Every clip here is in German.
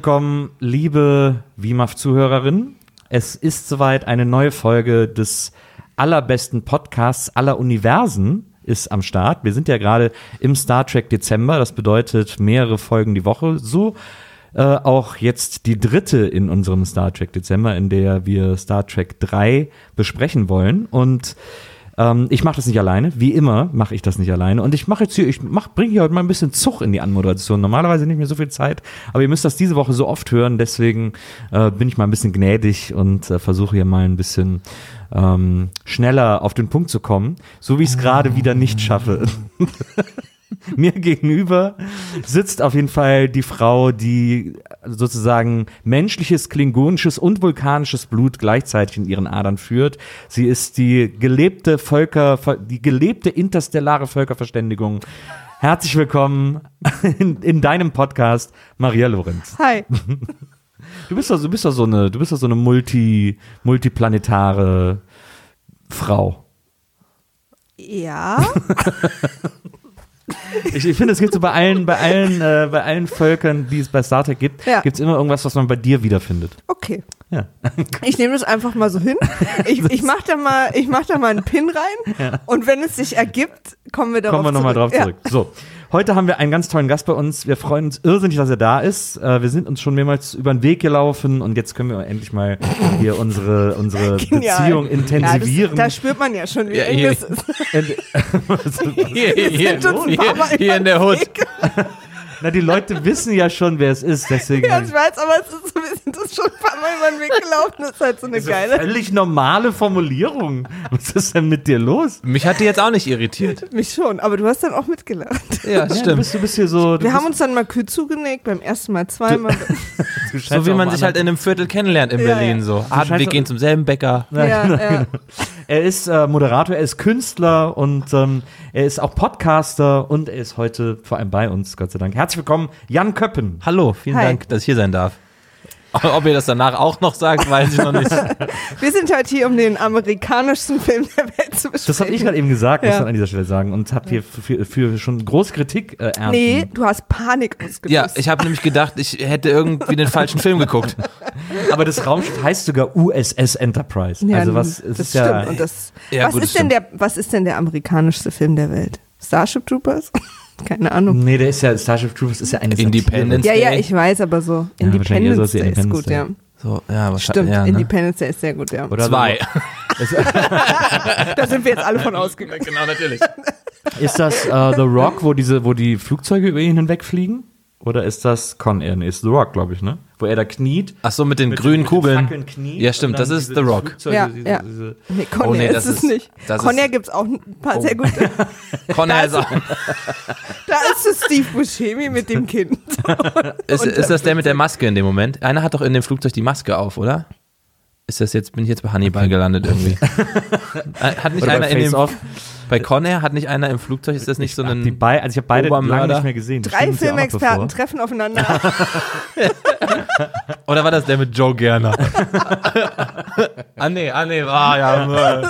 willkommen, liebe WIMAF-Zuhörerinnen. Es ist soweit eine neue Folge des allerbesten Podcasts aller Universen ist am Start. Wir sind ja gerade im Star Trek Dezember, das bedeutet mehrere Folgen die Woche. So äh, auch jetzt die dritte in unserem Star Trek Dezember, in der wir Star Trek 3 besprechen wollen. Und ähm, ich mache das nicht alleine. Wie immer mache ich das nicht alleine. Und ich mache jetzt hier, ich mach, bringe hier heute mal ein bisschen Zug in die Anmoderation. Normalerweise nicht mehr so viel Zeit, aber ihr müsst das diese Woche so oft hören. Deswegen äh, bin ich mal ein bisschen gnädig und äh, versuche hier mal ein bisschen ähm, schneller auf den Punkt zu kommen, so wie ich es gerade wieder nicht schaffe. Mir gegenüber sitzt auf jeden Fall die Frau, die sozusagen menschliches, klingonisches und vulkanisches Blut gleichzeitig in ihren Adern führt. Sie ist die gelebte Völker, die gelebte interstellare Völkerverständigung. Herzlich willkommen in, in deinem Podcast, Maria Lorenz. Hi. Du bist doch, du bist doch so eine, du bist doch so eine multi, multiplanetare Frau. Ja. Ich, ich finde, es gibt so bei allen, bei allen, äh, bei allen Völkern, die es bei Star Trek gibt, Ja. gibt es immer irgendwas, was man bei dir wiederfindet. Okay. Ja. Ich nehme das einfach mal so hin. Ich, ich mache da mal, ich mach da mal einen Pin rein und wenn es sich ergibt, kommen wir darauf Kommen wir nochmal drauf Ja. zurück. So. Heute haben wir einen ganz tollen Gast bei uns. Wir freuen uns irrsinnig, dass er da ist. Äh, wir sind uns schon mehrmals über den Weg gelaufen und jetzt können wir endlich mal hier unsere, unsere Genial. Beziehung Ja, intensivieren. das, da spürt man ja schon, wie Ja, eng hier- das ist. Hier, hier, hier, hier in der Hut. Na, die Leute wissen ja schon, wer es ist. Deswegen Ja, ich weiß, aber es ist so, wir sind uns schon ein paar Mal über den Weg gelaufen. Das ist halt so eine Das ist eine geile. völlig normale Formulierung. Was ist denn mit dir los? Mich hat die jetzt auch nicht irritiert. Mich schon, aber du hast dann auch mitgelacht. Ja, Ja, du, stimmt. bist, du bist hier so. Du Wir haben uns dann mal kühl zugenickt, beim ersten Mal zweimal. du So wie man sich halt in einem Viertel kennenlernt in Ja, Berlin ja. so. Ah, wir gehen zum selben Bäcker. ja, ja. Er ist äh, Moderator, er ist Künstler und ähm, er ist auch Podcaster und er ist heute vor allem bei uns, Gott sei Dank. Herzlich willkommen, Jan Köppen. Hallo, vielen Hi. Dank, dass ich hier sein darf. Ob ihr das danach auch noch sagt, weiß ich noch nicht. Wir sind halt hier, um den amerikanischsten Film der Welt zu besprechen. Das habe ich gerade eben gesagt, muss Ja. man an dieser Stelle sagen. Und habe hier für, für schon große Kritik äh, ernten. Nee, du hast Panik ausgelöst. Ja, ich habe nämlich gedacht, ich hätte irgendwie den falschen Film geguckt. Aber das Raumschiff heißt sogar USS Enterprise. Ja, also was, das ist stimmt. ja, Und das, Ja, was, gut, das ist denn der, was ist denn der amerikanischste Film der Welt? Starship Troopers? Keine Ahnung. Nee, der ist ja, Starship Troopers ist ja eine Independence Satire. Ja, ja, ich weiß, aber so. Ja, Independence ist Independence gut, Day. ja. So, ja, Stimmt, ja, ne? Independence Day ist sehr gut, ja. Oder Zwei. Da sind wir jetzt alle von ausgegangen. genau, natürlich. Ist das äh, The Rock, wo diese, wo die Flugzeuge über ihn hinwegfliegen? Oder ist das Con Air? Nee, ist The Rock, glaube ich, ne? Wo er da kniet. Ach so, mit den mit- grünen mit den Kugeln. Fackeln kniet Ja, stimmt, das ist The Rock. Flugzeuge, Ja, diese, ja. Diese, Nee, Conair Oh, nee, ist das es ist- nicht. das Conair ist- gibt es auch ein paar Oh. sehr gute. Conner ist, auch, Da ist es Steve Buscemi mit dem Kind. ist, ist das der mit der Maske in dem Moment? Einer hat doch in dem Flugzeug die Maske auf, oder? Ist das jetzt, bin ich jetzt bei Hannibal gelandet irgendwie? hat nicht Oder einer in dem, Off. Bei Conair hat nicht einer im Flugzeug, ist das nicht so Ach, ein, die bei, also ich habe beide lange nicht mehr gesehen. Die Drei Filmexperten treffen aufeinander. oder war das der mit Joe Gerner? ah nee, ah nee, ah ja.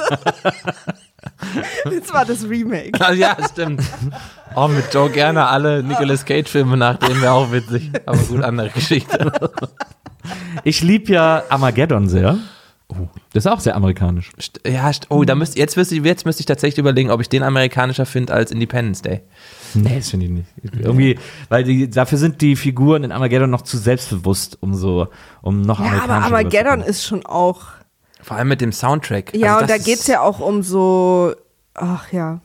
Das war das Remake. Ah, ja, stimmt. Oh, mit Joe Gerner alle Nicolas Cage Filme nachdem wäre auch witzig. Aber gut, andere Geschichte. Ich liebe ja Armageddon sehr. Oh, das ist auch sehr amerikanisch. St- Ja, st- oh, da müsst, jetzt, müsste ich, jetzt müsste ich tatsächlich überlegen, ob ich den amerikanischer finde als Independence Day. Nee, das finde ich nicht. Irgendwie, weil die, dafür sind die Figuren in Armageddon noch zu selbstbewusst, um so, um noch Ja, aber Armageddon ist schon auch. Vor allem mit dem Soundtrack. Ja, Also und da geht's ist- ja auch um so. Ach ja.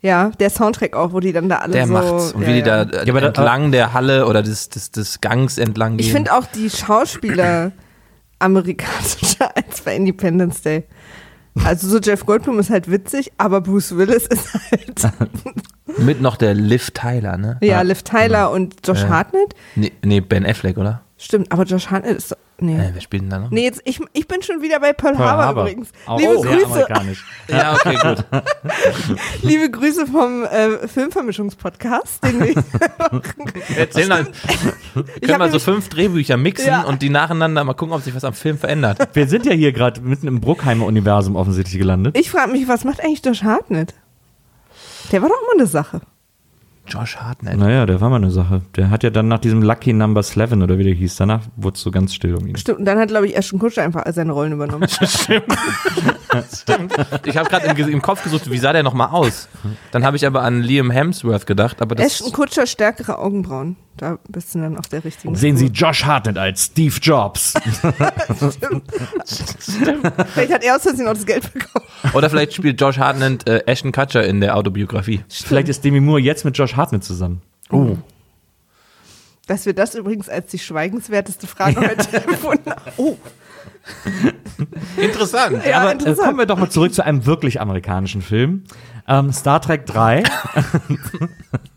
Ja, der Soundtrack auch, wo die dann da alle Der so. macht's. Und ja, wie die da äh, Ja, entlang der Halle oder des, des, des Gangs entlang gehen. Ich finde auch die Schauspieler amerikanischer als bei Independence Day. Also so Jeff Goldblum ist halt witzig, aber Bruce Willis ist halt. mit noch der Liv Tyler, ne? ja, Liv Tyler und Josh Ja. Hartnett. Nee, nee, Ben Affleck, oder? Stimmt, aber Josh Hartnett ist doch. Nee. Äh, wer spielt denn da noch? Nee, jetzt, ich, ich bin schon wieder bei Pearl, Pearl Harbor, Harbor. übrigens. Auch Liebe, sehr Grüße. Ja, okay, gut. liebe Grüße vom äh, Filmvermischungspodcast. Den wir Erzähl mal. Ich Können wir so fünf Drehbücher mixen Ja. und die nacheinander mal gucken, ob sich was am Film verändert. Wir sind ja hier gerade mitten im Bruckheimer-Universum offensichtlich gelandet. ich frage mich, was macht eigentlich Josh Hartnett? Der war doch immer eine Sache. Josh Hartnett. Naja, der war mal eine Sache. Der hat ja dann nach diesem Lucky Number 11 oder wie der hieß, danach wurde es so ganz still um ihn. Stimmt, und dann hat, glaube ich, Ashton Kutscher einfach seine Rollen übernommen. Ich habe gerade im, im Kopf gesucht, wie sah der nochmal aus? Dann habe ich aber an Liam Hemsworth gedacht, aber das Ashton Kutscher stärkere Augenbrauen. Da bist du dann auf der richtigen Sehen Sie Spur. Josh Hartnett als Steve Jobs. Vielleicht hat er aus Versehen auch das Geld bekommen. Oder vielleicht spielt Josh Hartnett äh, Ashton Kutcher in der Autobiografie. Vielleicht ist Demi Moore jetzt mit Josh Hartnett zusammen. Oh. Dass wir das übrigens als die schweigenswerteste Frage heute empfunden haben. Oh, Interessant. ja, Aber äh, interessant. kommen wir doch mal zurück zu einem wirklich amerikanischen Film. Ähm, Star Trek 3.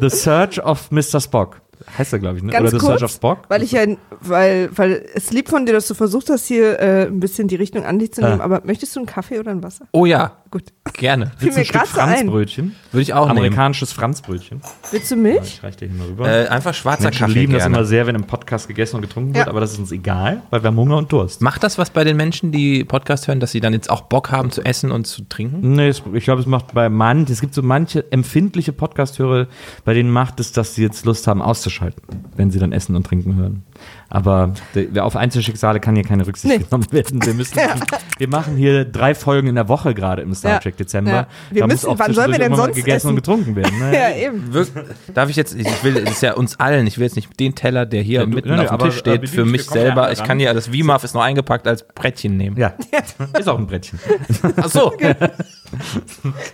The Search of Mr. Spock. Heißt er, glaube ich, ne? Ganz Oder The kurz, Search of Spock? Weil ich ja, weil, weil es lieb von dir, dass du versucht hast, hier äh, ein bisschen die Richtung an dich zu nehmen. Ah. Aber möchtest du einen Kaffee oder ein Wasser? Oh ja, Gut. gerne. Willst du mir ein Stück gerade so ein. Franzbrötchen? Würde ich auch nehmen. Amerikanisches Franzbrötchen. Willst du Ich Milch? reich dir hier mal rüber. Äh, einfach schwarzer Menschen Kaffee lieben das gerne. immer sehr, wenn im Podcast gegessen und getrunken wird, Ja. aber das ist uns egal, weil wir haben Hunger und Durst. Macht das was bei den Menschen, die Podcast hören, dass sie dann jetzt auch Bock haben zu essen und zu trinken? Nee, es, ich glaube, es macht bei manchen, es gibt so manche empfindliche Podcast-Hörer, bei denen macht es, dass sie jetzt Lust haben auszuschalten, wenn sie dann Essen und Trinken hören. Aber der, auf Einzelschicksale kann hier keine Rücksicht Nee. genommen werden. Wir, müssen, wir machen hier drei Folgen in der Woche gerade im Star Ja. Trek Dezember. Ja. Wir Da muss müssen- auch wann sollen wir denn sonst gegessen essen? und getrunken werden. Ne? Ja, eben. Darf ich jetzt, ich will, das ist ja uns allen, ich will jetzt nicht den Teller, der hier Ja, du- mitten nee, auf dem Tisch steht, für mich ja selber. Ich kann ja, das VMAF ist noch eingepackt als Brettchen nehmen. Ja, ist auch ein Brettchen. Ach so.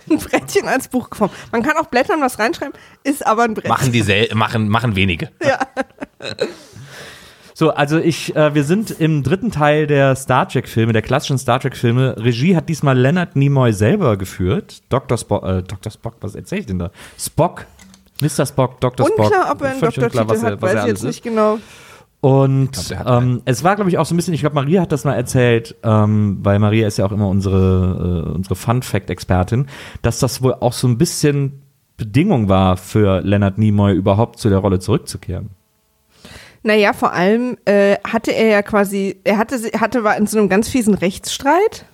Ein Brettchen als Buchform. Man kann auch blättern, was reinschreiben, ist aber ein Brettchen. machen die sel machen, machen wenige. Ja. So, also ich, äh, wir sind im dritten Teil der Star Trek-Filme, der klassischen Star Trek-Filme. Regie hat diesmal Leonard Nimoy selber geführt. Dr. Spock, äh, Dr. Spock, was erzähl ich denn da? Spock, Mr. Spock, Dr. Spock. Unklar, ob er einen Doktortitel unklar, was er- hat, was weiß ich jetzt nicht genau. Und glaub, ähm, es war, glaube ich, auch so ein bisschen, ich glaube, Maria hat das mal erzählt, ähm, weil Maria ist ja auch immer unsere, äh, unsere Fun-Fact-Expertin, dass das wohl auch so ein bisschen Bedingung war für Leonard Nimoy überhaupt zu der Rolle zurückzukehren. Naja, vor allem äh, hatte er ja quasi, er hatte, hatte war in so einem ganz fiesen Rechtsstreit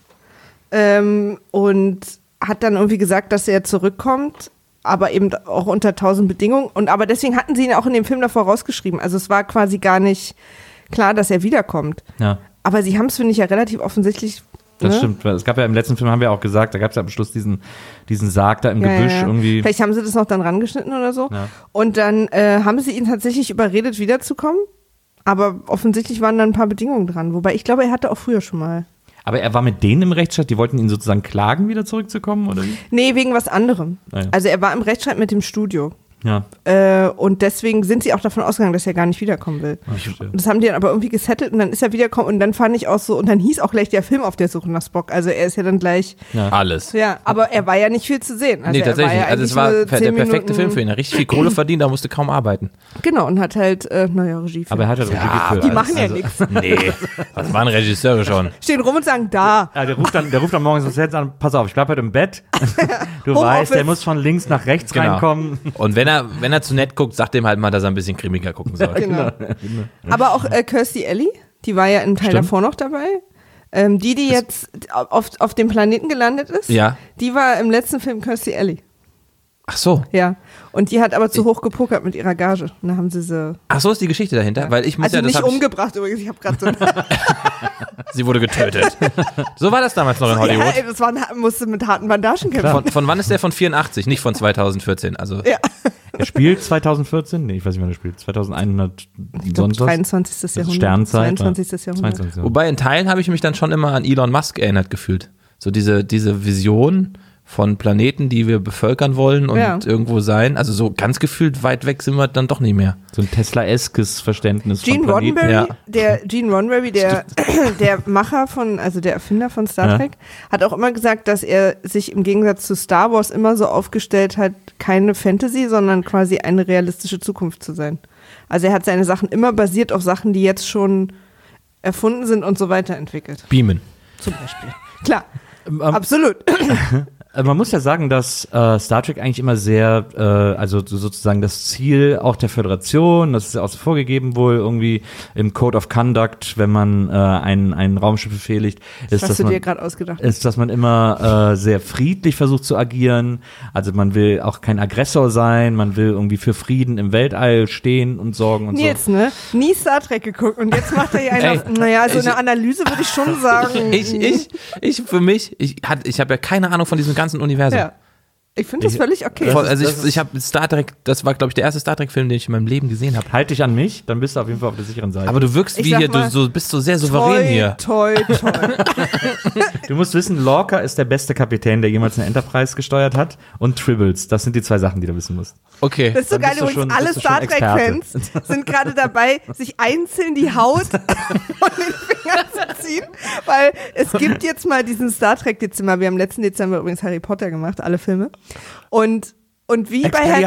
ähm, und hat dann irgendwie gesagt, dass er zurückkommt, aber eben auch unter tausend Bedingungen. Und aber deswegen hatten sie ihn auch in dem Film davor rausgeschrieben. Also es war quasi gar nicht klar, dass er wiederkommt. Ja. Aber sie haben es, finde ich, ja relativ offensichtlich. Das ne? stimmt. Es gab ja im letzten Film, haben wir auch gesagt, da gab es ja am Schluss diesen, diesen Sarg da im Ja, Gebüsch ja, irgendwie. Vielleicht haben sie das noch dann rangeschnitten oder so. Ja. Und dann äh, haben sie ihn tatsächlich überredet, wiederzukommen. Aber offensichtlich waren da ein paar Bedingungen dran. Wobei ich glaube, er hatte auch früher schon mal. Aber er war mit denen im Rechtsstreit, die wollten ihn sozusagen klagen, wieder zurückzukommen, oder wie? Nee, wegen was anderem. Ah. Also er war im Rechtsstreit mit dem Studio. Ja. Äh, und deswegen sind sie auch davon ausgegangen, dass er gar nicht wiederkommen will. Ah, verstehe. Und das haben die dann aber irgendwie gesettelt und dann ist er wiederkommen und dann fand ich auch so, und dann hieß auch gleich der Film auf der Suche nach Spock. Also er ist ja dann gleich, Alles. ja, aber er war ja nicht viel zu sehen. Also nee, tatsächlich. ja also es war der perfekte Minuten- Film für ihn. Er hat richtig viel Kohle verdient, da musste kaum arbeiten. Genau, und hat halt, äh, naja, Regie. Aber er hat ja Regie geführt. die machen ja also- nichts. Nee, das waren Regisseure schon. Stehen rum und sagen, da. Ja, der ruft dann, der ruft dann morgens ins Netz an, pass auf, ich bleib heute im Bett. Du weißt, der muss von links nach rechts Genau. reinkommen. Und wenn er, wenn er zu nett guckt, sagt dem halt mal, dass er ein bisschen cremiger gucken soll. Genau. Aber auch äh, Kirstie Ellie, die war ja im Teil Stimmt. davor noch dabei. Ähm, die, die jetzt auf, auf dem Planeten gelandet ist, Ja. die war im letzten Film Kirstie Ellie. Ach so. Ja. Und die hat aber zu hoch gepokert mit ihrer Gage. Und dann haben sie sie. Ach so ist die Geschichte dahinter, weil ich muss Also ja, das nicht umgebracht übrigens. Ich habe gerade so. sie wurde getötet. so war das damals noch in ja, Hollywood. ey, das war ein, musste mit harten Bandagen kämpfen. Von, von wann ist der? Von 84, nicht von 2014. Also Ja. Er spielt 2014? Nee, ich weiß nicht, wann er spielt. 2100 Ich glaub, sonst was? 23. Jahrhundert. Sternzeit. 22. ja. Jahrhundert. 22. Wobei in Teilen habe ich mich dann schon immer an Elon Musk erinnert gefühlt. So diese, diese Vision von Planeten, die wir bevölkern wollen und Ja. irgendwo sein. Also so ganz gefühlt weit weg sind wir dann doch nicht mehr. So ein Tesla-eskes Verständnis Gene von Planeten. Roddenberry, ja. der Gene Roddenberry, der, der Macher von, also der Erfinder von Star Ja. Trek, hat auch immer gesagt, dass er sich im Gegensatz zu Star Wars immer so aufgestellt hat, keine Fantasy, sondern quasi eine realistische Zukunft zu sein. Also er hat seine Sachen immer basiert auf Sachen, die jetzt schon erfunden sind und so weiterentwickelt. Beamen. Zum Beispiel. Klar. Ähm, Absolut. Äh, Man muss ja sagen, dass äh, Star Trek eigentlich immer sehr, äh, also so- sozusagen das Ziel auch der Föderation, das ist ja auch so vorgegeben wohl irgendwie im Code of Conduct, wenn man äh, einen, einen Raumschiff befehligt, ist, dass du man dir gerade ausgedacht? ist, dass man immer äh, sehr friedlich versucht zu agieren. Also man will auch kein Aggressor sein, man will irgendwie für Frieden im Weltall stehen und sorgen und Nils, ne? Nie Star Trek geguckt und jetzt macht er hier einen Ey, naja, so ich- eine Analyse würde ich schon sagen. Ich, ich, ich für mich, ich, hat, ich habe ja keine Ahnung von diesem ganzen Universum. Ja. Ich finde das völlig okay. Voll, also das ich, ich habe Star Trek, das war glaube ich der erste Star Trek Film, den ich in meinem Leben gesehen habe. Halt dich an mich, dann bist du auf jeden Fall auf der sicheren Seite. Aber du wirkst Ich wie hier, du mal, so, bist so sehr souverän toi, hier. Toi, toi. Du musst wissen, Lorca ist der beste Kapitän, der jemals eine Enterprise gesteuert hat. Und Tribbles, das sind die zwei Sachen, die du wissen musst. Okay. Das ist so geil, bist du übrigens, schon- alle Star Trek-Fans sind gerade dabei, sich einzeln die Haut von den Fingern zu ziehen, weil es gibt jetzt mal diesen Star Trek-Dezember. Wir haben letzten Dezember übrigens Harry Potter gemacht, alle Filme. Und, und wie bei Harry,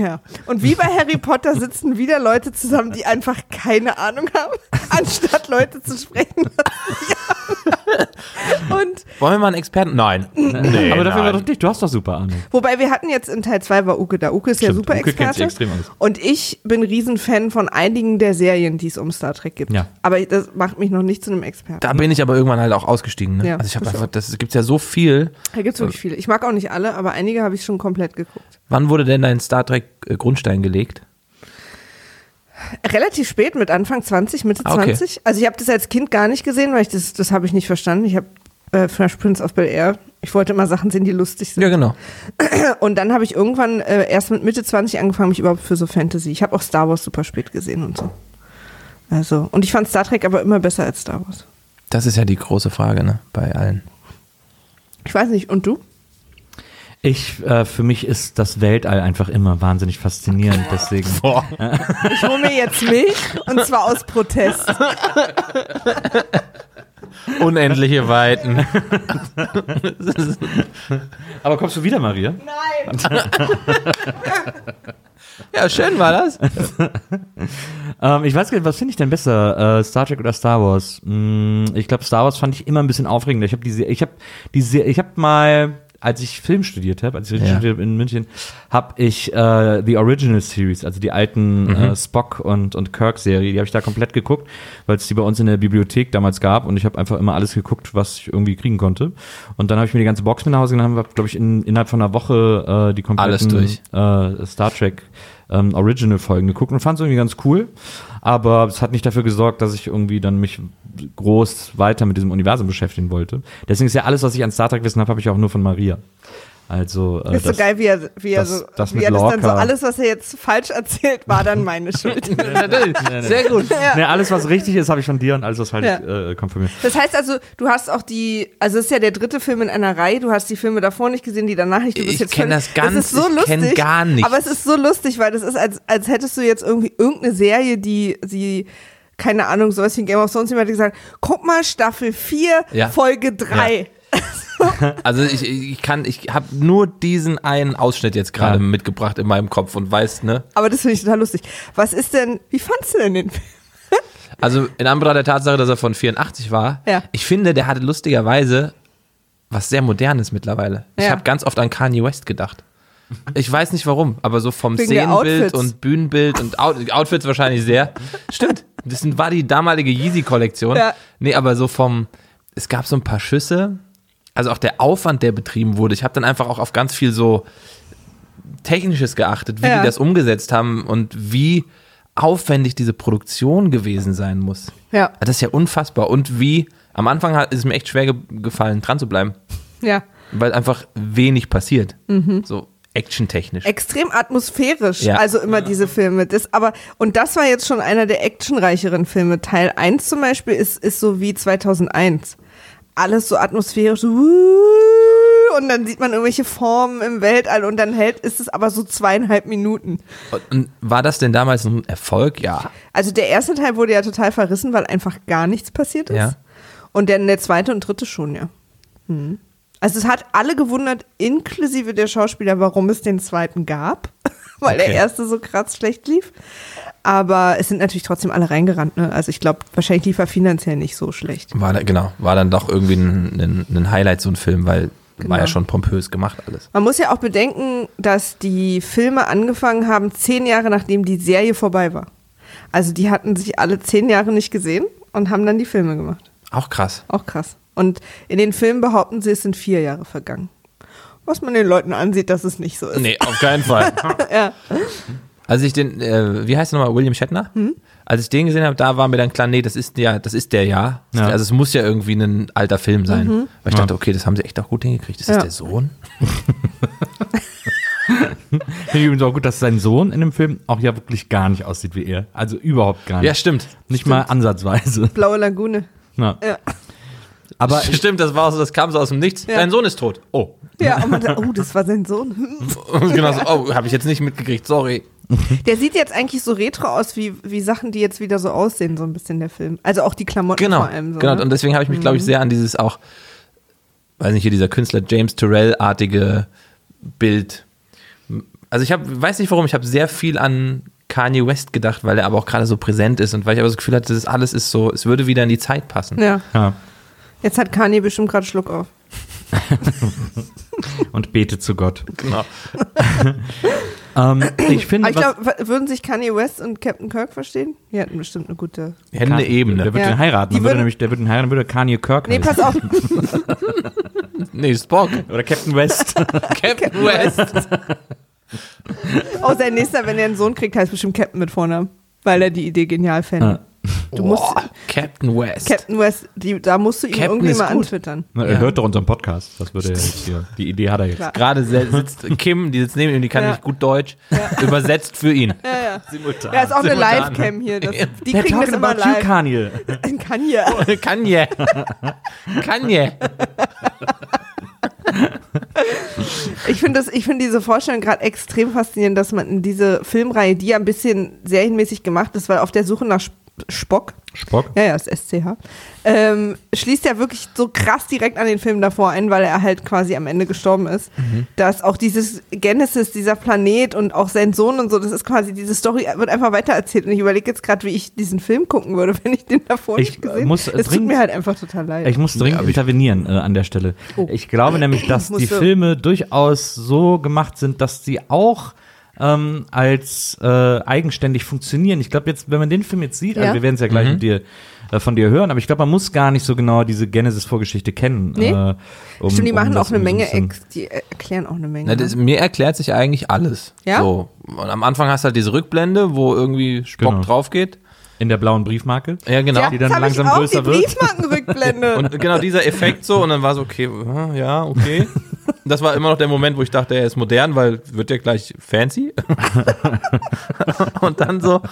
ja. Und wie bei Harry Potter sitzen wieder Leute zusammen, die einfach keine Ahnung haben, anstatt Leute zu sprechen. und Wollen wir mal einen Experten? Nein. Nee, Aber dafür war doch dich, du hast doch super Ahnung. Wobei wir hatten jetzt in Teil 2 war Uke da. Uke ist ja Stimmt, super Uke kennt sich Experte. extrem aus. Und ich bin Riesenfan von einigen der Serien, die es um Star Trek gibt. Ja. Aber das macht mich noch nicht zu einem Experten. Da bin ich aber irgendwann halt auch ausgestiegen. Ne? Ja, also ich habe das einfach, das gibt's ja so viel. Da gibt es wirklich viele. Ich mag auch nicht alle, aber einige habe ich schon komplett geguckt. Wann wurde denn dein Star Trek äh, Grundstein gelegt? Relativ spät, mit Anfang 20, Mitte Ah, okay. 20. Also ich habe das als Kind gar nicht gesehen, weil ich das, das habe ich nicht verstanden. Ich habe äh, Fresh Prince of Bel-Air, ich wollte immer Sachen sehen, die lustig sind. Ja, genau. Und dann habe ich irgendwann äh, erst mit Mitte 20 angefangen, mich überhaupt für so Fantasy. Ich habe auch Star Wars super spät gesehen und so. Also, und ich fand Star Trek aber immer besser als Star Wars. Das ist ja die große Frage, ne? Bei allen. Ich weiß nicht, und du? Ich, äh, für mich ist das Weltall einfach immer wahnsinnig faszinierend, deswegen. Ich hole mir jetzt Milch und zwar aus Protest. Unendliche Weiten. Aber kommst du wieder, Maria? Nein! ja, schön war das. Ähm, ich weiß gar nicht, was finde ich denn besser, äh, Star Trek oder Star Wars? Mm, ich glaube, Star Wars fand ich immer ein bisschen aufregender. Ich habe diese, ich habe diese, ich habe mal, als ich Film studiert habe, als ich Ja. studiert hab in München, habe ich äh, die Original Series, also die alten äh, Spock und und Kirk Serie, die habe ich da komplett geguckt, weil es die bei uns in der Bibliothek damals gab und ich habe einfach immer alles geguckt, was ich irgendwie kriegen konnte. Und dann habe ich mir die ganze Box mit nach Hause genommen, habe glaube ich in, innerhalb von einer Woche äh, die kompletten durch. äh, Star Trek ähm, Original-Folgen geguckt und fand es irgendwie ganz cool. Aber es hat nicht dafür gesorgt, dass ich irgendwie dann mich groß weiter mit diesem Universum beschäftigen wollte. Deswegen ist ja alles, was ich an Star Trek wissen habe, habe ich auch nur von Maria. Also äh, ist so geil, wie er, wie er, das- so, das wie er das dann so, alles, was er jetzt falsch erzählt, war dann meine Schuld. Sehr gut. Ne, alles, was richtig ist, habe ich von dir und alles, was falsch Ja. äh, kommt von mir. Das heißt also, du hast auch die, also es ist ja der dritte Film in einer Reihe, du hast die Filme davor nicht gesehen, die danach nicht. Du bist Ich jetzt kenn völlig- das ganz- ist so ich kenn lustig, gar nichts. Aber es ist so lustig, weil das ist, als, als hättest du jetzt irgendwie irgendeine Serie, die sie, keine Ahnung, sowas wie Game of Thrones, jemand hat gesagt, guck mal, Staffel 4, Ja. Folge 3. Also ich, ich kann, ich habe nur diesen einen Ausschnitt jetzt gerade Ja. mitgebracht in meinem Kopf und weiß, ne? Aber das finde ich total lustig. Was ist denn, wie fandst du denn den Film? Also in Anbetracht der Tatsache, dass er von 84 war, Ja. ich finde, der hatte lustigerweise was sehr Modernes mittlerweile. Ich Ja. habe ganz oft an Kanye West gedacht. Ich weiß nicht warum, aber so vom Wegen Szenenbild und Bühnenbild und Out Outfits wahrscheinlich sehr. Stimmt, das war die damalige Yeezy-Kollektion. Ja. Nee, aber so vom, es gab so ein paar Schüsse, also auch der Aufwand, der betrieben wurde. Ich habe dann einfach auch auf ganz viel so Technisches geachtet, wie Ja. die das umgesetzt haben und wie aufwendig diese Produktion gewesen sein muss. Ja, Das ist ja unfassbar. Und wie, am Anfang hat- ist es mir echt schwer ge gefallen, dran zu bleiben, ja. weil einfach wenig passiert. Mhm. So actiontechnisch. extrem atmosphärisch, Ja. also immer diese Filme. Das, aber, und das war jetzt schon einer der actionreicheren Filme. Teil 1 zum Beispiel ist, ist so wie 2001. Alles so atmosphärisch. So, und dann sieht man irgendwelche Formen im Weltall und dann hält, ist es aber so zweieinhalb Minuten. Und war das denn damals ein Erfolg? Ja. Also der erste Teil wurde ja total verrissen, weil einfach gar nichts passiert ist. Ja. Und dann der zweite und dritte schon, ja. Hm. Also es hat alle gewundert, inklusive der Schauspieler, warum es den zweiten gab, weil der Okay. erste so krass schlecht lief. Aber es sind natürlich trotzdem alle reingerannt. Ne? Also ich glaube, wahrscheinlich lief er finanziell nicht so schlecht. War da, genau, war dann doch irgendwie ein, ein, ein Highlight, so ein Film, weil Genau. war ja schon pompös gemacht alles. Man muss ja auch bedenken, dass die Filme angefangen haben, zehn Jahre nachdem die Serie vorbei war. Also die hatten sich alle zehn Jahre nicht gesehen und haben dann die Filme gemacht. Auch krass. Auch krass. Und in den Filmen behaupten sie, es sind vier Jahre vergangen. Was man den Leuten ansieht, dass es nicht so ist. Nee, auf keinen Fall. Ja. Als ich den, äh, wie heißt er nochmal, William Shatner? Hm? Als ich den gesehen habe, da war mir dann klar, nee, das ist ja, das ist der ja. Ja. Also es muss ja irgendwie ein alter Film sein. Mhm. Weil ich dachte, okay, das haben sie echt auch gut hingekriegt. Ist das Ja. der Sohn? Finde ich übrigens auch gut, dass sein Sohn in dem Film auch ja wirklich gar nicht aussieht wie er. Also überhaupt gar nicht. Ja, stimmt. Nicht mal ansatzweise. Blaue Lagune. Ja. Ja. Aber Stimmt, das war so, das kam so aus dem Nichts. Ja. Dein Sohn ist tot. Oh. Ja, und man sagt, oh, das war sein Sohn. Genau so, oh, habe ich jetzt nicht mitgekriegt, sorry. Der sieht jetzt eigentlich so retro aus, wie, wie Sachen, die jetzt wieder so aussehen, so ein bisschen der Film. Also auch die Klamotten Genau, vor allem so. genau. ne? Und deswegen habe ich mich, glaube ich, sehr an dieses auch, weiß nicht, hier dieser Künstler James Turrell-artige Bild. Also ich habe, weiß nicht warum, ich habe sehr viel an Kanye West gedacht, weil er aber auch gerade so präsent ist und weil ich aber das Gefühl hatte, das alles ist so, es würde wieder in die Zeit passen. Ja, ja. jetzt hat Kanye bestimmt gerade Schluck auf. Und bete zu Gott. Genau. Ähm, ich finde, Aber ich glaube, würden sich Kanye West und Captain Kirk verstehen? Die hätten bestimmt eine gute. Wir hätten eine Der Ebene. wird Ja. den heiraten. Die würde würden- nämlich, der wird den heiraten, würde Kanye Kirk Nee, heißen. pass auf. Nee, Spock. Oder Captain West. Captain West. Oh, sein nächster, wenn er einen Sohn kriegt, heißt bestimmt Captain mit Vornamen. Weil er die Idee genial fände. Ja. Du musst, Boah, Captain West. Captain West, die, da musst du ihn Captain irgendwie mal gut. antwittern. Na, er Ja. hört doch unseren Podcast. Das würde er jetzt hier. Die Idee hat er jetzt. Klar. Gerade sitzt Kim, die sitzt neben ihm, die kann Ja. nicht gut Deutsch, übersetzt für ihn. Ja, ja. Simultan. Ja, ist auch eine Simultan. Live-Cam hier. Das, die They're kriegen das immer about you, live. Kanye. Kanye. Kanye. Kanye. Ich finde das- ich finde diese Vorstellung gerade extrem faszinierend, dass man in diese Filmreihe, die ja ein bisschen serienmäßig gemacht ist, weil auf der Suche nach Spock, Spock? ja, ja, ist SCH, ähm, schließt ja wirklich so krass direkt an den Film davor ein, weil er halt quasi am Ende gestorben ist. Dass auch dieses Genesis, dieser Planet und auch sein Sohn und so, das ist quasi, diese Story wird einfach weitererzählt. Und ich überlege jetzt gerade, wie ich diesen Film gucken würde, wenn ich den davor Ich, nicht gesehen muss Es tut mir halt einfach total leid. Ich muss dringend Ja, intervenieren äh, an der Stelle. Oh. Ich glaube nämlich, dass die Filme durchaus so gemacht sind, dass sie auch ähm, als äh, eigenständig funktionieren. Ich glaube jetzt, wenn man den Film jetzt sieht, Ja. also wir werden es ja gleich mit dir, äh, von dir hören, aber ich glaube, man muss gar nicht so genau diese Genesis-Vorgeschichte kennen. Nee. Äh, um, Stimmt, die um machen das auch eine Menge, die äh, erklären auch eine Menge. Na, das, ne? mir erklärt sich eigentlich alles. Ja? So. Und am Anfang hast du halt diese Rückblende, wo irgendwie Spock Genau. drauf geht. in der blauen Briefmarke. Ja, genau. ja, die dann langsam ich auch, größer die wird. Briefmarkenrückblende. Und genau dieser Effekt so, und dann war so, okay, äh, ja, okay. Das war immer noch der Moment, wo ich dachte, er ist modern, weil wird ja gleich fancy. und dann so,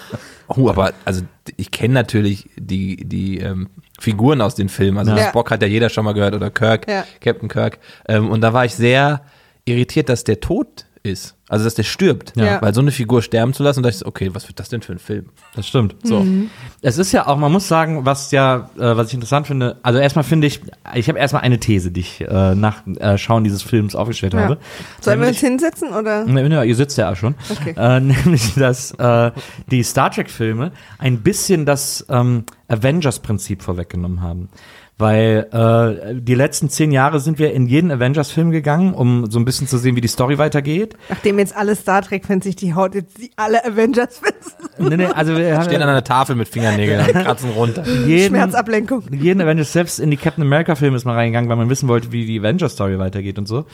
oh, aber also ich kenne natürlich die, die ähm, Figuren aus den Filmen. Also Ja. Spock hat ja jeder schon mal gehört oder Kirk, Ja. Captain Kirk. Ähm, und da war ich sehr irritiert, dass der tot ist. Also dass der stirbt. Ja. Weil so eine Figur sterben zu lassen, und da dachte ich, okay, was wird das denn für ein Film? Das stimmt. So. Mhm. Es ist ja auch, man muss sagen, was ja, äh, was ich interessant finde, also erstmal finde ich, ich habe erstmal eine These, die ich äh, nach äh, Schauen dieses Films aufgestellt Ja. habe. Sollen wir uns Nämlich- hinsetzen oder? Ne, ne, ihr sitzt ja auch schon. Okay. Äh, nämlich, dass äh, die Star Trek-Filme ein bisschen das ähm, Avengers-Prinzip vorweggenommen haben. Weil äh, die letzten zehn Jahre sind wir in jeden Avengers-Film gegangen, um so ein bisschen zu sehen, wie die Story weitergeht. Nachdem jetzt alle Star Trek-Fans sich die Haut jetzt die alle Avengers-Fans. Nee, nee, also wir haben Stehen an einer Tafel mit Fingernägeln und kratzen runter. jeden, Schmerzablenkung. jeden Avengers, selbst in die Captain America-Filme ist man reingegangen, weil man wissen wollte, wie die Avengers-Story weitergeht und so.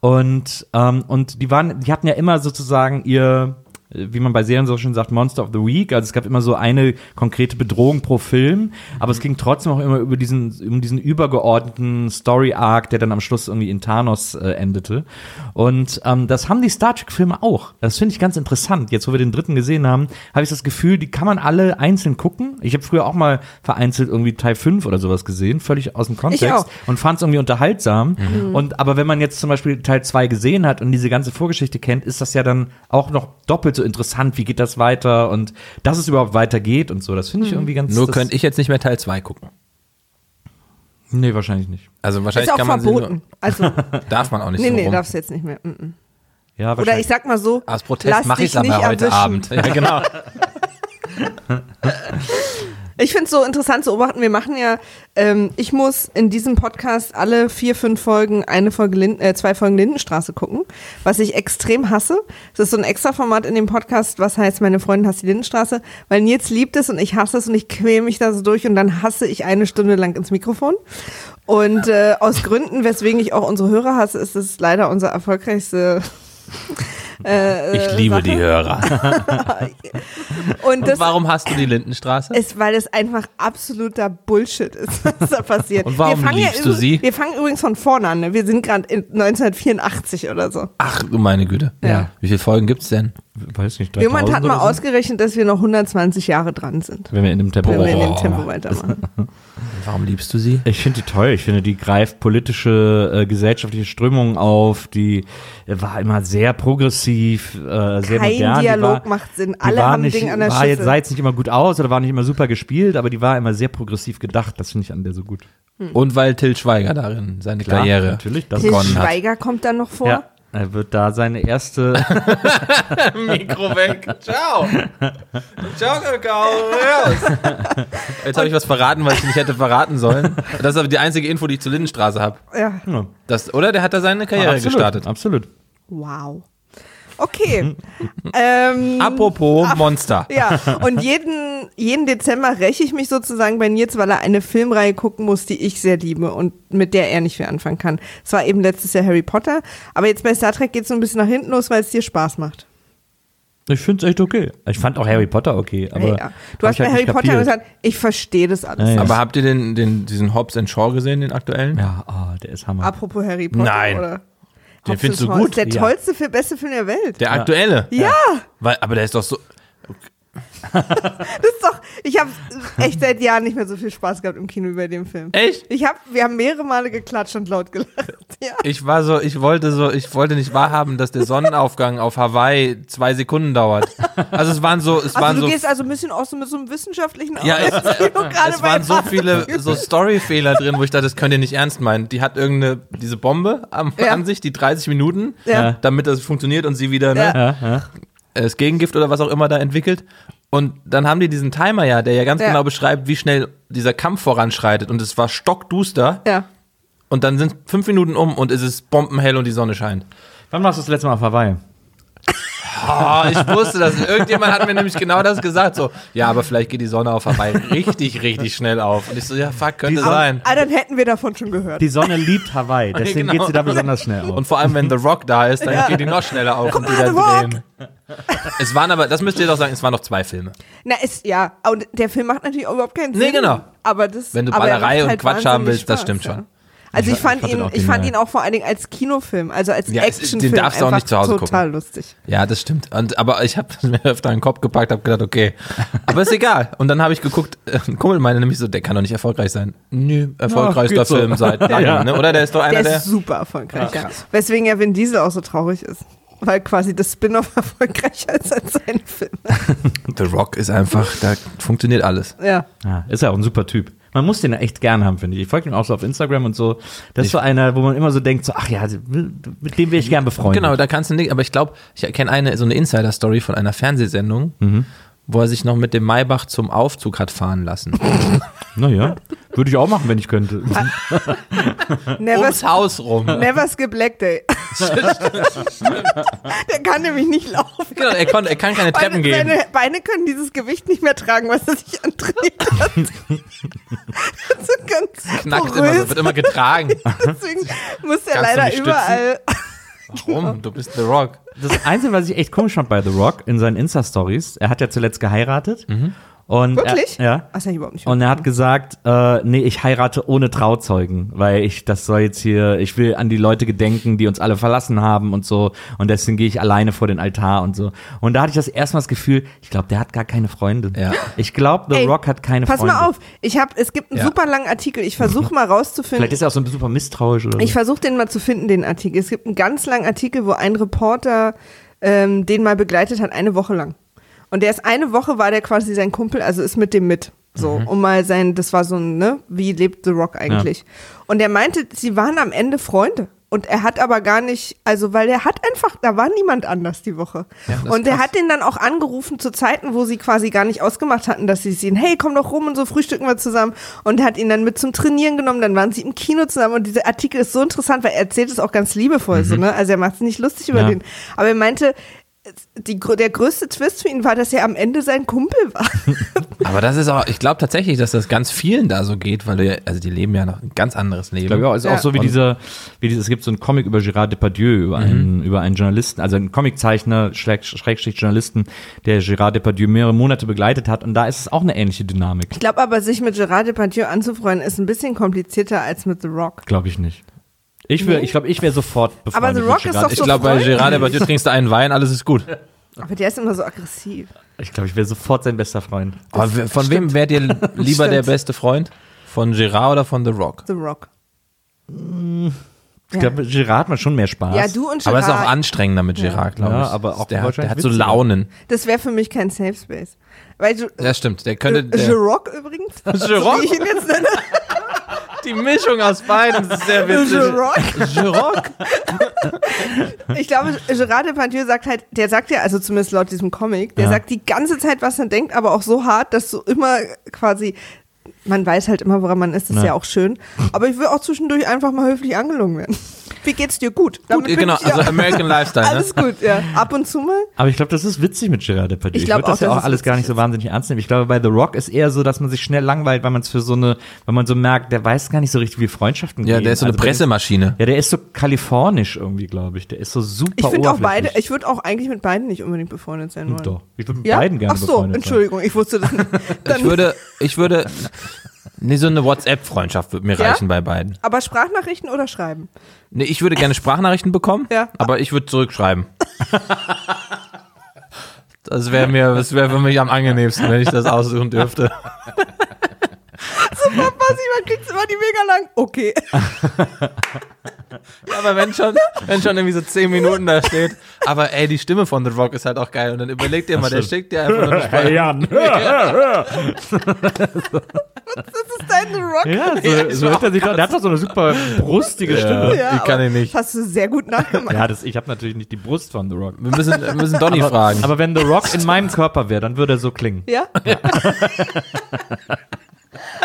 Und, ähm, und die waren, die hatten ja immer sozusagen ihr, wie man bei Serien so schön sagt, Monster of the Week. Also es gab immer so eine konkrete Bedrohung pro Film, aber es ging trotzdem auch immer über diesen, um diesen übergeordneten Story-Arc, der dann am Schluss irgendwie in Thanos äh, endete. Und ähm, das haben die Star Trek-Filme auch. Das finde ich ganz interessant. Jetzt, wo wir den dritten gesehen haben, habe ich das Gefühl, die kann man alle einzeln gucken. Ich habe früher auch mal vereinzelt irgendwie Teil 5 oder sowas gesehen, völlig aus dem Kontext und fand es irgendwie unterhaltsam. Und aber wenn man jetzt zum Beispiel Teil 2 gesehen hat und diese ganze Vorgeschichte kennt, ist das ja dann auch noch doppelt so interessant. Wie geht das weiter und dass es überhaupt weitergeht und so. Das finde ich irgendwie ganz. Nur könnte ich jetzt nicht mehr Teil 2 gucken. Nee, wahrscheinlich nicht. Also wahrscheinlich Ist auch kann man verboten. Also, sie nur, darf man auch nicht nee, so nee, rum. darfst du jetzt nicht mehr. Mm -mm. Ja, Oder ich sag mal so, Aus Protest lass mache ich dich es aber nicht heute erwischen. Abend. Ja, genau. Ich finde es so interessant zu beobachten. Wir machen ja, ähm, ich muss in diesem Podcast alle vier, fünf Folgen eine Folge, Lind äh, zwei Folgen Lindenstraße gucken, was ich extrem hasse. Das ist so ein extra Format in dem Podcast, was heißt, meine Freundin hasst die Lindenstraße, weil Nils liebt es und ich hasse es und ich quäle mich da so durch und dann hasse ich eine Stunde lang ins Mikrofon. Und äh, aus Gründen, weswegen ich auch unsere Hörer hasse, ist es leider unser erfolgreichste. Äh, Ich liebe Sache. die Hörer. Und Und warum hast du die Lindenstraße? ist, weil es einfach absoluter Bullshit ist, was da passiert. Und warum wir fangen liebst du übr- sie? Wir fangen übrigens von vorne an. Ne? Wir sind gerade in 1984 oder so. Ach du meine Güte. Ja. Wie viele Folgen gibt's denn? weiß nicht. Jemand 3000 hat mal so? ausgerechnet, dass wir noch 120 Jahre dran sind, Wenn wir in dem Tempo wenn wir in dem Oh. Tempo weitermachen. Warum liebst du sie? Ich finde die toll. Ich finde, die greift politische, äh, gesellschaftliche Strömungen auf. Die äh, war immer sehr progressiv, äh, sehr Kein modern. Dialog die war, macht Sinn. die Alle war haben nicht, ein Ding an der war jetzt, sah jetzt nicht immer gut aus oder war nicht immer super gespielt, aber die war immer sehr progressiv gedacht. Das finde ich an der so gut. Und weil Till Schweiger darin seine Klar, Karriere natürlich, das Til begonnen hat. Schweiger kommt dann noch vor. Ja, er wird da seine erste. Mikro weg. Ciao. Ciao, Kakao. Jetzt habe ich was verraten, was ich nicht hätte verraten sollen. Das ist aber die einzige Info, die ich zur Lindenstraße habe. Ja. Das, oder? Der hat da seine Karriere absolut, gestartet. Absolut. Wow. Okay. ähm, Apropos Monster. Ja, und jeden, jeden Dezember räche ich mich sozusagen bei Nils, weil er eine Filmreihe gucken muss, die ich sehr liebe und mit der er nicht viel anfangen kann. Es war eben letztes Jahr Harry Potter, aber jetzt bei Star Trek geht es so ein bisschen nach hinten los, weil es dir Spaß macht. Ich finde es echt okay. Ich fand auch Harry Potter okay. Aber ja. Du hab hast ich bei halt Harry Potter gesagt, ich verstehe das alles. Ja, ja. Aber habt ihr den, den, diesen Hobbs and Shaw gesehen, den aktuellen? Ja, oh, der ist Hammer. Apropos Harry Potter, Nein. oder? Den findest du gut? Ist der Ja. tollste, Film, beste Film der Welt. Der aktuelle? Ja, Weil, aber der ist doch so. das ist doch, ich habe echt seit Jahren nicht mehr so viel Spaß gehabt im Kino wie bei dem Film. Echt? Ich hab, wir haben mehrere Male geklatscht und laut gelacht. Ja. Ich war so, ich wollte so, ich wollte nicht wahrhaben, dass der Sonnenaufgang auf Hawaii zwei Sekunden dauert. Also es waren so, es waren Also du so, gehst also ein bisschen auch so mit so einem wissenschaftlichen ja, es, gerade es waren so viele so Storyfehler drin, wo ich dachte, das könnt ihr nicht ernst meinen. Die hat irgendeine, diese Bombe am, Ja. an sich, die 30 Minuten, Ja. damit das funktioniert und sie wieder, ne, ja, ja. das Gegengift oder was auch immer da entwickelt. Und dann haben die diesen Timer ja, der ja ganz Ja. genau beschreibt, wie schnell dieser Kampf voranschreitet. Und es war stockduster. Ja. Und dann sind fünf Minuten um und es ist bombenhell und die Sonne scheint. Wann warst du das letzte Mal auf Hawaii? Oh, ich wusste das. Irgendjemand hat mir nämlich genau das gesagt. So, ja, aber vielleicht geht die Sonne auf Hawaii richtig, richtig schnell auf. Und ich so, ja, fuck, könnte Die Sonne- sein. Ah, dann hätten wir davon schon gehört. Die Sonne liebt Hawaii, deswegen Genau. geht sie da besonders schnell auf. Und vor allem, wenn The Rock da ist, dann Ja. geht die noch schneller auf und mal, wieder drehen. Es waren aber, das müsst ihr doch sagen, es waren noch zwei Filme. Na, ist, ja, und der Film macht natürlich auch überhaupt keinen Nee, Sinn. genau. Aber das, Wenn du aber er Ballerei und halt Quatsch haben willst, das Spaß, stimmt ja. schon. Also ich Ich fand, ihn, auch ich fand ihn auch vor allen Dingen als Kinofilm, also als Ja, es- den Actionfilm darfst du auch einfach nicht zu Hause total lustig. Ja, das stimmt. Und, aber ich habe mir öfter in den Kopf gepackt, habe gedacht, okay. Aber ist egal. Und dann habe ich geguckt, äh, ein Kumpel meinte nämlich so, der kann doch nicht erfolgreich sein. Nö, erfolgreichster so. Film seit langem, Ja. ne? Oder der ist doch einer Der der. ist super erfolgreich, ja. Weswegen ja Vin Diesel auch so traurig ist. Weil quasi das Spin-off erfolgreicher ist als seine Filme. The Rock ist einfach, da funktioniert alles. Ja. Ja, ist ja auch ein super Typ. Man muss den ja echt gern haben, finde ich. Ich folge ihm auch so auf Instagram und so. Das ist so einer, wo man immer so denkt, so, ach ja, mit dem wäre ich gern befreundet. Genau, da kannst du nicht, aber ich glaube, ich kenne eine, so eine Insider-Story von einer Fernsehsendung, wo er sich noch mit dem Maybach zum Aufzug hat fahren lassen. Naja, würde ich auch machen, wenn ich könnte. Never, Ums Haus rum. never skip Leg Day. Der kann nämlich nicht laufen. Genau, er, kon, er kann keine Treppen Seine, gehen. seine Beine können dieses Gewicht nicht mehr tragen, was er sich antrainiert hat. so ganz Knackt porös. immer, so, wird immer getragen. Deswegen muss er Kannst leider überall Warum? Du bist The Rock. Das Einzige, was ich echt komisch fand bei The Rock in seinen Insta-Stories, er hat ja zuletzt geheiratet. Und Wirklich? Er, ja. Das ich überhaupt nicht Und er hat gesagt, äh, nee, ich heirate ohne Trauzeugen, weil ich, das soll jetzt hier, ich will an die Leute gedenken, die uns alle verlassen haben und so. Und deswegen gehe ich alleine vor den Altar und so. Und da hatte ich das erstmal das Gefühl, ich glaube, der hat gar keine Freunde. Ja. Ich glaube, The Ey, Rock hat keine Pass Freunde. mal auf, ich hab, es gibt einen Ja. super langen Artikel. Ich versuche mal rauszufinden. Vielleicht ist er auch so ein super misstrauisch oder so. Ich versuche den mal zu finden, den Artikel. Es gibt einen ganz langen Artikel, wo ein Reporter ähm, den mal begleitet hat, eine Woche lang. Und der ist eine Woche war der quasi sein Kumpel, also ist mit dem mit. So, um mal sein, das war so ein, ne, wie lebt The Rock eigentlich? Und er meinte, sie waren am Ende Freunde. Und er hat aber gar nicht, also weil er hat einfach, da war niemand anders die Woche. Ja, und er hat den dann auch angerufen zu Zeiten, wo sie quasi gar nicht ausgemacht hatten, dass sie sehen, hey, komm doch rum und so frühstücken wir zusammen. Und hat ihn dann mit zum Trainieren genommen, dann waren sie im Kino zusammen und dieser Artikel ist so interessant, weil er erzählt es auch ganz liebevoll, so, ne? Also er macht es nicht lustig über Ja. den. Aber er meinte, die, der größte Twist für ihn war, dass er am Ende sein Kumpel war. Aber das ist auch, ich glaube tatsächlich, dass das ganz vielen da so geht, weil ja, also die leben ja noch ein ganz anderes Leben. Ich glaube auch, ist Ja. auch so wie dieser, wie dieses, es gibt so einen Comic über Gérard Depardieu, über einen, über einen Journalisten, also einen Comiczeichner, Schräg- Schrägstrich Journalisten, der Gérard Depardieu mehrere Monate begleitet hat und da ist es auch eine ähnliche Dynamik. Ich glaube aber, sich mit Gerard Depardieu anzufreuen, ist ein bisschen komplizierter als mit The Rock. Glaube ich nicht. Ich wär, ich glaube, ich wäre sofort Aber befreundet The mit Rock ist doch ich so glaube, bei. Gerard Depardieu trinkst du einen Wein, alles ist gut. Aber der ist immer so aggressiv. Ich glaube, ich wäre sofort sein bester Freund. Aber von wem wärt ihr lieber der Stimmt. beste Freund? Von Gerard oder von The Rock? The Rock. Ich glaube, Gérard hat man schon mehr Spaß. Ja, du und Gerard. Aber es ist auch anstrengender mit Gerard, glaube Ja, ich. aber auch der, hat- der hat so. Launen. Das wäre für mich kein Safe Space. Weil du, Ja, stimmt. Der könnte. The Der, Rock übrigens. Gerard? Wie ich ihn jetzt nenne. Die Mischung aus beiden ist sehr Rock. Gerard? Ich glaube, Gerard Depardieu sagt halt, der sagt ja, also zumindest laut diesem Comic, der Ja. sagt die ganze Zeit, was er denkt, aber auch so hart, dass du immer quasi, man weiß halt immer, woran man ist, das ist Ja. ja auch schön. Aber ich will auch zwischendurch einfach mal höflich angelungen werden. Wie geht's dir? Gut. Damit bin genau, ich, also. American Lifestyle, ne? Alles gut, ja. Ab und zu mal. Aber ich glaube, das ist witzig mit Gérard Depardieu. Ich Ich, würde das ja auch es alles gar nicht so wahnsinnig ernst nehmen. Ich glaube, bei The Rock ist eher so, dass man sich schnell langweilt, weil man es für so eine, weil man so merkt, der weiß gar nicht so richtig, wie Freundschaften Ja, gehen. der ist so eine Also Pressemaschine. Ja, der ist so kalifornisch irgendwie, glaube ich. Der ist so super Ich finde auch beide, ich würde auch eigentlich mit beiden nicht unbedingt befreundet sein wollen. Doch. Ich würde mit Ja? beiden gerne Ach so, befreundet Entschuldigung, ich wusste das nicht. Dann, Ich würde, ich würde, nee, so eine WhatsApp-Freundschaft würde mir Ja? reichen bei beiden. aber Sprachnachrichten oder schreiben? Nee, ich würde gerne Sprachnachrichten bekommen, Ja. aber ich würde zurückschreiben. Das wäre mir, das wäre für mich am angenehmsten, wenn ich das aussuchen dürfte. Super passiv, man kriegt immer die mega lang. Okay. Ja, aber wenn schon, wenn schon irgendwie so zehn Minuten da steht, aber ey, die Stimme von The Rock ist halt auch geil und dann überleg dir mal, der schickt dir einfach nur eine Hey Jan. Das ist dein The Rock. Ja, so, so hört er sich doch, der hat doch so eine super brustige Stimme. Ja, ich kann ihn nicht. Hast du sehr gut nachgemacht. Ja, das, ich habe natürlich nicht die Brust von The Rock. Wir müssen, wir müssen Donny fragen. Aber wenn The Rock in meinem Körper wäre, dann würde er so klingen. Ja?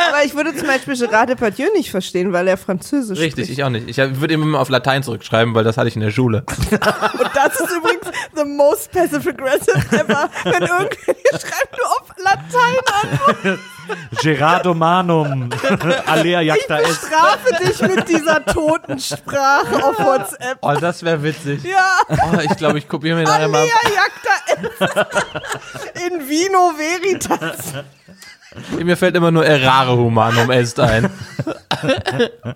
Aber ich würde zum Beispiel Gerard Depardieu nicht verstehen, weil er Französisch Richtig, spricht. ich auch nicht. Ich würde immer auf Latein zurückschreiben, weil das hatte ich in der Schule. Und das ist übrigens the most passive aggressive ever. Wenn irgendwer schreibt, du auf Latein an. Gerardo Manum. Alea Ich Jacta est. bestrafe dich mit dieser Totensprache auf WhatsApp. Oh, das wäre witzig. Ja, Oh, ich glaube, ich kopiere mir nachher mal. Alea Jacta est. In Vino Veritas. Mir fällt immer nur Errare Humanum Est ein.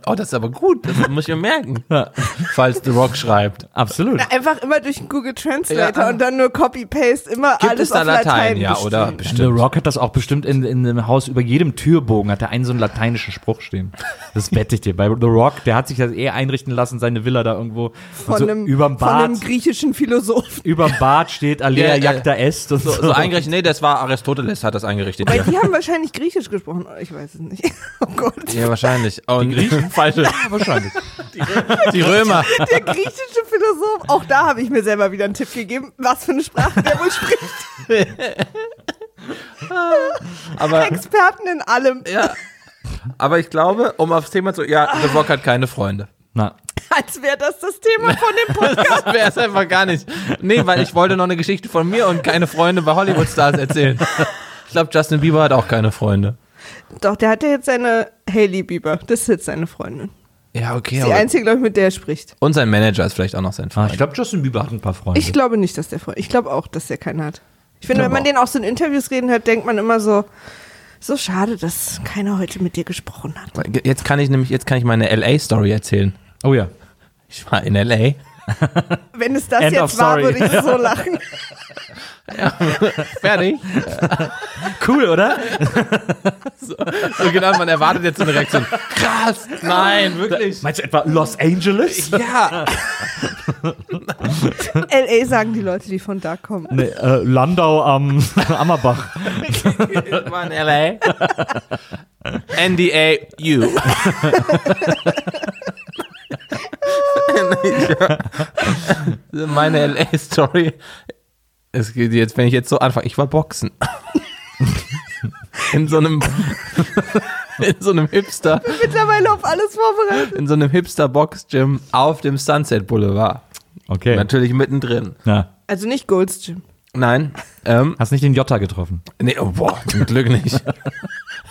Oh, das ist aber gut. Das muss ich mir merken. Falls The Rock schreibt. Absolut. Einfach immer durch den Google Translator Ja. und dann nur Copy-Paste, immer Gibt alles es da auf Latein? Latein. ja, geschrieben. oder? The Bestimmt. Rock hat das auch bestimmt in, in einem Haus über jedem Türbogen hat er einen so einen lateinischen Spruch stehen. Das wette ich dir. Bei The Rock, der hat sich das eh einrichten lassen, seine Villa da irgendwo. Von, so einem, überm von Bad, einem griechischen Philosophen. überm Bad steht Alea Ja, ja. Jacta est und so. So, so eingerichtet. Nee, das war Aristoteles, hat das eingerichtet. Weil Ja, die haben wahrscheinlich Griechisch gesprochen. Ich weiß es nicht. Oh Gott. ja wahrscheinlich. Oh, die Griechen? Falsche. wahrscheinlich. Die Römer. Der griechische Philosoph. Auch da habe ich mir selber wieder einen Tipp gegeben, was für eine Sprache der wohl spricht. Aber, Experten in allem. ja. Aber ich glaube, um aufs Thema zu. Ja, The Rock hat keine Freunde. Na, Als wäre das das Thema von dem Podcast. Wäre es einfach gar nicht. Nee, weil ich wollte noch eine Geschichte von mir und keine Freunde bei Hollywood-Stars erzählen. Ich glaube, Justin Bieber hat auch keine Freunde. Doch, der hat ja jetzt seine Hailey Bieber. Das ist jetzt seine Freundin. Ja, okay. ist die einzige, glaube ich, mit der er spricht. Und sein Manager ist vielleicht auch noch sein Ah, Freund. ich glaube, Justin Bieber hat ein paar Freunde. Ich glaube nicht, dass der Freund. Ich glaube auch, dass der keinen hat. Ich finde, wenn man aber- den auch so in Interviews reden hört, denkt man immer so, so schade, dass keiner heute mit dir gesprochen hat. Jetzt kann ich nämlich, jetzt kann ich meine LA-Story erzählen. oh ja. Ich war in LA. Wenn es das End jetzt war, story. würde ich so lachen. Fertig. Cool, oder? So genau, man erwartet jetzt so eine Reaktion. Krass. Nein, wirklich. Meinst du etwa Los Angeles? Ja. L.A. sagen die Leute, die von da kommen. Nee, äh, Landau am Ammerbach. Ich war in LA. NDA U. Meine LA-Story. Es geht jetzt, wenn ich jetzt so anfange, ich war Boxen. In so einem, in so einem Hipster, Mittlerweile auf alles vorbereitet. in so einem Hipster-Box-Gym auf dem Sunset Boulevard. Okay. Natürlich mittendrin. Ja. Also nicht Gold's Gym. Nein, ähm, Hast nicht den Jota getroffen? Nee, oh, boah, zum Glück nicht.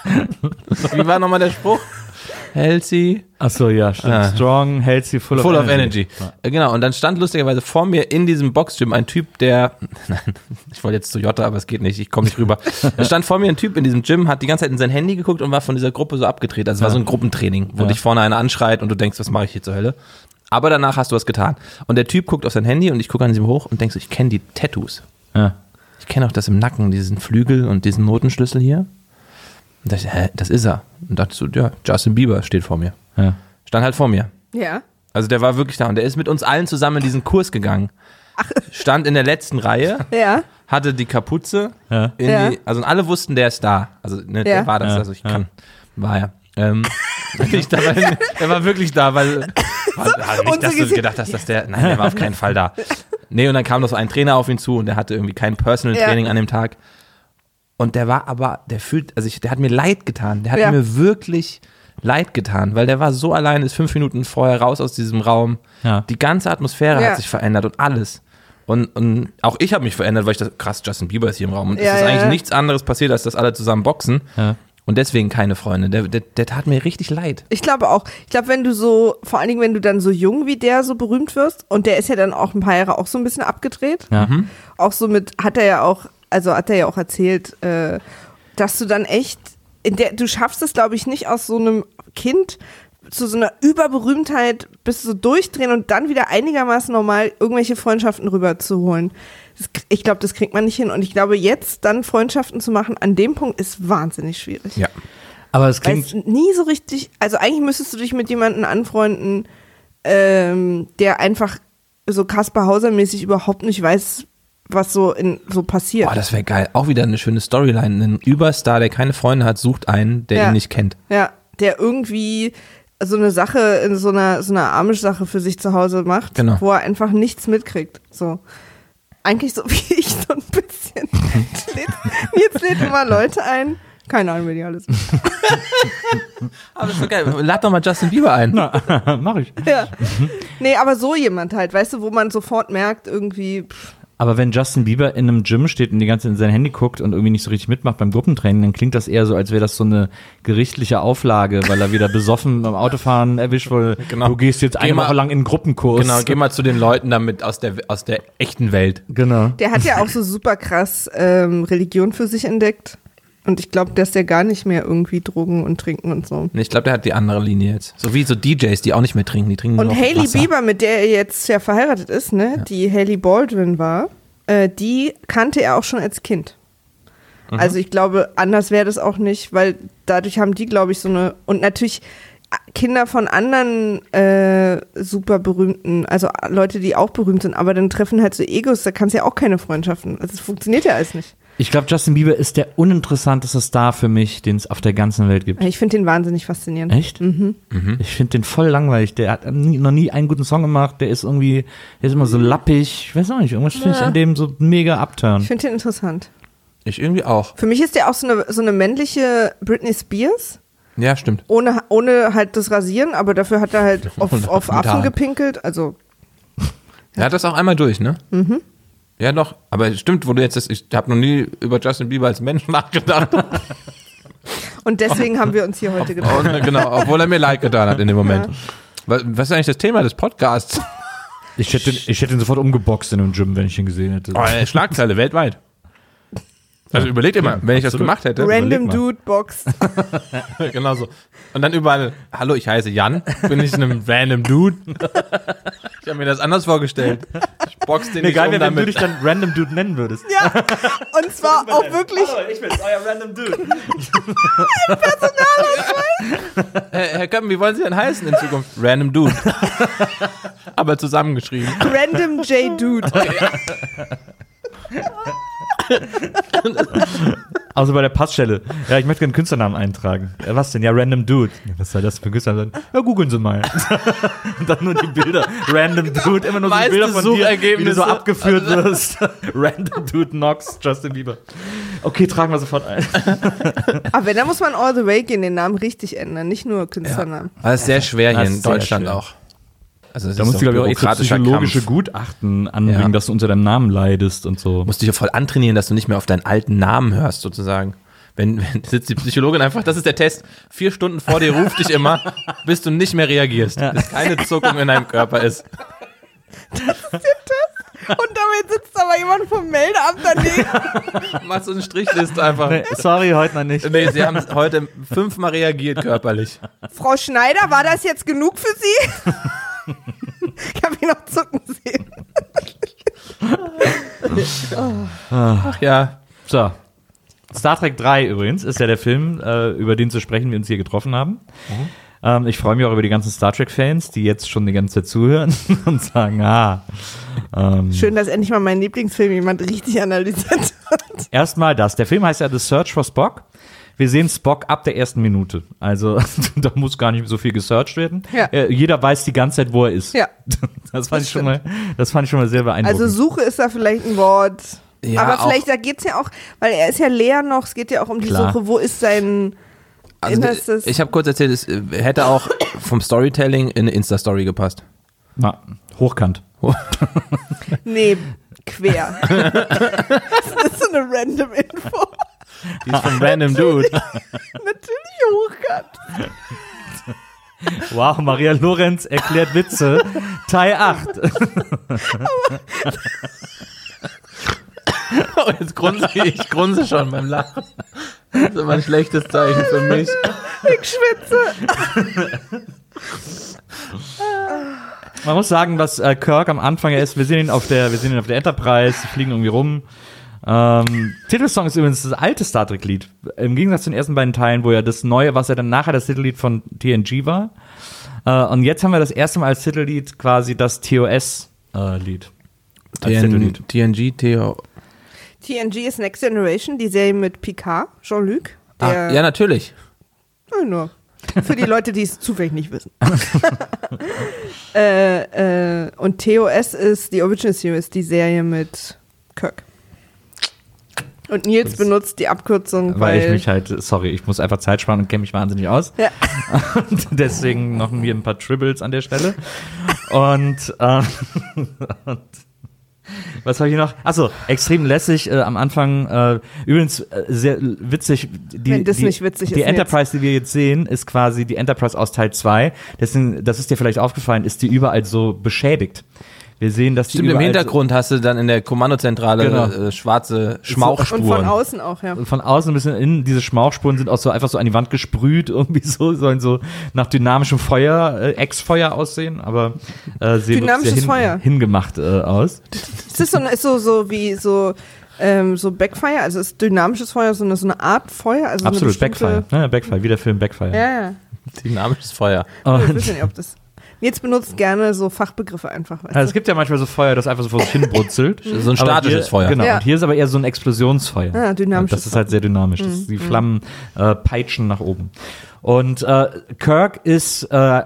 Wie war nochmal der Spruch? Healthy, Achso, ja, stimmt. Ah. Strong, healthy, full, full of of energy. Äh, Genau, und dann stand lustigerweise vor mir in diesem Boxgym ein Typ, der, nein, ich wollte jetzt zu Jota, aber es geht nicht, ich komme nicht rüber. Da stand vor mir ein Typ in diesem Gym, hat die ganze Zeit in sein Handy geguckt und war von dieser Gruppe so abgedreht. Also es war so ein Gruppentraining, wo Ja. dich vorne einer anschreit und du denkst, was mache ich hier zur Hölle? Aber danach hast du was getan. Und der Typ guckt auf sein Handy und ich gucke an diesem hoch und denk so, ich kenne die Tattoos. Ja. Ich kenne auch das im Nacken, diesen Flügel und diesen Notenschlüssel hier. Und dachte, ich, hä, das ist er. Und dachte so, ja, Justin Bieber steht vor mir. ja. Stand halt vor mir. Ja. Also der war wirklich da und der ist mit uns allen zusammen in diesen Kurs gegangen. Stand in der letzten Reihe, Ja. hatte die Kapuze. Ja. In Ja. Die, also alle wussten, der ist da. Also ne, Ja. der war das. Ja, Also ich ja. kann. War er. Ähm, wirklich da, weil, er war wirklich da, weil. War, also nicht, dass du gedacht hast, dass der. Nein, der war auf keinen Fall da. Nee, und dann kam noch so ein Trainer auf ihn zu und der hatte irgendwie kein Personal Ja. Training an dem Tag. Und der war aber, der fühlt, also ich, der hat mir leid getan. Der hat Ja. mir wirklich leid getan, weil der war so allein, ist fünf Minuten vorher raus aus diesem Raum. Ja. Die ganze Atmosphäre Ja. hat sich verändert und alles. Und, und auch ich habe mich verändert, weil ich dachte, krass, Justin Bieber ist hier im Raum. Und Ja, es ist ja, eigentlich ja. nichts anderes passiert, als dass alle zusammen boxen. Ja. Und deswegen keine Freunde. Der, der, der tat mir richtig leid. Ich glaube auch. Ich glaube, wenn du so, vor allen Dingen, wenn du dann so jung wie der so berühmt wirst, und der ist ja dann auch ein paar Jahre auch so ein bisschen abgedreht. Ja. Auch so mit, hat er ja auch, also hat er ja auch erzählt, äh, dass du dann echt, in der, du schaffst es, glaube ich, nicht aus so einem Kind zu so einer Überberühmtheit bis so durchdrehen und dann wieder einigermaßen normal irgendwelche Freundschaften rüberzuholen. Das, ich glaube, das kriegt man nicht hin. Und ich glaube, jetzt dann Freundschaften zu machen, an dem Punkt ist wahnsinnig schwierig. Ja. Aber es klingt. es nie so richtig, also eigentlich müsstest du dich mit jemandem anfreunden, ähm, der einfach so Kaspar Hauser-mäßig überhaupt nicht weiß, was so in so passiert. Boah, das wäre geil. Auch wieder eine schöne Storyline. Ein Überstar, der keine Freunde hat, sucht einen, der Ja. ihn nicht kennt. ja, der irgendwie so eine Sache in so einer so einer Amish-Sache für sich zu Hause macht, Genau. wo er einfach nichts mitkriegt. So. Eigentlich so wie ich so ein bisschen. Jetzt lädt immer Leute ein. Keine Ahnung, wer die alles sind. Aber das ist so geil. Lad doch mal Justin Bieber ein. Mach ich. Ja. Nee, aber so jemand halt, weißt du, wo man sofort merkt, irgendwie, pff, Aber wenn Justin Bieber in einem Gym steht und die ganze Zeit in sein Handy guckt und irgendwie nicht so richtig mitmacht beim Gruppentraining, dann klingt das eher so, als wäre das so eine gerichtliche Auflage, weil er wieder besoffen beim Autofahren erwischt wurde. Genau. Du gehst jetzt Geh eine mal- Woche lang in einen Gruppenkurs. Genau, geh mal zu den Leuten damit aus der, aus der echten Welt. Genau. Der hat ja auch so super krass ähm, Religion für sich entdeckt. Und ich glaube, dass der gar nicht mehr irgendwie Drogen und Trinken und so. Nee, Ich glaube, der hat die andere Linie jetzt. So wie so DJs, die auch nicht mehr trinken, die trinken Und nur noch Hailey Wasser. Bieber, mit der er jetzt ja verheiratet ist, ne, die Hailey Baldwin war, äh, die kannte er auch schon als Kind. Mhm. Also ich glaube, anders wäre das auch nicht, weil dadurch haben die, glaube ich, so eine und natürlich äh, Kinder von anderen äh, super berühmten, also Leute, die auch berühmt sind, aber dann treffen halt so Egos, da kannst du ja auch keine Freundschaften. Also es funktioniert ja alles nicht. Ich glaube, Justin Bieber ist der uninteressanteste Star für mich, den es auf der ganzen Welt gibt. Ich finde den wahnsinnig faszinierend. Echt? Mhm. Ich finde den voll langweilig. Der hat nie, noch nie einen guten Song gemacht. Der ist irgendwie, der ist immer so lappig. Ich weiß auch nicht, irgendwas finde ich Ja. an dem so mega abturn. Ich finde den interessant. Ich irgendwie auch. Für mich ist der auch so eine, so eine männliche Britney Spears. Ja, stimmt. Ohne, ohne halt das Rasieren, aber dafür hat er halt auf, auf Affen gepinkelt. Also, Er hat das auch einmal durch, ne? Mhm. Ja, doch. Aber stimmt, wo du jetzt das, ich habe noch nie über Justin Bieber als Mensch nachgedacht. und deswegen haben wir uns hier heute getroffen. Genau, obwohl er mir leid getan hat in dem Moment. Was, was ist eigentlich das Thema des Podcasts? Ich hätte, ich hätte ihn sofort umgeboxt in einem Gym, wenn ich ihn gesehen hätte. Oh, Schlagzeile weltweit. Also überleg dir mal, wenn ich das absolut. gemacht hätte. Random. Dude Box. genau so. Und dann überall, hallo, ich heiße Jan, bin ich ein random Dude. Ich habe mir das anders vorgestellt. Ich box den Nee, nicht geil um wenn du dich dann Random Dude nennen würdest. Ja. Und zwar auch wirklich. ich bin's, euer Random Dude. Herr, Herr Köppen, wie wollen Sie denn heißen in Zukunft? Random Dude. Aber zusammengeschrieben. Random J Dude. Also bei der Passstelle. Ja, ich möchte gerne einen Künstlernamen eintragen. Ja, was denn? Ja, Random Dude. Ja, was soll das für ein Künstlernamen sein? Ja, googeln Sie mal. Und dann nur die Bilder. Random Dude, immer nur so Meiste Bilder von dir, wie du so abgeführt wirst. Random Dude Knox, Justin Bieber. Okay, tragen wir sofort ein. Aber wenn, dann muss man all the way gehen, den Namen richtig ändern, nicht nur Künstlernamen. Aber es ist sehr schwer hier Das in Deutschland schwer. auch. Also Da ist musst du, glaube ich, auch echt so psychologische Kampf. Gutachten anbringen, Ja. dass du unter deinem Namen leidest und so. musst dich ja voll antrainieren, dass du nicht mehr auf deinen alten Namen hörst, sozusagen. Wenn, wenn sitzt die Psychologin einfach, das ist der Test, vier Stunden vor dir ruft dich immer, bis du nicht mehr reagierst, bis keine Zuckung in deinem Körper ist. Und damit sitzt aber jemand vom Meldeamt daneben. Machst du eine Strichliste einfach. Nee, sorry, heute noch nicht. Nee, sie haben heute fünfmal reagiert körperlich. Frau Schneider, war das jetzt genug für Sie? Ich habe ihn noch zucken sehen. Ach ja. So. Star Trek 3 übrigens ist ja der Film, äh, über den zu sprechen wir uns hier getroffen haben. Ähm, ich freue mich auch über die ganzen Star Trek-Fans, die jetzt schon die ganze Zeit zuhören und sagen, ah. Ähm, Schön, dass endlich mal meinen Lieblingsfilm jemand richtig analysiert hat. Erstmal das. Der Film heißt ja The Search for Spock. Wir sehen Spock ab der ersten Minute. Also da muss gar nicht so viel gesearched werden. Ja. Äh, jeder weiß die ganze Zeit, wo er ist. Ja. Das fand, Das ich schon mal, das fand ich schon mal sehr beeindruckend. Also Suche ist da vielleicht ein Wort. Ja, aber auch- vielleicht, da geht's ja auch, weil er ist ja leer noch, es geht ja auch um die Klar. Suche, wo ist sein Also, Innerstes? ich habe kurz erzählt, es äh, hätte auch vom Storytelling in eine Insta-Story gepasst. Na, hochkant. Nee, quer. das ist so eine random Info. Die ist von Random Dude. Natürlich hochkant. Wow, Maria Lorenz erklärt Witze. Teil 8. Oh, jetzt grunze ich, ich grunze schon beim Lachen. Das ist immer ein schlechtes Zeichen für mich. Ich schwitze. Man muss sagen, dass äh, Kirk am Anfang ist, wir sehen ihn auf der, wir sehen ihn auf der Enterprise, die fliegen irgendwie rum. Ähm, Titelsong ist übrigens das alte Star Trek Lied. Im Gegensatz zu den ersten beiden Teilen, wo ja das neue, was ja dann nachher das Titellied von TNG war. Äh, und jetzt haben wir das erste Mal als Titellied quasi das TOS äh. TNG, TO. TNG ist Next Generation, die Serie mit Picard, Jean-Luc. Ah, ja, natürlich. Ja, nur. Für die Leute, die es zufällig nicht wissen. äh, äh, und TOS ist die Original Series, die Serie mit Kirk. Und Nils benutzt die Abkürzung, Weil weil, ich mich halt, sorry, ich muss einfach Zeit sparen und kenne mich wahnsinnig aus. Ja. Und deswegen noch mir ein paar Tribbles an der Stelle. Und, ähm, und was habe ich noch? Achso, extrem lässig äh, am Anfang. Äh, übrigens äh, sehr witzig. Die, Wenn das die, nicht witzig die ist, Enterprise, die wir jetzt sehen, ist quasi die Enterprise aus Teil 2. Deswegen, das ist dir vielleicht aufgefallen, ist die überall so beschädigt. Wir sehen, dass die Stimmt, im überall Hintergrund hast du dann in der Kommandozentrale Genau. äh, schwarze und Schmauchspuren. von außen auch, ja. So, von außen ein bisschen innen, diese Schmauchspuren sind auch so einfach so an die Wand gesprüht, irgendwie so, sollen so nach dynamischem Feuer, äh, Ex-Feuer aussehen, aber äh, sehen Dynamisches sehr Feuer. hingemacht äh, aus. Ist das so, eine- ist so, so wie so, ähm, so Backfire? Also ist dynamisches Feuer so eine, so eine Art Feuer? Also Absolut, so eine Backfire. Ne, Backfire, wie der Film Backfire. Ja, ja. Dynamisches Feuer. Ich Und, weiß nicht, ob das. Nils benutzt gerne so Fachbegriffe einfach. Weißt also, es du? gibt ja manchmal so Feuer, das einfach so vor sich hin brutzelt. So ein statisches hier, Feuer. Genau, Ja. und hier ist aber eher so ein Explosionsfeuer. Ah, dynamisches Das ist halt sehr dynamisch. Das, die Flammen äh, peitschen nach oben. Und äh, Kirk ist äh, äh,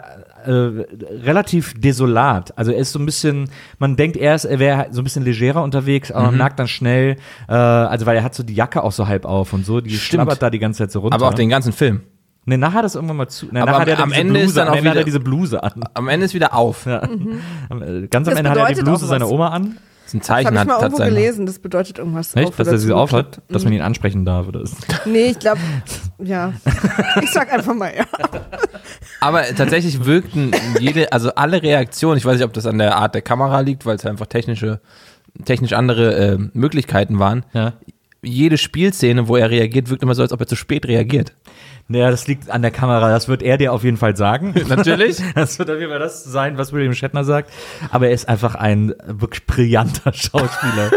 relativ desolat. Also er ist so ein bisschen, man denkt erst, er wäre so ein bisschen legerer unterwegs, aber man merkt dann schnell, äh, also weil er hat so die Jacke auch so halb auf und so, die Stimmt. schlabbert da die ganze Zeit so runter. Aber auch den ganzen Film. Nee, nachher hat er es irgendwann mal zu. Nee, Aber nachher am- hat er am diese Ende Bluse, ist dann am auch Ende hat er wieder- diese Bluse an. Am Ende ist wieder auf. Ja. Am, äh, Ganz am Das Ende hat er die Bluse seiner. Oma an. Das ist ein Das Zeichen, habe ich hat, mal hat irgendwo gelesen, das bedeutet irgendwas. Echt? auf Dass er sie zu. aufhat, dass man ihn ansprechen darf. Oder? ist- Nee, ich glaube, Ja. Ich sag einfach mal ja. Aber tatsächlich wirkten jede, also alle Reaktionen, ich weiß nicht, ob das an der Art der Kamera liegt, weil es einfach technische, technisch andere äh, Möglichkeiten waren. Ja. Jede Spielszene, wo er reagiert, wirkt immer so, als ob er zu spät reagiert. Naja, das liegt an der Kamera. Das wird er dir auf jeden Fall sagen. Natürlich. Das wird auf jeden Fall das sein, was William Shatner sagt. Aber er ist einfach ein wirklich brillanter Schauspieler.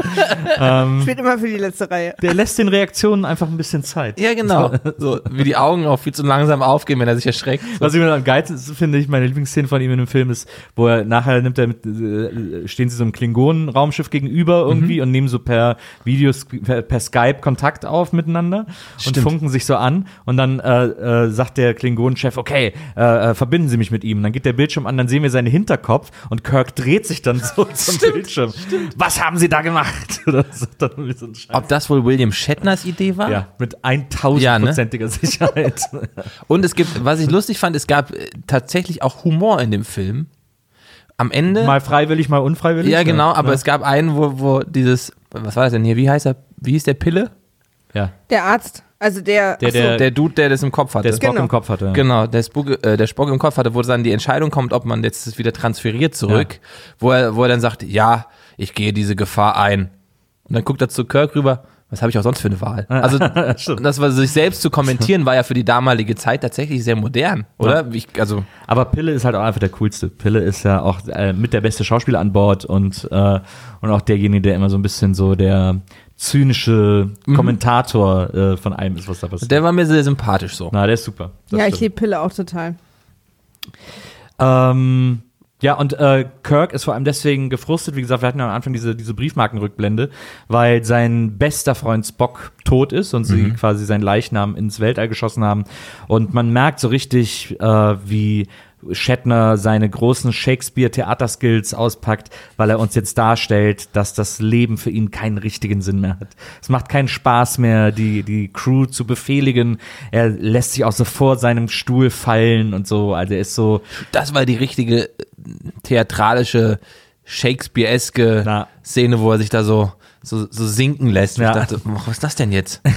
Spielt immer für die letzte Reihe. Der lässt den Reaktionen einfach ein bisschen Zeit. Ja, genau. So, wie die Augen auch viel zu langsam aufgehen, wenn er sich erschreckt. So. Was ich mir am geilsten finde, ich meine Lieblingsszene von ihm in dem Film ist, wo er nachher nimmt er mit, äh, stehen sie so einem Klingonen-Raumschiff gegenüber irgendwie und nehmen so per Videos, per, per Skype Kontakt auf miteinander und Stimmt. funken sich so an und dann äh, äh, sagt der Klingonenchef, okay, äh, äh, verbinden Sie mich mit ihm. Und dann geht der Bildschirm an, dann sehen wir seinen Hinterkopf und Kirk dreht sich dann so zum Bildschirm. Was haben Sie da gemacht? Irgendwie so. Ob das wohl William Shatners Idee war? Ja, mit Ja, ne? 1000-prozentiger Sicherheit. Und es gibt, was ich lustig fand, es gab äh, tatsächlich auch Humor in dem Film. Am Ende. mal freiwillig, mal unfreiwillig. ja, genau, aber ja. es gab einen, wo, wo dieses, was war das denn hier? Wie heißt er? Wie hieß der Pille? Ja. Der Arzt, also der, Der- ach so, der- Der Dude, der das im Kopf hatte. der Spock Genau. im Kopf hatte. Genau, der, Spock, äh, der Spock im Kopf hatte, wo dann die Entscheidung kommt, ob man jetzt das wieder transferiert zurück, wo, er, wo er dann sagt, ja, ich gehe diese Gefahr ein. Und dann guckt er zu Kirk rüber, was habe ich auch sonst für eine Wahl? Also das war sich selbst zu kommentieren, war ja für die damalige Zeit tatsächlich sehr modern, oder? Ich, also Aber Pille ist halt auch einfach der coolste. Pille ist ja auch äh, mit der beste Schauspieler an Bord und, äh, und auch derjenige, der immer so ein bisschen so der zynische Kommentator äh, von allem ist, was da passiert. der war mir sehr sympathisch so. Na, der ist super. Das ja, ich stimmt. liebe Pille auch total. Ähm, ja, und äh, Kirk ist vor allem deswegen gefrustet. Wie gesagt, wir hatten ja am Anfang diese, diese Briefmarkenrückblende, weil sein bester Freund Spock tot ist und sie quasi seinen Leichnam ins Weltall geschossen haben. Und man merkt so richtig, äh, wie Shatner seine großen Shakespeare-Theaterskills auspackt, weil er uns jetzt darstellt, dass das Leben für ihn keinen richtigen Sinn mehr hat. Es macht keinen Spaß mehr, die, die Crew zu befehligen. Er lässt sich auch so vor seinem Stuhl fallen und so. Also er ist so, Das war die richtige äh, theatralische, Shakespeare-eske. Szene, wo er sich da so, so, so sinken lässt. Ja. Ich dachte, was ist das denn jetzt?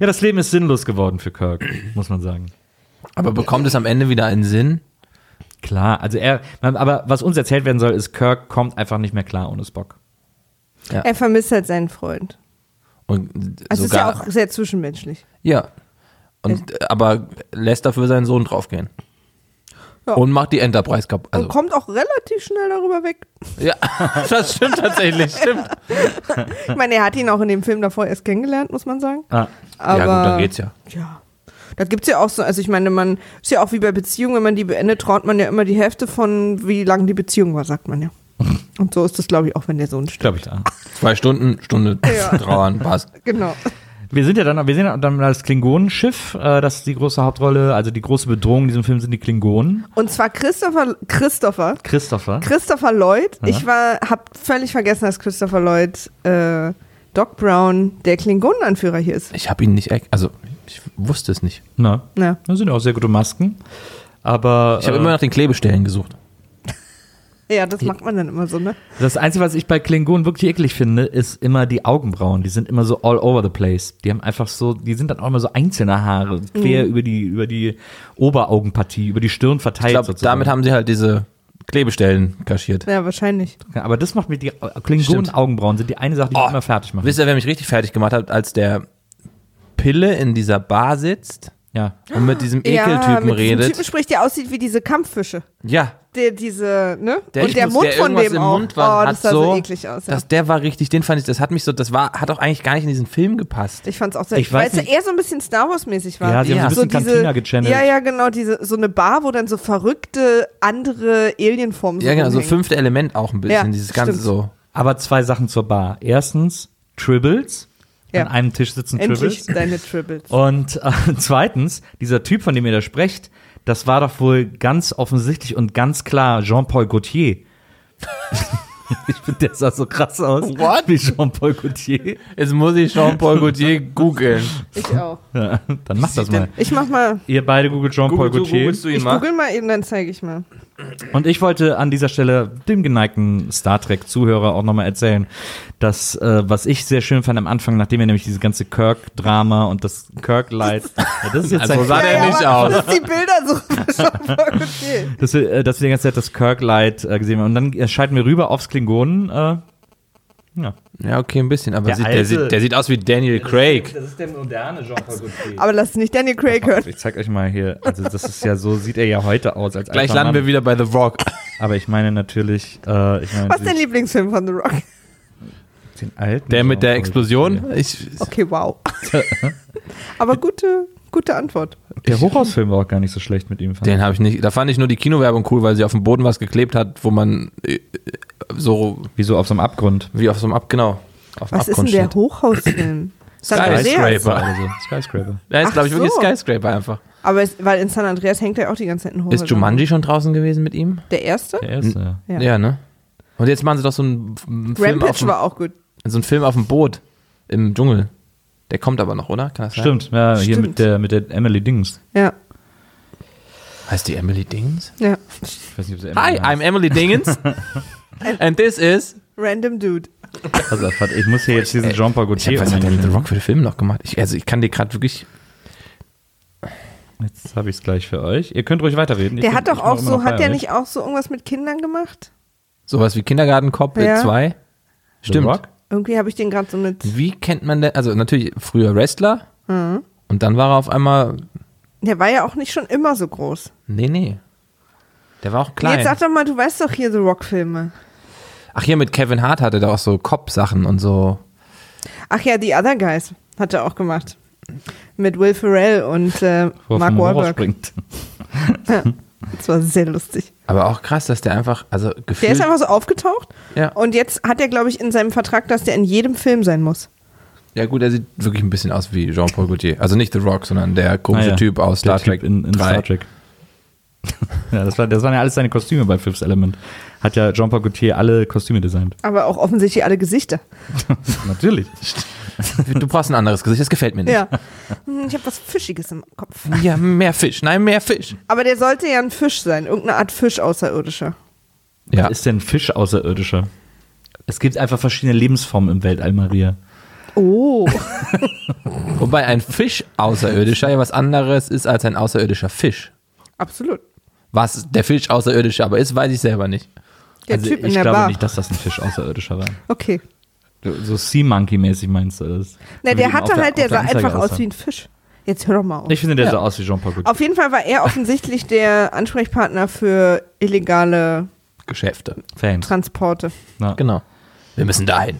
Ja, das Leben ist sinnlos geworden für Kirk, muss man sagen. Aber bekommt es am Ende wieder einen Sinn? Klar, also er, aber was uns erzählt werden soll, ist, Kirk kommt einfach nicht mehr klar ohne Spock. Er vermisst halt seinen Freund. Und Also es ist sogar, ja auch sehr zwischenmenschlich. Ja. Und, äh, aber lässt dafür seinen Sohn draufgehen. Ja. Und macht die Enterprise kaputt. Also, Und kommt auch relativ schnell darüber weg. ja, das stimmt tatsächlich, stimmt. Ich meine, er hat ihn auch in dem Film davor erst kennengelernt, muss man sagen. Ah, Aber, ja, gut, dann geht's ja. Ja. Da gibt's ja auch so, also ich meine, man ist ja auch wie bei Beziehungen, wenn man die beendet, traut man ja immer die Hälfte von, wie lang die Beziehung war, sagt man ja. Und so ist das, glaube ich, auch, wenn der Sohn stirbt. glaube ich da. Zwei Stunden, Stunde Ja. trauern, passt. Genau. Wir sind ja dann, wir sehen ja dann das Klingonenschiff, äh, das ist die große Hauptrolle, also die große Bedrohung in diesem Film sind die Klingonen. Und zwar Christopher, Christopher, Christopher. Christopher Lloyd. Ich war, hab völlig vergessen, dass Christopher Lloyd, äh, Doc Brown, der Klingonenanführer hier ist. Ich habe ihn nicht, also ich wusste es nicht. Na, Ja. das sind auch sehr gute Masken. Aber Ich habe äh, immer nach den Klebestellen gesucht. Ja, das macht man dann immer so, ne? das Einzige, was ich bei Klingonen wirklich eklig finde, ist immer die Augenbrauen. Die sind immer so all over the place. Die haben einfach so, die sind dann auch immer so einzelne Haare, quer über die, über die Oberaugenpartie, über die Stirn Ich verteilt. glaube, sozusagen. damit haben sie halt diese Klebestellen kaschiert. Ja, wahrscheinlich. Ja, aber das macht mir die Klingonen-Augenbrauen sind die eine Sache, die Oh, mich immer fertig machen. Wisst ihr, wer mich richtig fertig gemacht hat, als der Pille in dieser Bar sitzt Ja. und mit diesem ja, Ekeltypen mit diesem redet? Typen spricht, der aussieht wie diese Kampffische. Ja, Der, diese, ne? der, Und der muss- Mund der von dem im auch. Mund war, oh, das sah so, so eklig aus. Ja. Das, der war richtig, den fand ich, das hat mich so, das war, hat auch eigentlich gar nicht in diesen Film gepasst. Ich fand's auch sehr, Ich weil weiß es ja eher so ein bisschen Star Wars-mäßig war. Ja, sie haben so ein bisschen Cantina gechannelt. Ja, ja, genau, diese, so eine Bar, wo dann so verrückte andere Alienformen Ja, genau, so rumhängen. fünfte Element auch ein bisschen, Ja, dieses ganze stimmt. so. Aber zwei Sachen zur Bar. Erstens, Tribbles. Ja. An einem Tisch sitzen Endlich Tribbles. deine Tribbles. Und äh, zweitens, dieser Typ, von dem ihr da sprecht, das war doch wohl ganz offensichtlich und ganz klar Jean-Paul Gaultier. ich finde, der sah so krass aus. What? Wie Jean-Paul Gaultier. Jetzt muss ich Jean-Paul Gaultier googeln. Ich auch. Ja, dann mach das mal. Ich mach mal, Ihr beide googelt Jean-Paul Google, du, Gaultier. googelst du ihn ich mal? google mal eben, dann zeige ich mal. Und ich wollte an dieser Stelle dem geneigten Star Trek-Zuhörer auch nochmal erzählen, dass, äh, was ich sehr schön fand am Anfang, nachdem wir nämlich diese ganze Kirk-Drama und das Kirk-Light, ja, das ist jetzt Also sah der nicht aber aus. Dass die Bilder so okay. dass wir, äh, dass wir die ganze Zeit das Kirk-Light äh, gesehen haben. Und dann äh, schalten wir rüber aufs Klingonen. Äh, ja. Ja, okay, ein bisschen, aber Der sieht, der, sieht, der sieht aus wie Daniel Craig. Das ist der moderne Jean-Paul Gaultier. Aber lass nicht Daniel Craig hören. Ich zeig euch mal hier. Also das ist ja so, sieht er ja heute aus als Gleich landen Mann. wir wieder bei The Rock. Aber ich meine natürlich, äh, ich meine Was ist dein Lieblingsfilm von The Rock? den alten. Der mit der Explosion. Ich, Okay, wow. Aber gute, gute Antwort. Der Hochhausfilm war auch gar nicht so schlecht mit ihm. fand den habe ich nicht. Da fand ich nur die Kinowerbung cool, weil sie auf dem Boden was geklebt hat, wo man äh, so ich. Wie so auf so einem Abgrund. wie auf so einem Ab, genau. Auf Was ist denn Abgrund der steht. Hochhausfilm? San Skyscraper. Andreas. Oder so. Skyscraper. Der ist, glaube ich, wirklich so. Skyscraper einfach. Aber es, weil in San Andreas hängt er auch die ganze Zeit in Hochhäusern. Ist Jumanji schon draußen gewesen mit ihm? Der erste? Der erste. Ja. Ja, ne? Und jetzt machen sie doch so einen, Film, auf Rampage dem, war auch gut. so einen Film auf dem Boot im Dschungel. Der kommt aber noch, oder? Kann das sein? Stimmt, ja, hier Stimmt. mit der, mit der Emily Dings. Ja, Heißt die Emily Dings? ja. Ich weiß nicht, ob sie Hi, Emily I'm Emily Dingens. And this is. Random Dude. heißt. Also, ich muss hier jetzt diesen Jean-Paul Ich Gaultier hab, was hat der mit The. Rock für den Film noch gemacht? Ich, also ich kann dir gerade wirklich. Jetzt habe ich es gleich für euch. Ihr könnt ruhig weiterreden. Ich Der bin- hat doch auch so, hat der nicht auch so irgendwas mit Kindern gemacht? Sowas wie Kindergartenkopf Ja. 2. The Stimmt. Rock? Irgendwie habe ich den gerade so mit. Wie kennt man denn? Also natürlich früher Wrestler. Und dann war er auf einmal. Der war ja auch nicht schon immer so groß. Nee, nee. Der war auch klein. Jetzt sag doch mal, du weißt doch hier The Rock-Filme. Ach, hier mit Kevin Hart hatte der auch so Cop-Sachen und so. Ach ja, The Other Guys hat er auch gemacht. Mit Will Ferrell und äh, Mark Wahlberg. Das war sehr lustig. Aber auch krass, dass der einfach, also Der gefühlt. ist einfach so aufgetaucht ja. und jetzt hat er, glaube ich, in seinem Vertrag, dass der in jedem Film sein muss. ja, gut, er sieht wirklich ein bisschen aus wie Jean-Paul Gaultier. Also nicht The Rock, sondern der komische Ah, ja. Typ aus Der Star Typ Trek in, in 3. Star Trek. ja, das, war, das waren ja alles seine Kostüme bei Fifth Element. Hat ja Jean-Paul Gaultier alle Kostüme designt. Aber auch offensichtlich alle Gesichter. Natürlich. Du brauchst ein anderes Gesicht, das gefällt mir nicht. Ja. Hm, Ich habe was Fischiges im Kopf. Ja, mehr Fisch. Nein, mehr Fisch. Aber der sollte ja ein Fisch sein. Irgendeine Art Fisch außerirdischer. Ja. Was ist denn Fisch außerirdischer? Es gibt einfach verschiedene Lebensformen im Weltall, Maria. Oh. Wobei ein Fisch außerirdischer ja was anderes ist als ein außerirdischer Fisch. Absolut. Was der Fisch außerirdische aber ist, weiß ich selber nicht. Der also Typ in ich der glaube Bar. nicht, dass das ein Fisch außerirdischer war. Okay. Du- So Sea Monkey-mäßig meinst du das? Na, der hatte halt, der der sah einfach aus wie ein Fisch. Jetzt hör doch mal auf. Ich finde, der Ja. sah aus wie Jean-Paul Gaultier. Auf jeden Fall war er offensichtlich der Ansprechpartner für illegale Geschäfte. Fans. Transporte. Ja. Genau. Wir müssen dahin.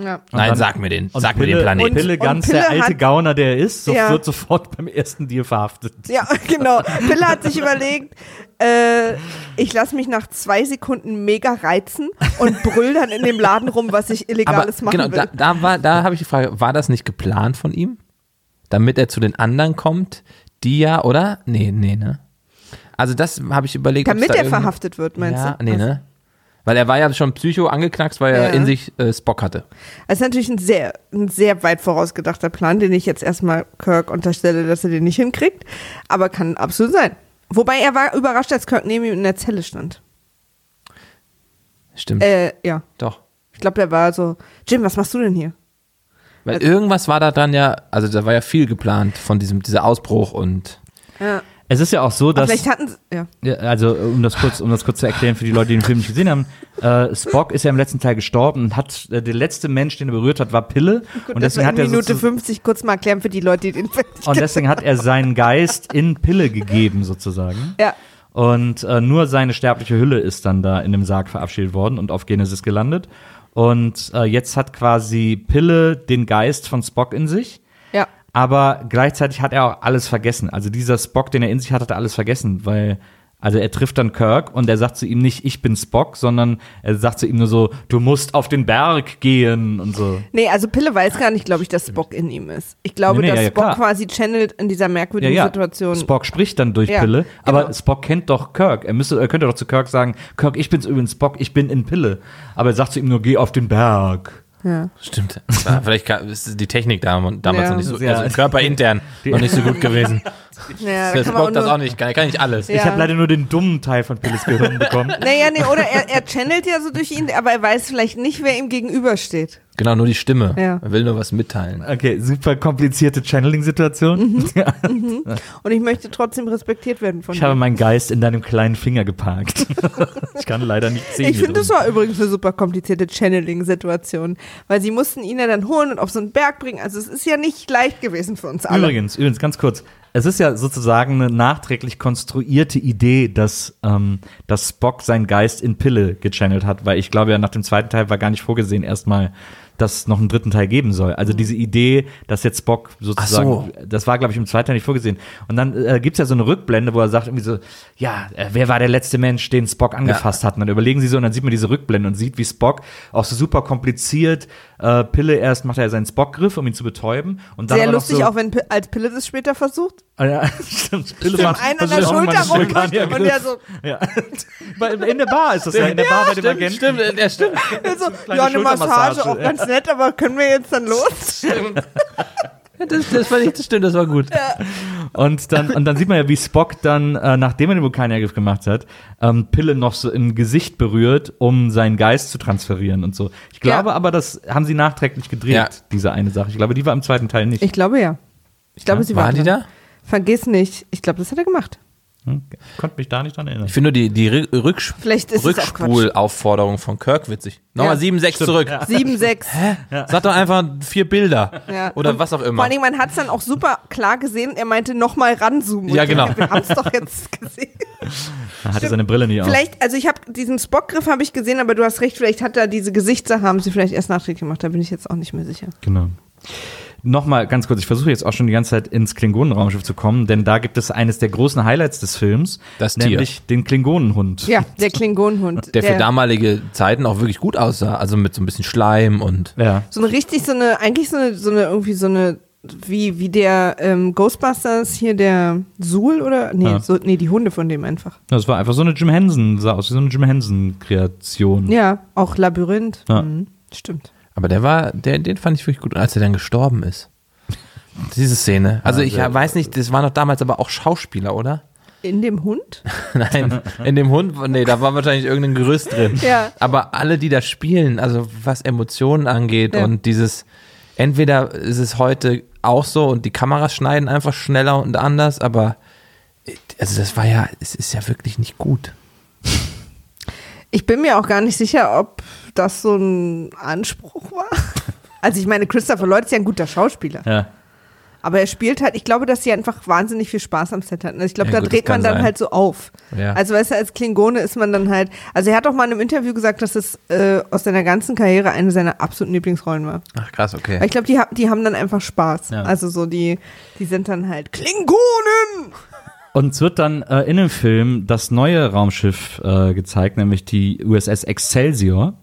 Ja. Nein, dann- sag mir den. Und Sag mir Pille, den Planeten. Und Pille, Und ganz Pille der alte hat- Gauner, der er ist, so, Ja. wird sofort beim ersten Deal verhaftet. Ja, genau. Pille hat sich überlegt, äh, ich lasse mich nach zwei Sekunden mega reizen und brüll dann in dem Laden rum, was ich aber Illegales machen genau, will. da, da, war, da habe ich die Frage, war das nicht geplant von ihm? Damit er zu den anderen kommt, die ja, oder? Nee, nee, ne? Also das habe ich überlegt. Damit da er verhaftet wird, meinst ja, du? nee, ne? Weil er war ja schon psycho angeknackst, weil er Ja. in sich äh, Spock hatte. Das ist natürlich ein sehr, ein sehr weit vorausgedachter Plan, den ich jetzt erstmal Kirk unterstelle, dass er den nicht hinkriegt. Aber kann absolut sein. Wobei er war überrascht, als Kirk neben ihm in der Zelle stand. Stimmt, Äh, ja. doch. Ich glaube, der war so, Jim, was machst du denn hier? Weil irgendwas war da dran ja, also da war ja viel geplant von diesem dieser Ausbruch und Ja. Es ist ja auch so, Aber dass. vielleicht hatten sie, ja. Also um das kurz, um das kurz zu erklären für die Leute, die den Film nicht gesehen haben, äh, Spock ist ja im letzten Teil gestorben und hat äh, der letzte Mensch, den er berührt hat, war Pille Gut, und deswegen hat er Minute sozu- 50 kurz mal erklären für die Leute, die den Film nicht und deswegen hat er seinen Geist in Pille gegeben sozusagen. Ja. Und äh, nur seine sterbliche Hülle ist dann da in dem Sarg verabschiedet worden und auf Genesis gelandet. Und äh, jetzt hat quasi Pille den Geist von Spock in sich. Ja. Aber gleichzeitig hat er auch alles vergessen. Also dieser Spock, den er in sich hat, hat er alles vergessen, weil also er trifft dann Kirk und er sagt zu ihm nicht, ich bin Spock, sondern er sagt zu ihm nur so, du musst auf den Berg gehen und so. Nee, also Pille weiß gar nicht, glaube ich, dass Spock in ihm ist. Ich glaube, Nee, nee, dass ja, ja, Spock klar. quasi channelt in dieser merkwürdigen Situation. Spock spricht dann durch Ja, Pille, aber genau. Spock kennt doch Kirk. Er müsste, er könnte doch zu Kirk sagen, Kirk, ich bin's übrigens Spock, ich bin in Pille. Aber er sagt zu ihm nur, geh auf den Berg. Ja. stimmt. Vielleicht ist die Technik da, damals Ja. noch nicht so, also körperintern noch nicht so gut gewesen. Ja, da Das kann das auch nicht, kann, kann nicht alles. Ja. Ich habe leider nur den dummen Teil von Pilles Gehirn bekommen. Naja, nee, oder er, er channelt ja so durch ihn, aber er weiß vielleicht nicht, wer ihm gegenübersteht. Genau, nur die Stimme. Ja. Er will nur was mitteilen. Okay, super komplizierte Channeling-Situation. Mhm. Ja. Und ich möchte trotzdem respektiert werden von Ich habe meinen Geist in deinem kleinen Finger geparkt. ich kann leider nicht sehen. Ich finde, das war übrigens eine super komplizierte Channeling-Situation, weil sie mussten ihn ja dann holen und auf so einen Berg bringen. Also es ist ja nicht leicht gewesen für uns alle. Übrigens, übrigens, ganz kurz. Es ist ja sozusagen eine nachträglich konstruierte Idee, dass, ähm, dass Spock seinen Geist in Pille gechannelt hat, weil ich glaube ja, nach dem zweiten Teil war gar nicht vorgesehen, erstmal, dass es noch einen dritten Teil geben soll. Also diese Idee, dass jetzt Spock sozusagen, das war, glaube ich, im zweiten Teil nicht vorgesehen. Und dann äh, gibt's ja so eine Rückblende, wo er sagt irgendwie so, ja, äh, wer war der letzte Mensch, den Spock angefasst hat? Und dann überlegen sie so und dann sieht man diese Rückblende und sieht, wie Spock auch so super kompliziert äh, Pille erst macht er seinen Spock-Griff, um ihn zu betäuben. Und dann Sehr lustig, so, auch wenn Pi- als Pille das später versucht. Ah, ja, stimmt. Pille Dem macht- einen an der Schulter rumwischt und der so, Ja. In der Bar ist das ja, in der Bar bei dem Agenten. stimmt, der stimmt. so ja, eine Massage, auch ja. ganz nett, aber können wir jetzt dann los? Das, das fand ich, das stimmt, das war gut. Und dann, und dann sieht man ja, wie Spock dann, äh, nachdem er den Vulkaniergriff gemacht hat, ähm, Pille noch so im Gesicht berührt, um seinen Geist zu transferieren und so. Ich glaube Ja. aber, das haben sie nachträglich gedreht, Ja. diese eine Sache. Ich glaube, die war im zweiten Teil nicht. Ich glaube ja. Ich glaube, sie Waren die da? Vergiss nicht. Ich glaube, das hat er gemacht. Hm? Konnte mich da nicht dran erinnern. Ich finde nur die, die Rü- Rücks. Rückspulaufforderung von Kirk witzig. Nochmal Ja. 7-6 zurück. 7, 6. Sag doch einfach vier Bilder. Ja. Oder Und was auch Vor immer. allen Dingen, man hat es dann auch super klar gesehen. Er meinte, nochmal ranzoomen. Ja, genau. Wir haben es doch jetzt gesehen. Er hatte seine Brille nie auf. Vielleicht, also ich habe diesen Spock-Griff habe ich gesehen, aber du hast recht, vielleicht hat er diese Gesichtssache, haben sie vielleicht erst nachträglich gemacht, da bin ich jetzt auch nicht mehr sicher. Genau. Nochmal ganz kurz, ich versuche jetzt auch schon die ganze Zeit ins Klingonenraumschiff zu kommen, denn da gibt es eines der großen Highlights des Films, Das Tier. nämlich den Klingonenhund. Ja, der Klingonenhund. Der für damalige Zeiten auch wirklich gut aussah. Also mit so ein bisschen Schleim und. Ja. So eine richtig, so eine, eigentlich so eine, so eine, irgendwie so eine, wie, wie der ähm, Ghostbusters hier, der Suhl oder? Nee, Ja. so, nee, die Hunde von dem einfach. Das war einfach so eine Jim Henson, sah aus wie so eine Jim Henson-Kreation. Ja, auch Labyrinth. Ja. Mhm, stimmt. Aber der war, der, den fand ich wirklich gut, als er dann gestorben ist. Diese Szene. Also ich sehr weiß nicht, das waren doch damals aber auch Schauspieler, oder? In dem Hund? Nein, in dem Hund, nee, da war wahrscheinlich irgendein Gerüst drin. Ja. Aber alle, die da spielen, also was Emotionen angeht Ja. und dieses, entweder ist es heute auch so und die Kameras schneiden einfach schneller und anders, aber also das war ja, es ist ja wirklich nicht gut. Ich bin mir auch gar nicht sicher, ob das so ein Anspruch war. Also ich meine, Christopher Lloyd ist ja ein guter Schauspieler. Ja. Aber er spielt halt, ich glaube, dass sie einfach wahnsinnig viel Spaß am Set hatten. Ich glaube, Ja, da gut, dreht man dann sein. halt so auf. Ja. Also weißt du, als Klingone ist man dann halt, also er hat auch mal in einem Interview gesagt, dass es äh, aus seiner ganzen Karriere eine seiner absoluten Lieblingsrollen war. Ach krass, okay. Weil ich glaube, die, die haben dann einfach Spaß. Ja. Also so, die, die sind dann halt Klingonen! Und es wird dann äh, in dem Film das neue Raumschiff äh, gezeigt, nämlich die USS Excelsior,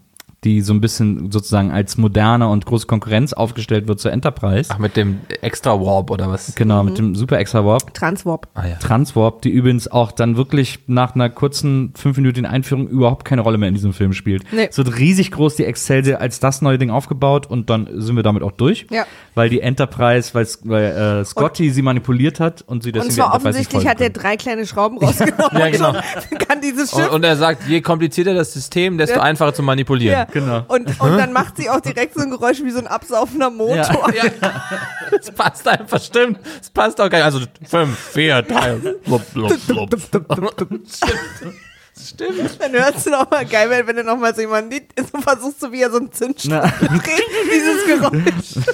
die so ein bisschen sozusagen als moderne und große Konkurrenz aufgestellt wird zur Enterprise. Ach, mit dem Extra Warp oder was? Genau, mit dem Super Extra Warp. Transwarp. Ah ja. Transwarp, die übrigens auch dann wirklich nach einer kurzen fünfminütigen Einführung überhaupt keine Rolle mehr in diesem Film spielt. Nee. Es wird riesig groß die Excelsior als das neue Ding aufgebaut und dann sind wir damit auch durch. Ja. Weil die Enterprise, weil, weil äh, Scotty sie manipuliert hat und sie deswegen Und zwar offensichtlich hat er folgen drei kleine Schrauben rausgenommen. Ja, genau. und kann dieses Und, Schiff und er sagt, je komplizierter das System, desto Ja. einfacher zu manipulieren. Ja. Genau. Und, und dann macht sie auch direkt so ein Geräusch wie so ein absaufender Motor. Ja. Das passt einfach, stimmt. Das passt auch gar nicht. Also fünf, vier, drei. Blub, blub, blub. Stimmt. Dann hörst du noch mal geil, wenn, wenn du noch mal so jemanden sieht, so versuchst du wie er so einen Zündstoff Na. dreht, dieses Geräusch.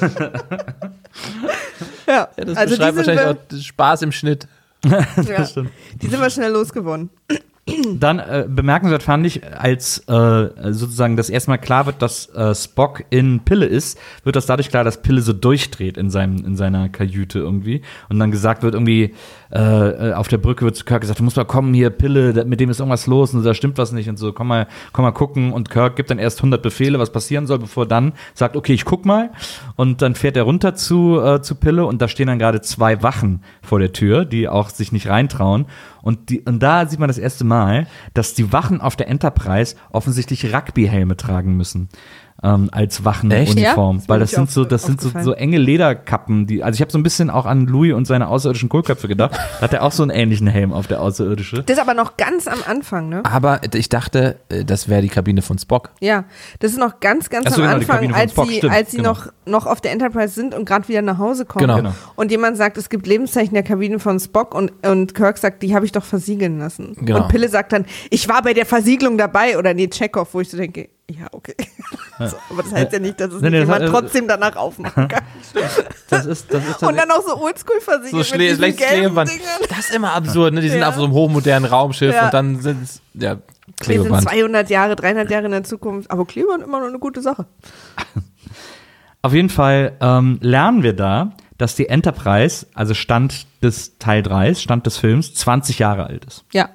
ja, Ja, das also beschreibt wahrscheinlich auch Spaß im Schnitt. ja, stimmt. die sind wir schnell losgeworden. Dann äh, bemerkenswert fand ich, als äh, sozusagen das erstmal klar wird, dass äh, Spock in Pille ist, wird das dadurch klar, dass Pille so durchdreht in, seinem, in seiner Kajüte irgendwie. Und dann gesagt wird irgendwie, äh, äh, auf der Brücke wird zu Kirk gesagt, du musst mal kommen hier, Pille, mit dem ist irgendwas los und da stimmt was nicht und so, komm mal, komm mal gucken. Und Kirk gibt dann erst 100 Befehle, was passieren soll, bevor dann sagt, okay, ich guck mal. Und dann fährt er runter zu, äh, zu Pille und da stehen dann gerade zwei Wachen vor der Tür, die auch sich nicht reintrauen. Und, die, und da sieht man das erste Mal, dass die Wachen auf der Enterprise offensichtlich Rugby-Helme tragen müssen. Ähm, als? Wachenuniform, Ja? weil Das sind so, das sind so, so enge Lederkappen, die, also ich habe so ein bisschen auch an Louis und seine außerirdischen Kohlköpfe gedacht. Da hat er auch so einen ähnlichen Helm auf der außerirdische. Das ist aber noch ganz am Anfang, ne? Aber ich dachte, äh, das wäre die Kabine von Spock. Ja, das ist noch ganz, ganz Ach so, am genau, Anfang, als Spock, sie, stimmt, als sie genau. noch, noch auf der Enterprise sind und gerade wieder nach Hause kommen. Genau. Genau. Und jemand sagt, es gibt Lebenszeichen der Kabine von Spock und, und Kirk sagt, die habe ich doch versiegeln lassen. Genau. Und Pille sagt dann, ich war bei der Versiegelung dabei oder nee, Chekhov, wo ich so denke, ja, okay. So, aber das heißt ja nicht, dass es Nee, nee, nicht das jemand hat- trotzdem danach aufmachen kann. Das ist, das ist Und dann auch so oldschool versiegelt So mit Schle gelben Klebeband. Das ist immer absurd, ne? Die sind Ja. auf so einem hochmodernen Raumschiff Ja. und dann sind es, ja, Wir sind Klebeband. 200 Jahre, 300 Jahre in der Zukunft, aber Klebeband immer noch eine gute Sache. Auf jeden Fall ähm, lernen wir da, dass die Enterprise, also Stand des Teil 3, Stand des Films, 20 Jahre alt ist. Ja.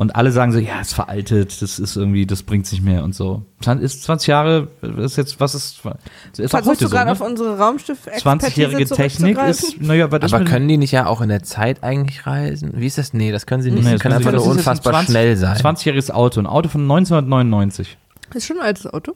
Und alle sagen so, ja, ist veraltet, das ist irgendwie, das bringt's nicht mehr und so. Ist 20 Jahre, ist jetzt, was ist, ist auch Versuchst heute du so, gerade ne? auf unsere Raumschiff 20-jährige Technik ist, naja, was ist Aber können die nicht ja auch in der Zeit eigentlich reisen? Wie ist das? Nee, das können sie nicht. Nee, sie das können einfach sie- nur das jetzt ein unfassbar 20 schnell sein. 20-jähriges Auto, ein Auto von 1999. Ist schon ein altes Auto.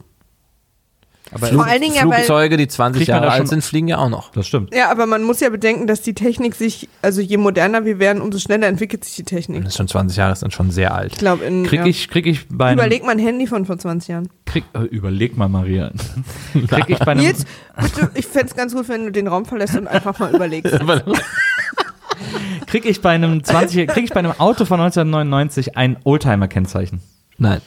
Aber Vor allen Dingen ja, Flugzeuge, die 20 Kriegt man Jahre alt schon- sind, fliegen ja auch noch. das stimmt. ja, aber man muss ja bedenken, dass die Technik sich, also je moderner wir werden, umso schneller entwickelt sich die Technik. Das ist schon 20 Jahre, ist dann schon sehr alt. Ich glaube, in. Krieg ja. ich, krieg ich bei einem, Überleg mal ein Handy von vor 20 Jahren. krieg, äh, überleg mal, Maria. krieg ich bei einem, Nils, bitte, ich fände es ganz gut, wenn du den Raum verlässt und einfach mal überlegst. krieg ich bei einem 20, krieg ich bei einem Auto von 1999 ein Oldtimer-Kennzeichen? Nein,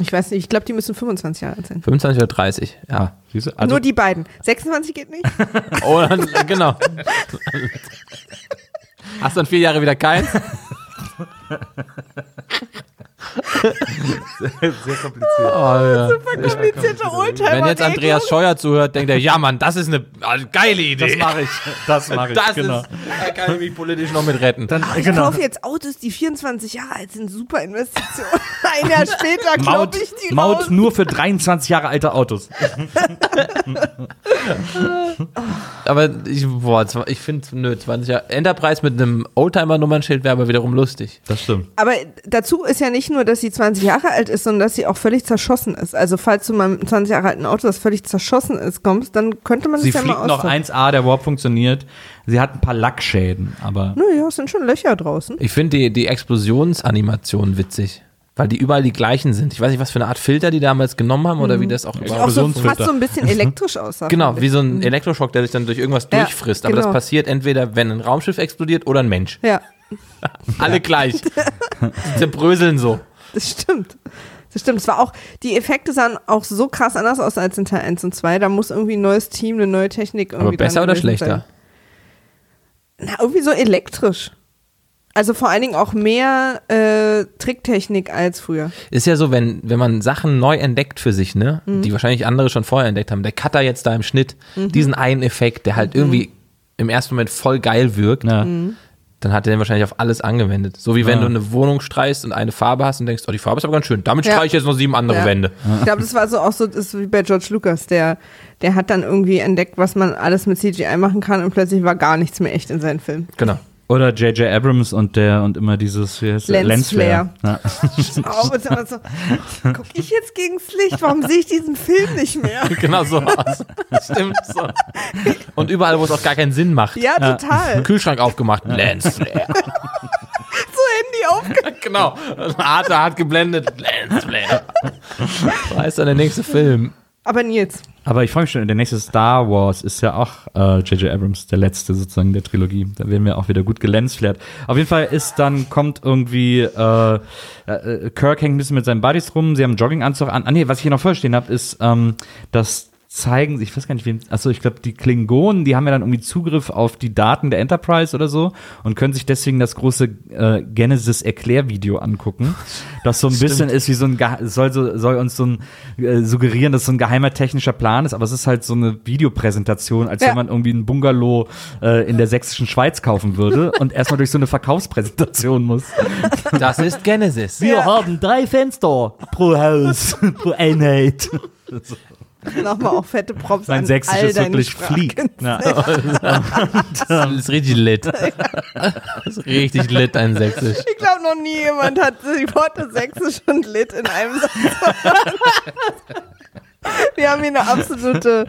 Ich weiß nicht, ich glaube, die müssen 25 Jahre alt sein. 25 oder 30, ja. Also, Nur die beiden. 26 geht nicht? Oh, dann, genau. Hast du dann vier Jahre wieder keins? sehr kompliziert. Oh, ja. Komplizierte Oldtimer. Wenn jetzt Andreas Scheuer zuhört, denkt er, ja Mann, das ist eine also, geile Idee. Das mache ich. Das mache ich, Das genau. ist, da kann ich mich politisch noch mit retten. Dann, Ich genau. kaufe jetzt Autos, die 24 Jahre alt sind. Super Investition. Ein Jahr später Maut, glaube ich die Maut raus. nur für 23 Jahre alte Autos. Aber ich, boah, ich finde, nö, 20 Jahre. Enterprise mit einem Oldtimer-Nummernschild wäre aber wiederum lustig. Das stimmt. Aber dazu ist ja nicht nur, dass sie 20 Jahre alt ist, sondern dass sie auch völlig zerschossen ist. Also falls du mal mit einem 20 Jahre alten Auto, das völlig zerschossen ist, kommst, dann könnte man Sie das ja mal fliegt noch austauschen. 1A, der Warp funktioniert. Sie hat ein paar Lackschäden, aber Naja, es sind schon Löcher draußen. Ich finde die, die Explosionsanimation witzig. Weil die überall die gleichen sind. Ich weiß nicht, was für eine Art Filter die damals genommen haben oder wie das auch Auch überhaupt so Explosionsfilter. fast so ein bisschen elektrisch aussah. Genau, wie so ein Elektroschock, der sich dann durch irgendwas Ja, durchfrisst. Aber genau. das passiert entweder, wenn ein Raumschiff explodiert oder ein Mensch. Ja, Alle gleich. Zerbröseln so. Das stimmt. Das stimmt. Es war auch, die Effekte sahen auch so krass anders aus als in Teil 1 und 2. Da muss irgendwie ein neues Team, eine neue Technik irgendwie Aber besser oder schlechter? Sein. Na, irgendwie so elektrisch. Also vor allen Dingen auch mehr äh, Tricktechnik als früher. Ist ja so, wenn, wenn man Sachen neu entdeckt für sich, ne, die wahrscheinlich andere schon vorher entdeckt haben, der Cutter jetzt da im Schnitt, diesen einen Effekt, der halt irgendwie im ersten Moment voll geil wirkt, ja. Dann hat er den wahrscheinlich auf alles angewendet. So wie wenn Ja. du eine Wohnung streichst und eine Farbe hast und denkst, oh, die Farbe ist aber ganz schön, damit Ja. streiche ich jetzt noch sieben andere Ja. Wände. Ich glaube, das war so auch so, das ist wie bei George Lucas, der, der hat dann irgendwie entdeckt, was man alles mit CGI machen kann und plötzlich war gar nichts mehr echt in seinen Filmen. Genau. Oder J.J. Abrams und der und immer dieses wie heißt der? Lensflare. Ja. Oh, ist so, guck ich jetzt gegens Licht, warum sehe ich diesen Film nicht mehr? Genau so aus. Stimmt so. Und überall, wo es auch gar keinen Sinn macht. Ja, total. Kühlschrank aufgemacht, Lensflare. So Handy auf. genau. Arte hat geblendet, Lensflare. So heißt dann der nächste Film. Aber Nils, Aber ich freue mich schon, der nächste Star Wars ist ja auch äh, J.J. Abrams, der letzte sozusagen der Trilogie. Da werden wir auch wieder gut gelensflert. Auf jeden Fall ist dann, kommt irgendwie, äh, äh, Kirk hängt ein bisschen mit seinen Buddies rum, sie haben einen Jogginganzug an. Ah nee, was ich hier noch vorstehen habe, ist, ähm, dass zeigen, ich weiß gar nicht, wem, achso, ich glaube, die Klingonen, die haben ja dann irgendwie Zugriff auf die Daten der Enterprise oder so und können sich deswegen das große äh, Genesis-Erklärvideo angucken. Das so ein bisschen ist wie so ein, soll, so, soll uns so ein, äh, suggerieren, dass es so ein geheimer technischer Plan ist, aber es ist halt so eine Videopräsentation, als Ja. wenn man irgendwie ein Bungalow äh, in der sächsischen Schweiz kaufen würde und erstmal durch so eine Verkaufspräsentation muss. Das ist Genesis. Wir haben drei Fenster pro Haus, pro Einheit. nochmal auch fette Props Mein an Sächsisch all ist wirklich fliegt. Ja. Das ist richtig lit. Das ist richtig lit, ein Sächsisch. Ich glaube, noch nie jemand hat die Worte sächsisch und lit in einem Satz. Wir haben hier eine absolute,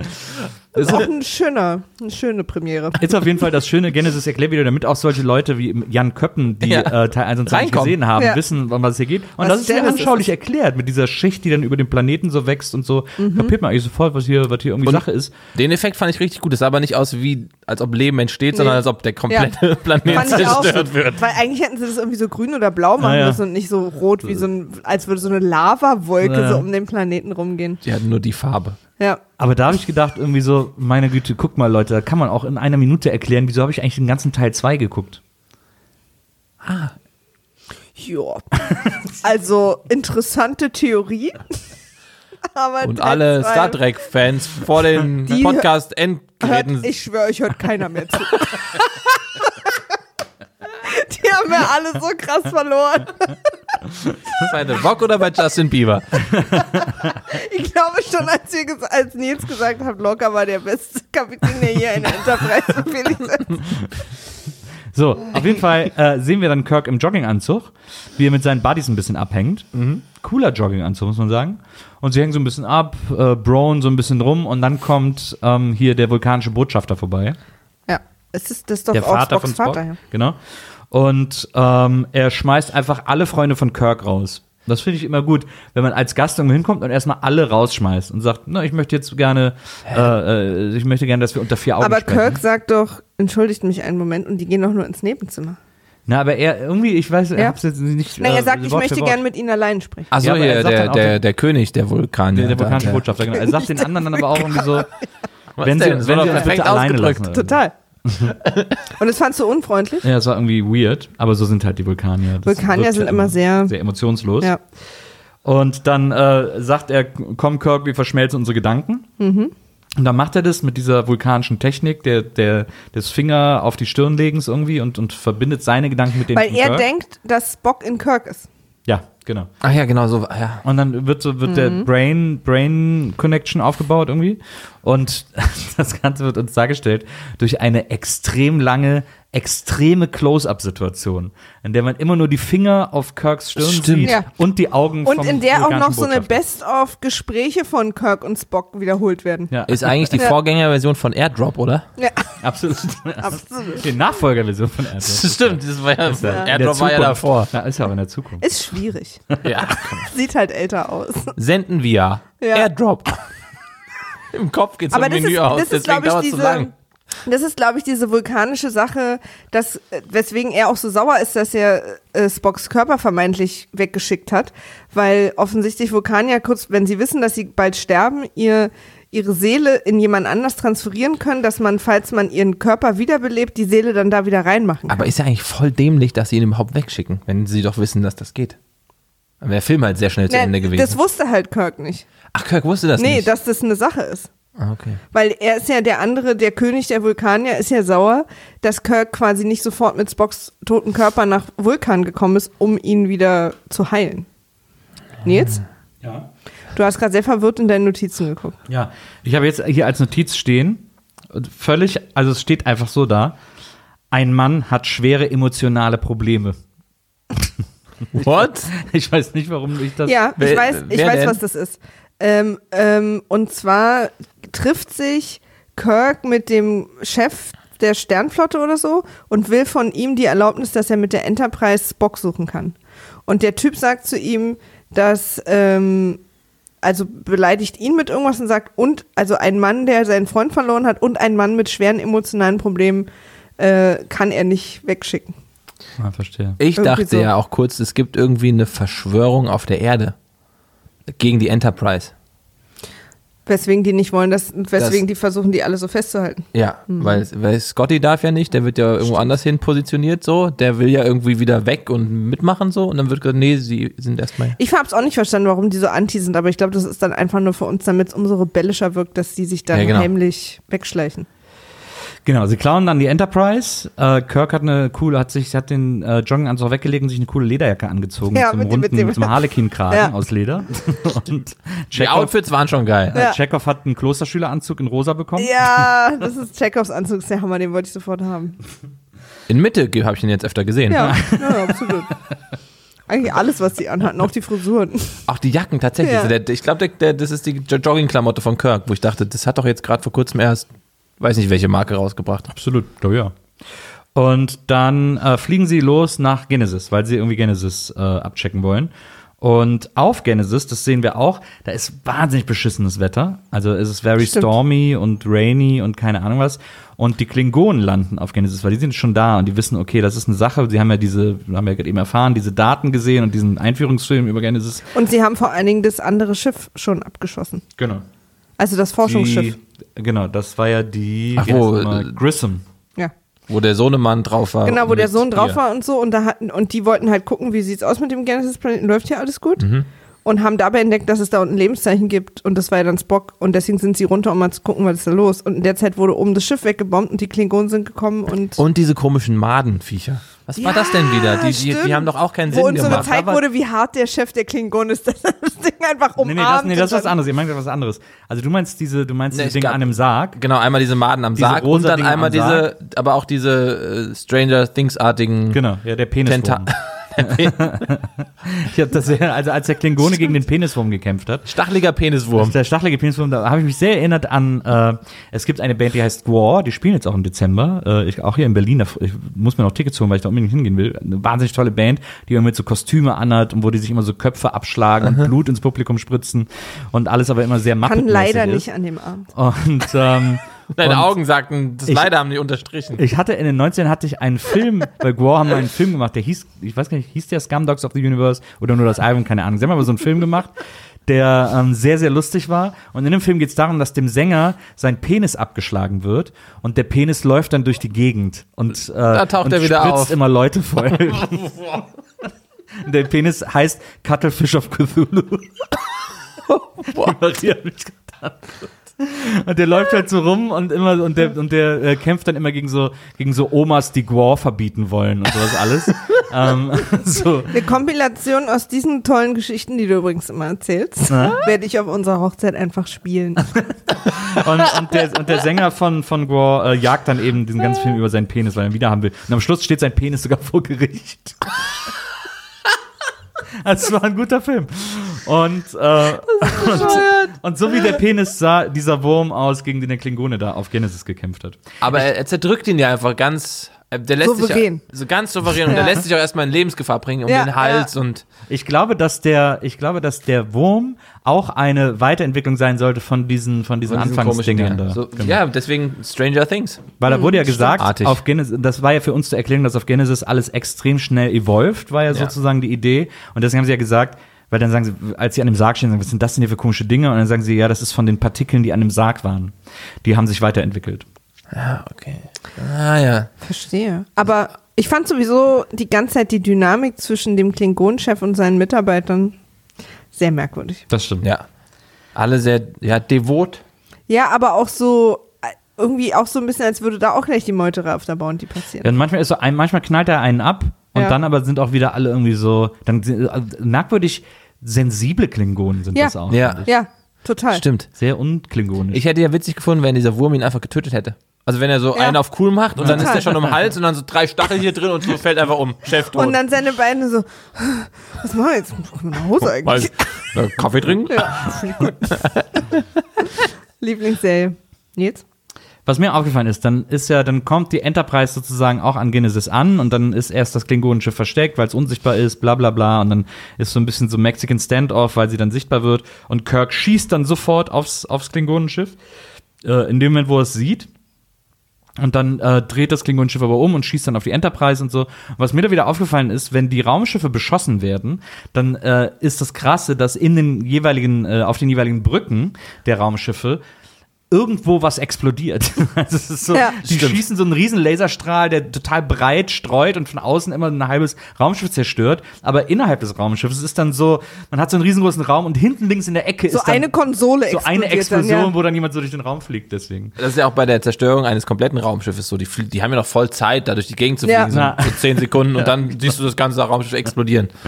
auch ein schöner, eine schöne Premiere. Ist auf jeden Fall das schöne Genesis Erklärvideo, damit auch solche Leute wie Jan Köppen, die Ja. äh, Teil 1 und 2 nicht Reinkommen. gesehen haben, Ja. wissen, um was es hier geht. Und Was das ist sehr anschaulich ist. erklärt mit dieser Schicht, die dann über den Planeten so wächst und so. Mhm. Kapiert man eigentlich sofort, was hier, was hier irgendwie Und- Sache ist. Den Effekt fand ich richtig gut. Es sah aber nicht aus wie, als ob Leben entsteht, sondern Nee. als ob der komplette Planet Fand ich auch, zerstört wird. weil eigentlich hätten sie das irgendwie so grün oder blau machen Ah, ja. müssen und nicht so rot wie so ein, als würde so eine Lavawolke Ja. so um den Planeten rumgehen. Die hatten nur die Farbe. Ja. Aber da habe ich gedacht, irgendwie so, meine Güte, guck mal, Leute, da kann man auch in einer Minute erklären, wieso habe ich eigentlich den ganzen Teil 2 geguckt. Ja. Also interessante Theorie. Aber Und alle Star Trek-Fans vor den Die hört, Podcast-Endgeräten. Ich schwöre, euch hört keiner mehr zu. Die haben wir alle so krass verloren. Bei The Rock oder bei Justin Bieber? Ich glaube schon, als, wir als Nils gesagt hat, Locker war der beste Kapitän, der hier in der Enterprise befehligt ist. So, auf jeden Fall äh, sehen wir dann Kirk im Jogginganzug, wie er mit seinen Buddies ein bisschen abhängt. Cooler Jogginganzug, muss man sagen. Und sie hängen so ein bisschen ab, äh, Brown so ein bisschen rum und dann kommt ähm, hier der vulkanische Botschafter vorbei. Ja, es ist das ist doch der auch Vater Spocks von Spock. Vater. Ja. Genau. Und ähm, er schmeißt einfach alle Freunde von Kirk raus. Das finde ich immer gut, wenn man als Gast irgendwo hinkommt und erstmal alle rausschmeißt und sagt, na, ich möchte jetzt gerne, äh, äh, ich möchte gerne, dass wir unter vier Augen Aber sprechen. Kirk sagt doch, entschuldigt mich einen Moment und die gehen doch nur ins Nebenzimmer. Na, aber er irgendwie, ich weiß, ich Ja. hab's jetzt nicht. Na, er äh, sagt, ich Wort möchte gern mit ihnen allein sprechen. Achso, Ja, er sagt der, der, der König der Vulkan. Der, der vulkanische Botschafter, genau. Er sagt den anderen dann aber auch irgendwie so, wenn sie, wenn sie uns bitte alleine ausgedrückt. lassen. Total. Und das fandst du unfreundlich? Ja, das war irgendwie weird, aber so sind halt die Vulkanier. Das Vulkanier sind ja immer sehr- sehr emotionslos. Ja. Und dann äh, sagt er, komm Kirk, wir verschmelzen unsere Gedanken. Mhm. Und dann macht er das mit dieser vulkanischen Technik, der, der, des Finger auf die Stirn legens irgendwie und, und verbindet seine Gedanken mit denen Weil er Kirk. denkt, dass Spock in Kirk ist. Ja, genau. Ach ja, genau so. Ja. Und dann wird so wird Mhm. der Brain Brain Connection aufgebaut irgendwie und das Ganze wird uns dargestellt durch eine extrem lange extreme Close-up-Situation, in der man immer nur die Finger auf Kirks Stirn Stimmt. sieht Ja. und die Augen Und vom in der auch noch so eine. Best-of-Gespräche von Kirk und Spock wiederholt werden. Ja, Ist eigentlich die Ja. Vorgängerversion von Airdrop, oder? Ja, absolut. absolut. Die Nachfolgerversion von Airdrop. Stimmt, das war ja, In der Airdrop war ja davor. Ja, ist ja aber in der Zukunft. Ist schwierig. Ja. Sieht halt älter aus. Senden wir. Ja. Airdrop. Im Kopf geht's Aber im das Menü ist, aus, das ist deswegen glaube ich, dauert es diese. lang. Das ist, glaube ich, diese vulkanische Sache, dass, weswegen er auch so sauer ist, dass er äh, Spocks Körper vermeintlich weggeschickt hat, weil offensichtlich Vulkanier kurz, wenn sie wissen, dass sie bald sterben, ihr, ihre Seele in jemand anders transferieren können, dass man, falls man ihren Körper wiederbelebt, die Seele dann da wieder reinmachen kann. Aber ist ja eigentlich voll dämlich, dass sie ihn überhaupt wegschicken, wenn sie doch wissen, dass das geht. Dann wäre der Film halt sehr schnell zu Ne, Ende gewesen. das wusste halt Kirk nicht. Ach, Kirk wusste das nee, nicht. dass das eine Sache ist. Ah, okay. Weil er ist ja der andere, der König der Vulkanier, ist ja sauer, dass Kirk quasi nicht sofort mit Spocks toten Körper nach Vulkan gekommen ist, um ihn wieder zu heilen. Nils? Ja. Du hast gerade sehr verwirrt in deinen Notizen geguckt. Ja, ich habe jetzt hier als Notiz stehen, völlig, also es steht einfach so da, ein Mann hat schwere emotionale Probleme. What? Ich weiß nicht, warum ich das. Ja, ich weiß, ich wer weiß, denn? was das ist. Ähm, ähm, und zwar trifft sich Kirk mit dem Chef der Sternflotte oder so und will von ihm die Erlaubnis, dass er mit der Enterprise Spock suchen kann. Und der Typ sagt zu ihm, dass, ähm, also beleidigt ihn mit irgendwas und sagt, und, also ein Mann, der seinen Freund verloren hat und ein Mann mit schweren emotionalen Problemen äh, kann er nicht wegschicken. Ah, verstehe. Ich Irgendwie dachte so. ja auch kurz, es gibt irgendwie eine Verschwörung auf der Erde gegen die Enterprise. Weswegen die nicht wollen, dass, weswegen Das- die versuchen, die alle so festzuhalten. Ja, Mhm. weil, weil Scotty darf ja nicht, der wird ja irgendwo anders hin positioniert so, der will ja irgendwie wieder weg und mitmachen so und dann wird gesagt, nee, sie sind erstmal. Ich habe es auch nicht verstanden, warum die so anti sind, aber ich glaube, das ist dann einfach nur für uns, damit es umso rebellischer wirkt, dass die sich dann Ja, genau. heimlich wegschleichen. Genau, sie klauen dann die Enterprise. Äh, Kirk hat eine coole, hat sich, hat den äh, Jogginganzug weggelegt und sich eine coole Lederjacke angezogen Ja, zum mit dem- mit runden, dem- zum Harlequin-Kragen Ja. aus Leder. und Die Outfits waren schon geil. Ja. äh, Chekhov hat einen Klosterschüleranzug in rosa bekommen. Ja, das ist Chekhovs Anzug, ist der Hammer, den wollte ich sofort haben. In Mitte habe ich ihn jetzt öfter gesehen. Ja, ja absolut. Eigentlich alles, was sie anhatten, auch die Frisuren. Auch die Jacken tatsächlich. Ja. Der, ich glaube, der, der, das ist die Jo- Joggingklamotte von Kirk, wo ich dachte, das hat doch jetzt gerade vor kurzem erst, weiß nicht welche Marke rausgebracht. Absolut, oh ja. Und dann äh, fliegen sie los nach Genesis, weil sie irgendwie Genesis äh, abchecken wollen. Und auf Genesis, das sehen wir auch, da ist wahnsinnig beschissenes Wetter. Also es ist very Stimmt. stormy und rainy und keine Ahnung was. Und die Klingonen landen auf Genesis, weil die sind schon da und die wissen, okay, das ist eine Sache. Sie haben ja diese, haben wir ja gerade eben erfahren, diese Daten gesehen und diesen Einführungsfilm über Genesis. Und sie haben vor allen Dingen das andere Schiff schon abgeschossen. Genau. Also das Forschungsschiff. Die, genau, das war ja die Ach, wo, äh, Grissom. Ja. Wo der Sohnemann drauf war. Genau, wo der Sohn drauf ihr. war und so. Und, da hatten, und die wollten halt gucken, wie sieht's aus mit dem Genesis-Planeten. Läuft hier alles gut? Mhm. Und haben dabei entdeckt, dass es da unten Lebenszeichen gibt. Und das war ja dann Spock. Und deswegen sind sie runter, um mal zu gucken, was ist da los. Und in der Zeit wurde oben das Schiff weggebombt und die Klingonen sind gekommen und. Und diese komischen Madenviecher. Was war Ja, das denn wieder? Die, die, die haben doch auch keinen wo Sinn uns so gemacht. gezeigt Aber- wurde, wie hart der Chef der Klingonen ist, dass er das Ding einfach umarmt. Nee, nee, das, nee, das ist was anderes. Ihr meint was anderes. Also du meinst diese, du meinst Nee, diese es Dinge gab- an einem Sarg. Genau, einmal diese Maden am Diese Sarg und dann Dinge einmal diese, aber auch diese äh, Stranger Things-artigen Genau, ja, der Peniswurm. Ich hab das ja, also als der Klingone gegen den Peniswurm gekämpft hat, stacheliger Peniswurm. der stachelige Peniswurm, da habe ich mich sehr erinnert an, äh, es gibt eine Band, die heißt Gwar, die spielen jetzt auch im Dezember, äh, ich, auch hier in Berlin, da, ich muss mir noch Tickets holen, weil ich da unbedingt hingehen will. Eine wahnsinnig tolle Band, die immer mit so Kostüme anhat und wo die sich immer so Köpfe abschlagen und Blut ins Publikum spritzen und alles aber immer sehr Kann Muppet-mäßig leider ist. nicht an dem Abend. Und, ähm, Deine und- Augen sagten, das Ich- leider haben die unterstrichen. Ich hatte in den 90ern hatte ich einen Film, bei Gore haben wir einen Film gemacht, der hieß, ich weiß gar nicht, hieß der Scum Dogs of the Universe oder nur das Album, keine Ahnung. Sie haben aber so einen Film gemacht, der ähm, sehr, sehr lustig war. Und in dem Film geht es darum, dass dem Sänger sein Penis abgeschlagen wird und der Penis läuft dann durch die Gegend und, äh, Da taucht und er wieder spritzt auf. immer Leute voll. der Penis heißt Cuttlefish of Cthulhu. Maria mich getan. Und der läuft halt so rum und immer und der und der äh, kämpft dann immer gegen so gegen so Omas, die Gore verbieten wollen und sowas alles. ähm, so Eine Kompilation aus diesen tollen Geschichten, die du übrigens immer erzählst, werde ich auf unserer Hochzeit einfach spielen. und, und, der, und der Sänger von von Gore äh, jagt dann eben diesen ganzen Film über seinen Penis, weil er ihn wieder haben will. Und am Schluss steht sein Penis sogar vor Gericht. Also, Es war ein guter Film. Und, äh, und, und so wie der Penis sah dieser Wurm aus, gegen den der Klingone da auf Genesis gekämpft hat. Aber er, er zerdrückt ihn ja einfach ganz, der lässt Souverän. sich so ganz souverän und Ja. der lässt sich auch erstmal in Lebensgefahr bringen um Ja, den Hals und Ich glaube, dass der, ich glaube, dass der Wurm auch eine Weiterentwicklung sein sollte von diesen, von diesen von diesen komischen Anfangsdingern Dingen. da. So, Genau. Ja, deswegen Stranger Things. Weil da wurde ja gesagt, Stimmartig. auf Genesis, das war ja für uns zu erklären, dass auf Genesis alles extrem schnell evolved, war ja, Ja. sozusagen die Idee. Und deswegen haben sie ja gesagt, weil dann sagen sie, als sie an dem Sarg stehen, sagen, was sind das denn hier für komische Dinge? Und dann sagen sie, ja, das ist von den Partikeln, die an dem Sarg waren. Die haben sich weiterentwickelt. Ja, okay. Ah ja. Verstehe. Aber ich fand sowieso die ganze Zeit die Dynamik zwischen dem Klingonenchef und seinen Mitarbeitern sehr merkwürdig. Das stimmt. Ja. Alle sehr, ja, devot. Ja, aber auch so, äh, irgendwie auch so ein bisschen, als würde da auch gleich die Meuterei auf der Bounty passieren. Ja, und manchmal ist so ein, manchmal knallt er einen ab und Ja. dann aber sind auch wieder alle irgendwie so, dann sind, äh, merkwürdig sensible Klingonen sind Ja. das auch. Ja. Ja, total. Stimmt. Sehr unklingonisch. Ich hätte ja witzig gefunden, wenn dieser Wurm ihn einfach getötet hätte. Also wenn er so Ja. einen auf cool macht und dann ist Total. der schon um den Hals und dann so drei Stachel hier drin und so fällt einfach um. Chef tot. Und dann seine Beine so, was machen wir jetzt? Muss ich nach Hause eigentlich? Mal, äh, Kaffee trinken? Ja, ich gut. Lieblingsserie. Jetzt? Was mir aufgefallen ist, dann ist ja, dann kommt die Enterprise sozusagen auch an Genesis an und dann ist erst das Klingonenschiff versteckt, weil es unsichtbar ist, bla bla bla. Und dann ist so ein bisschen so Mexican Standoff, weil sie dann sichtbar wird. Und Kirk schießt dann sofort aufs, aufs Klingonenschiff, äh, in dem Moment, wo er es sieht. Und dann äh, dreht das Klingonenschiff aber um und schießt dann auf die Enterprise und so. Und was mir da wieder aufgefallen ist, wenn die Raumschiffe beschossen werden, dann äh, ist das Krasse, dass in den jeweiligen, äh, auf den jeweiligen Brücken der Raumschiffe irgendwo was explodiert. Also es ist so, Ja. die Stimmt. schießen so einen riesen Laserstrahl, der total breit streut und von außen immer ein halbes Raumschiff zerstört. Aber innerhalb des Raumschiffes ist dann so, man hat so einen riesengroßen Raum und hinten links in der Ecke So ist dann eine Konsole so eine Explosion, dann, ja. wo dann jemand so durch den Raum fliegt. Deswegen. Das ist ja auch bei der Zerstörung eines kompletten Raumschiffes so. Die, die haben ja noch voll Zeit, da durch die Gegend zu Ja. fliegen, so, Ja. so zehn Sekunden und dann siehst du das ganze Raumschiff explodieren.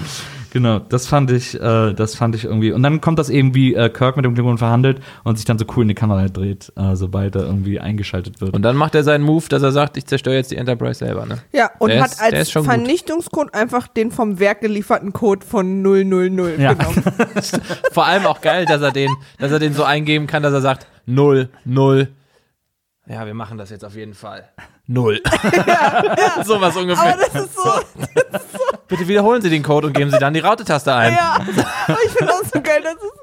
Genau, das fand ich, äh, das fand ich irgendwie. Und dann kommt das eben, wie äh, Kirk mit dem Klingon verhandelt und sich dann so cool in die Kamera dreht, äh, sobald er irgendwie eingeschaltet wird. Und dann macht er seinen Move, dass er sagt, ich zerstöre jetzt die Enterprise selber, ne? Ja, und Der hat ist- ist als schon gut. Vernichtungscode einfach den vom Werk gelieferten Code von 000 Ja. genommen. Vor allem auch geil, dass er den, dass er den so eingeben kann, dass er sagt, null, null. Ja, wir machen das jetzt auf jeden Fall. Null. Sowas Aber ungefähr. das ist so, Bitte wiederholen Sie den Code und geben Sie dann die Raute-Taste ein. ja. Aber ich finde auch so geil, dass es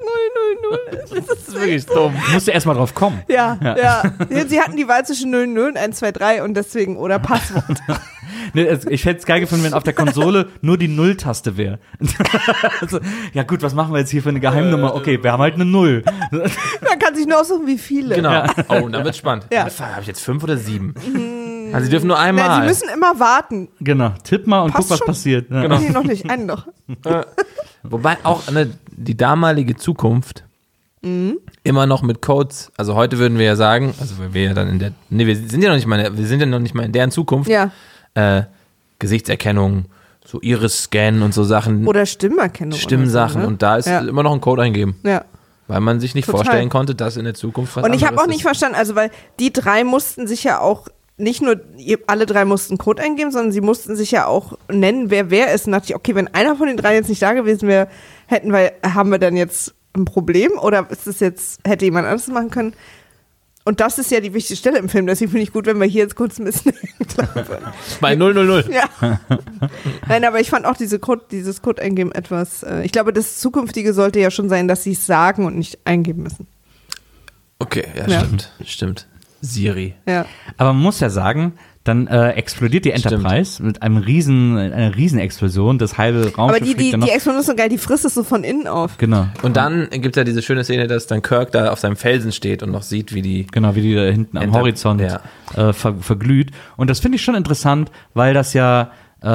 000 ist. Das ist wirklich dumm. Musst du erstmal drauf kommen. Ja, ja, Sie hatten die Wahl zwischen 00 und 123 und deswegen, oder Passwort. Nee, ich hätte es geil gefunden, wenn auf der Konsole nur die Null-Taste wäre. also, ja gut, was machen wir jetzt hier für eine Geheimnummer? Okay, wir haben halt eine Null. Man kann sich nur aussuchen, wie viele. Genau. Oh, und dann wird's spannend. Ja. Habe ich jetzt fünf oder sieben? Also Sie dürfen nur einmal. Na, Sie müssen immer warten. Genau, tipp mal und Passt guck, was schon. passiert. Ja. Genau. Nee, noch nicht, einen noch. Wobei auch ne, die damalige Zukunft Mhm. immer noch mit Codes, also heute würden wir ja sagen, also wir ja dann in der, nee, wir sind ja noch nicht mal, in der- wir sind ja noch nicht mal in deren Zukunft, Ja. äh, Gesichtserkennung, so Iris-Scan und so Sachen, Oder Stimmerkennung. Stimmsachen oder so, ne? und da ist Ja. immer noch ein Code eingeben, Ja. weil man sich nicht Total. vorstellen konnte, dass in der Zukunft was Und ich habe auch nicht ist. verstanden, also weil die drei mussten sich ja auch nicht nur alle drei mussten Code eingeben, sondern sie mussten sich ja auch nennen, wer wer ist. Und dachte ich, okay, wenn einer von den drei jetzt nicht da gewesen wäre, hätten wir, haben wir dann jetzt ein Problem oder ist es jetzt, hätte jemand anderes machen können? Und das ist ja die wichtige Stelle im Film, deswegen finde ich gut, wenn wir hier jetzt kurz ein bisschen Bei 000. Ja. Nein, aber ich fand auch diese Code, dieses Code eingeben etwas. Äh, ich glaube, das zukünftige sollte ja schon sein, dass sie es sagen und nicht eingeben müssen. Okay, ja, Ja. stimmt, stimmt. Siri. Ja. Aber man muss ja sagen, dann äh, explodiert die Stimmt. Enterprise mit einem riesen, einer Riesenexplosion. Das halbe Raumschiff Aber die, die, die Explosion ist so geil, die frisst es so von innen auf. genau. Und dann gibt es ja diese schöne Szene, dass dann Kirk da auf seinem Felsen steht und noch sieht, wie die Genau, wie die da hinten am Enter- Horizont ja. äh, ver verglüht. Und das finde ich schon interessant, weil das ja, äh,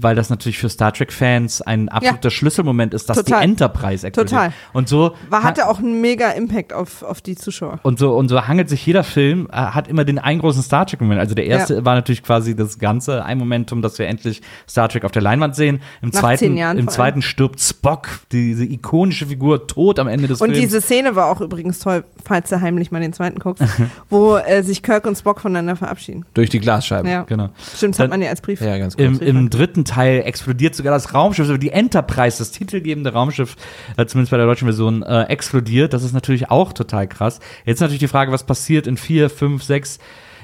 weil das natürlich für Star Trek-Fans ein absoluter Schlüsselmoment ist, dass Total. die Enterprise explodiert. Total. Und so War, hatte auch einen mega Impact auf, auf die Zuschauer. und so, und so hangelt sich jeder Film, äh, hat immer den einen großen Star Trek-Moment. Also der erste Ja. war natürlich quasi das Ganze, ein Momentum, dass wir endlich Star Trek auf der Leinwand sehen. Im Nach zweiten, zehn Jahren im zweiten stirbt Spock, diese ikonische Figur, tot am Ende des Und Films. diese Szene war auch übrigens toll, falls du heimlich mal den zweiten guckst, wo äh, sich Kirk und Spock voneinander verabschieden. durch die Glasscheibe. Ja. genau. Stimmt, das Dann- hat man ja als Brief. Ja, ganz kurz. Im, Im dritten Teil explodiert sogar das Raumschiff, also die Enterprise, das titelgebende Raumschiff, äh, zumindest bei der deutschen Version, äh, explodiert. Das ist natürlich auch total krass. Jetzt natürlich die Frage, was passiert in vier, fünf, sechs.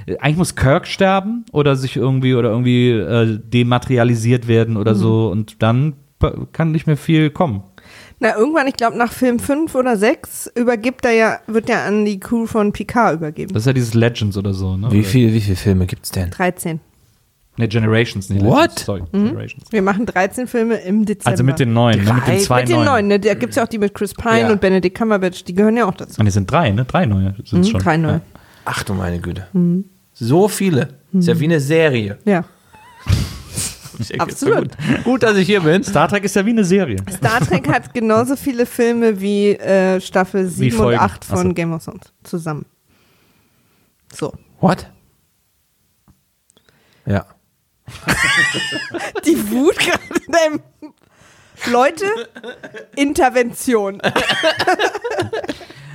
Äh, Eigentlich muss Kirk sterben oder sich irgendwie oder irgendwie äh, dematerialisiert werden oder so und dann kann nicht mehr viel kommen. Na, irgendwann, ich glaube, nach Film 5 oder 6 übergibt er ja, wird ja an die Crew von Picard übergeben. Das ist ja dieses Legends oder so, ne? Wie Oder- viel, wie viele Filme gibt's denn? 13. Ne, Generations, nicht What? Legends. Sorry, Generations. Wir machen 13 Filme im Dezember. Also mit den neuen, ne, mit den zwei Mit den neuen. neuen, ne? Da gibt es ja auch die mit Chris Pine Ja. und Benedict Cumberbatch, die gehören ja auch dazu. Und es sind drei, ne? Drei neue sind Mhm, schon. drei neue. Ach du meine Güte. So viele. Ist ja wie eine Serie. Ja. Absolut. Gut, gut, dass ich hier bin. Star Trek ist ja wie eine Serie. Star Trek hat genauso viele Filme wie äh, Staffel 7 und Folgen. 8 von so. Game of Thrones zusammen. So. What? Ja. Die Wut gerade in deinem. Leute, Intervention.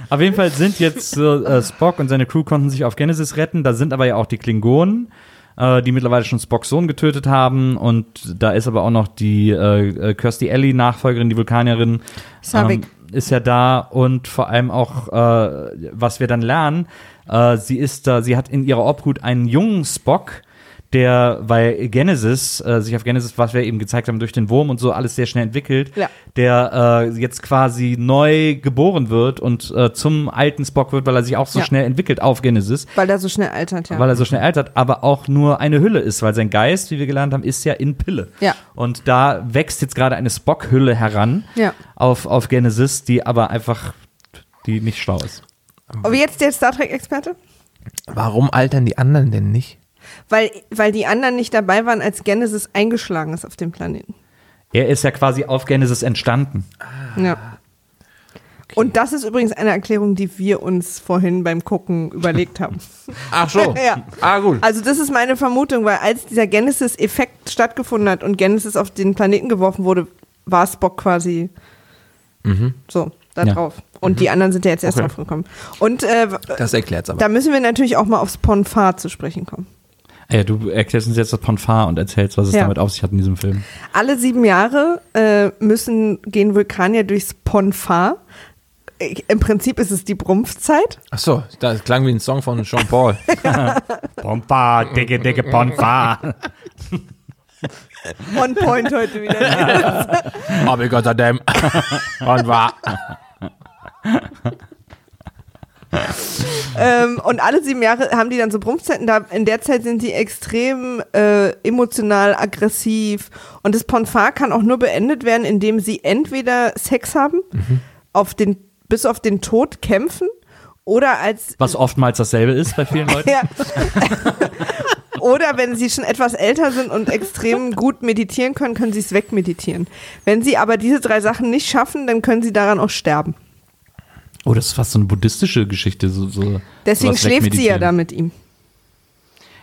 Auf jeden Fall sind jetzt so, äh, Spock und seine Crew konnten sich auf Genesis retten. Da sind aber ja auch die Klingonen, äh, die mittlerweile schon Spocks Sohn getötet haben. Und da ist aber auch noch die äh, äh, Kirstie Alley, Nachfolgerin, die Vulkanierin, Savik. ist ja da. Und vor allem auch, äh, was wir dann lernen, äh, sie ist da, sie hat in ihrer Obhut einen jungen Spock, der, weil Genesis, äh, sich auf Genesis, was wir eben gezeigt haben, durch den Wurm und so alles sehr schnell entwickelt, Ja. der äh, jetzt quasi neu geboren wird und äh, zum alten Spock wird, weil er sich auch so Ja. schnell entwickelt auf Genesis, Weil er so schnell altert, ja. weil er so schnell altert, aber auch nur eine Hülle ist, weil sein Geist, wie wir gelernt haben, ist ja in Pille. Ja. Und da wächst jetzt gerade eine Spock-Hülle heran Ja. auf, auf Genesis, die aber einfach, die nicht schlau ist. Aber jetzt der Star Trek-Experte? Warum altern die anderen denn nicht? Weil, weil die anderen nicht dabei waren, als Genesis eingeschlagen ist auf dem Planeten. Er ist ja quasi auf Genesis entstanden. Ja. Und das ist übrigens eine Erklärung, die wir uns vorhin beim Gucken überlegt haben. Ach so. Ja. Ah, gut. Also das ist meine Vermutung, weil als dieser Genesis-Effekt stattgefunden hat und Genesis auf den Planeten geworfen wurde, war Spock quasi so da Ja. drauf. Und die anderen sind ja jetzt erst Okay. drauf gekommen. Und äh, Das erklärt's aber. da müssen wir natürlich auch mal aufs Ponfar zu sprechen kommen. Ja, du erklärst uns jetzt das Ponfar und erzählst, was es Ja. damit auf sich hat in diesem Film. Alle sieben Jahre äh, müssen gehen Vulkanier durchs Ponfar. Im Prinzip ist es die Brumpfzeit. Ach so, das klang wie ein Song von Jean Paul. Ponfar, dicke, dicke Ponfar. On point heute wieder. Aber ich Gott dem. Und war. Ähm, und alle sieben Jahre haben die dann so Brumpfzeiten. Da, in der Zeit sind die extrem äh, emotional, aggressiv. Und das Ponfar kann auch nur beendet werden, indem sie entweder Sex haben, auf den, bis auf den Tod kämpfen oder als Was oftmals dasselbe ist bei vielen Leuten. Ja. Oder wenn sie schon etwas älter sind und extrem gut meditieren können, können sie es wegmeditieren. Wenn sie aber diese drei Sachen nicht schaffen, dann können sie daran auch sterben. Oh, das ist fast so eine buddhistische Geschichte. So, so, Deswegen schläft sie ja da mit ihm.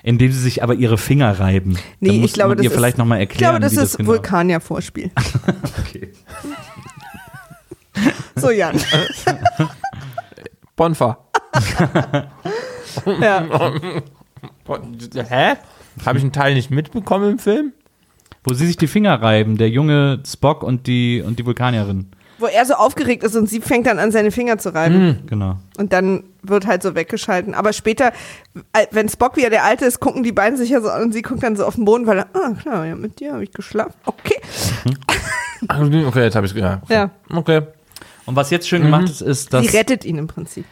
Indem sie sich aber ihre Finger reiben. Nee, ich glaube, das ihr vielleicht ist, nochmal ich erklären, glaube, das wie ist das genau. Vulkanier-Vorspiel. Okay. So, Jan. Bonfa. Ja. Hä? Habe ich einen Teil nicht mitbekommen im Film? Wo sie sich die Finger reiben, der junge Spock und die, und die Vulkanierin. Wo er so aufgeregt ist und sie fängt dann an, seine Finger zu reiben. Genau. Und dann wird halt so weggeschalten. Aber später, äh, wenn Spock wieder der Alte ist, gucken die beiden sich ja so an und sie guckt dann so auf den Boden, weil er, ah klar, ja, mit dir habe ich geschlafen. Okay. Okay, jetzt habe ich ja. Ja. Okay. Und was jetzt schön gemacht ist, ist, dass Sie rettet ihn im Prinzip.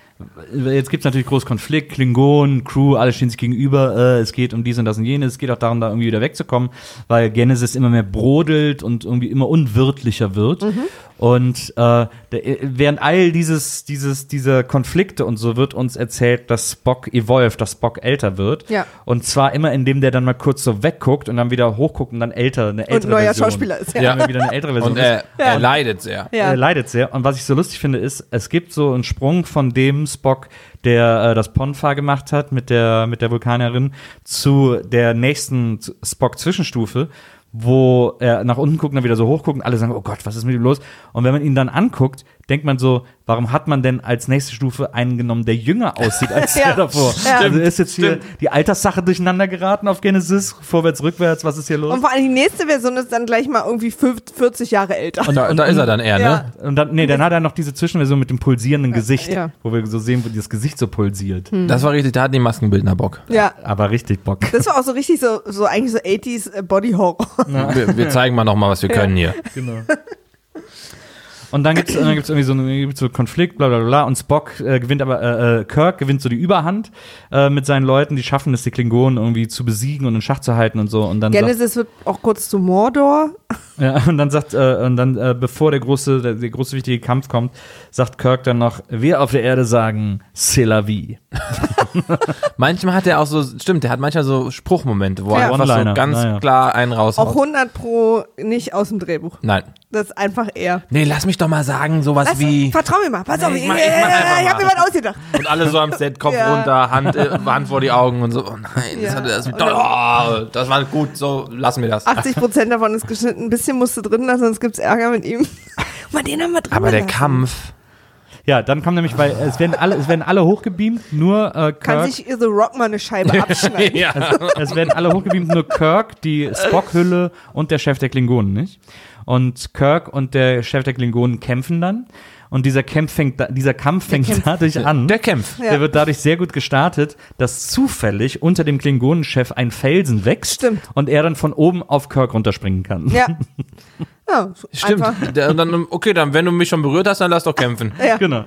jetzt gibt es natürlich großen Konflikt, Klingonen, Crew, alle stehen sich gegenüber, äh, es geht um dies und das und jenes, es geht auch darum, da irgendwie wieder wegzukommen, weil Genesis immer mehr brodelt und irgendwie immer unwirtlicher wird. Und äh, der, während all dieses, dieses, diese Konflikte und so wird uns erzählt, dass Spock evolved, dass Spock älter wird. Ja. Und zwar immer, indem der dann mal kurz so wegguckt und dann wieder hochguckt und dann älter, eine ältere neuer Version. Schauspieler ist, ja. Ja. Wieder eine ältere Version Und ist. er, er leidet sehr. Ja. Er leidet sehr. Und was ich so lustig finde, ist, es gibt so einen Sprung von dem Spock, der äh, das Ponfar gemacht hat mit der, mit der Vulkanierin, zu der nächsten Spock-Zwischenstufe, wo er nach unten guckt dann wieder so hochguckt und alle sagen, oh Gott, was ist mit ihm los? Und wenn man ihn dann anguckt, denkt man so, warum hat man denn als nächste Stufe einen genommen, der jünger aussieht als Ja. der davor? Ja. Also ist jetzt hier die Alterssache durcheinander geraten auf Genesis, vorwärts, rückwärts, was ist hier los? Und vor allem die nächste Version ist dann gleich mal irgendwie 50, 40 Jahre älter. Und da, da ist er dann eher, Ja. ne? Und dann, nee, dann hat er noch diese Zwischenversion mit dem pulsierenden Gesicht, ja. wo wir so sehen, wo das Gesicht so pulsiert. Das war richtig, da hatten die Maskenbildner Bock. Ja. Aber richtig Bock. Das war auch so richtig so, so eigentlich so 80s äh, Body Horror. Wir, wir zeigen mal noch mal, was wir können hier. Genau. Und dann gibt's dann gibt's irgendwie so einen so Konflikt, bla bla bla. Und Spock äh, gewinnt aber, äh, äh, Kirk gewinnt so die Überhand äh, mit seinen Leuten, die schaffen es, die Klingonen irgendwie zu besiegen und in Schach zu halten und so. Und dann sagt, Genesis wird auch kurz zu Mordor. ja, und dann sagt, äh, und dann, äh, bevor der große, der, der große wichtige Kampf kommt, sagt Kirk dann noch, wir auf der Erde sagen, c'est la vie. Manchmal hat er auch so, stimmt, der hat manchmal so Spruchmomente, wo Ja. er einfach so ganz naja. klar einen raushaut. Auch 100 pro nicht aus dem Drehbuch. Nein. Das ist einfach er. Nee, lass mich doch mal sagen, sowas Lass, wie. vertrau mir mal, pass auf, Nee, ich ich, mach- ich mach ich hab mal. mir was ausgedacht. Und alle so am Set, Kopf Ja. runter, Hand, äh, Hand vor die Augen und so. Oh nein, das, Ja. das, dann- oh, das war gut, so lassen wir das. 80 Prozent davon ist geschnitten, ein bisschen musst du drin lassen, sonst gibt's Ärger mit ihm. Mal den haben wir drin Aber der. Kampf. Ja, dann kommt nämlich, weil es werden alle, es werden alle hochgebeamt, nur äh, Kann Kirk. sich The Rock mal eine Scheibe abschneiden. Ja. Es werden alle hochgebeamt, nur Kirk, die Spock-Hülle und der Chef der Klingonen, nicht? Und Kirk und der Chef der Klingonen kämpfen dann. Und dieser Kampf fängt, da, dieser Kampf fängt kämpft. dadurch an. Der Kampf. Ja. Der wird dadurch sehr gut gestartet, dass zufällig unter dem Klingonenchef ein Felsen wächst Stimmt. und er dann von oben auf Kirk runterspringen kann. Ja. ja Stimmt. Der, und dann, okay, dann, wenn du mich schon berührt hast, dann lass doch kämpfen. Ja. Genau.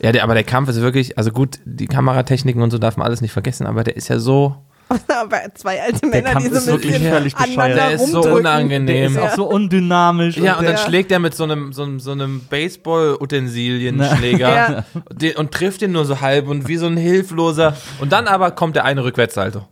Ja, der, aber der Kampf ist wirklich, also gut, die Kameratechniken und so darf man alles nicht vergessen, aber der ist ja so, Aber zwei alte Männer, Kampf die so ist ein wirklich bisschen völlig bescheuert. aneinander Der ist so unangenehm. Der ist auch so undynamisch. ja, und der, dann schlägt er mit so einem, so einem, so einem Baseball-Utensilien-Schläger und trifft ihn nur so halb und wie so ein Hilfloser. Und dann aber kommt der eine Rückwärtssalto.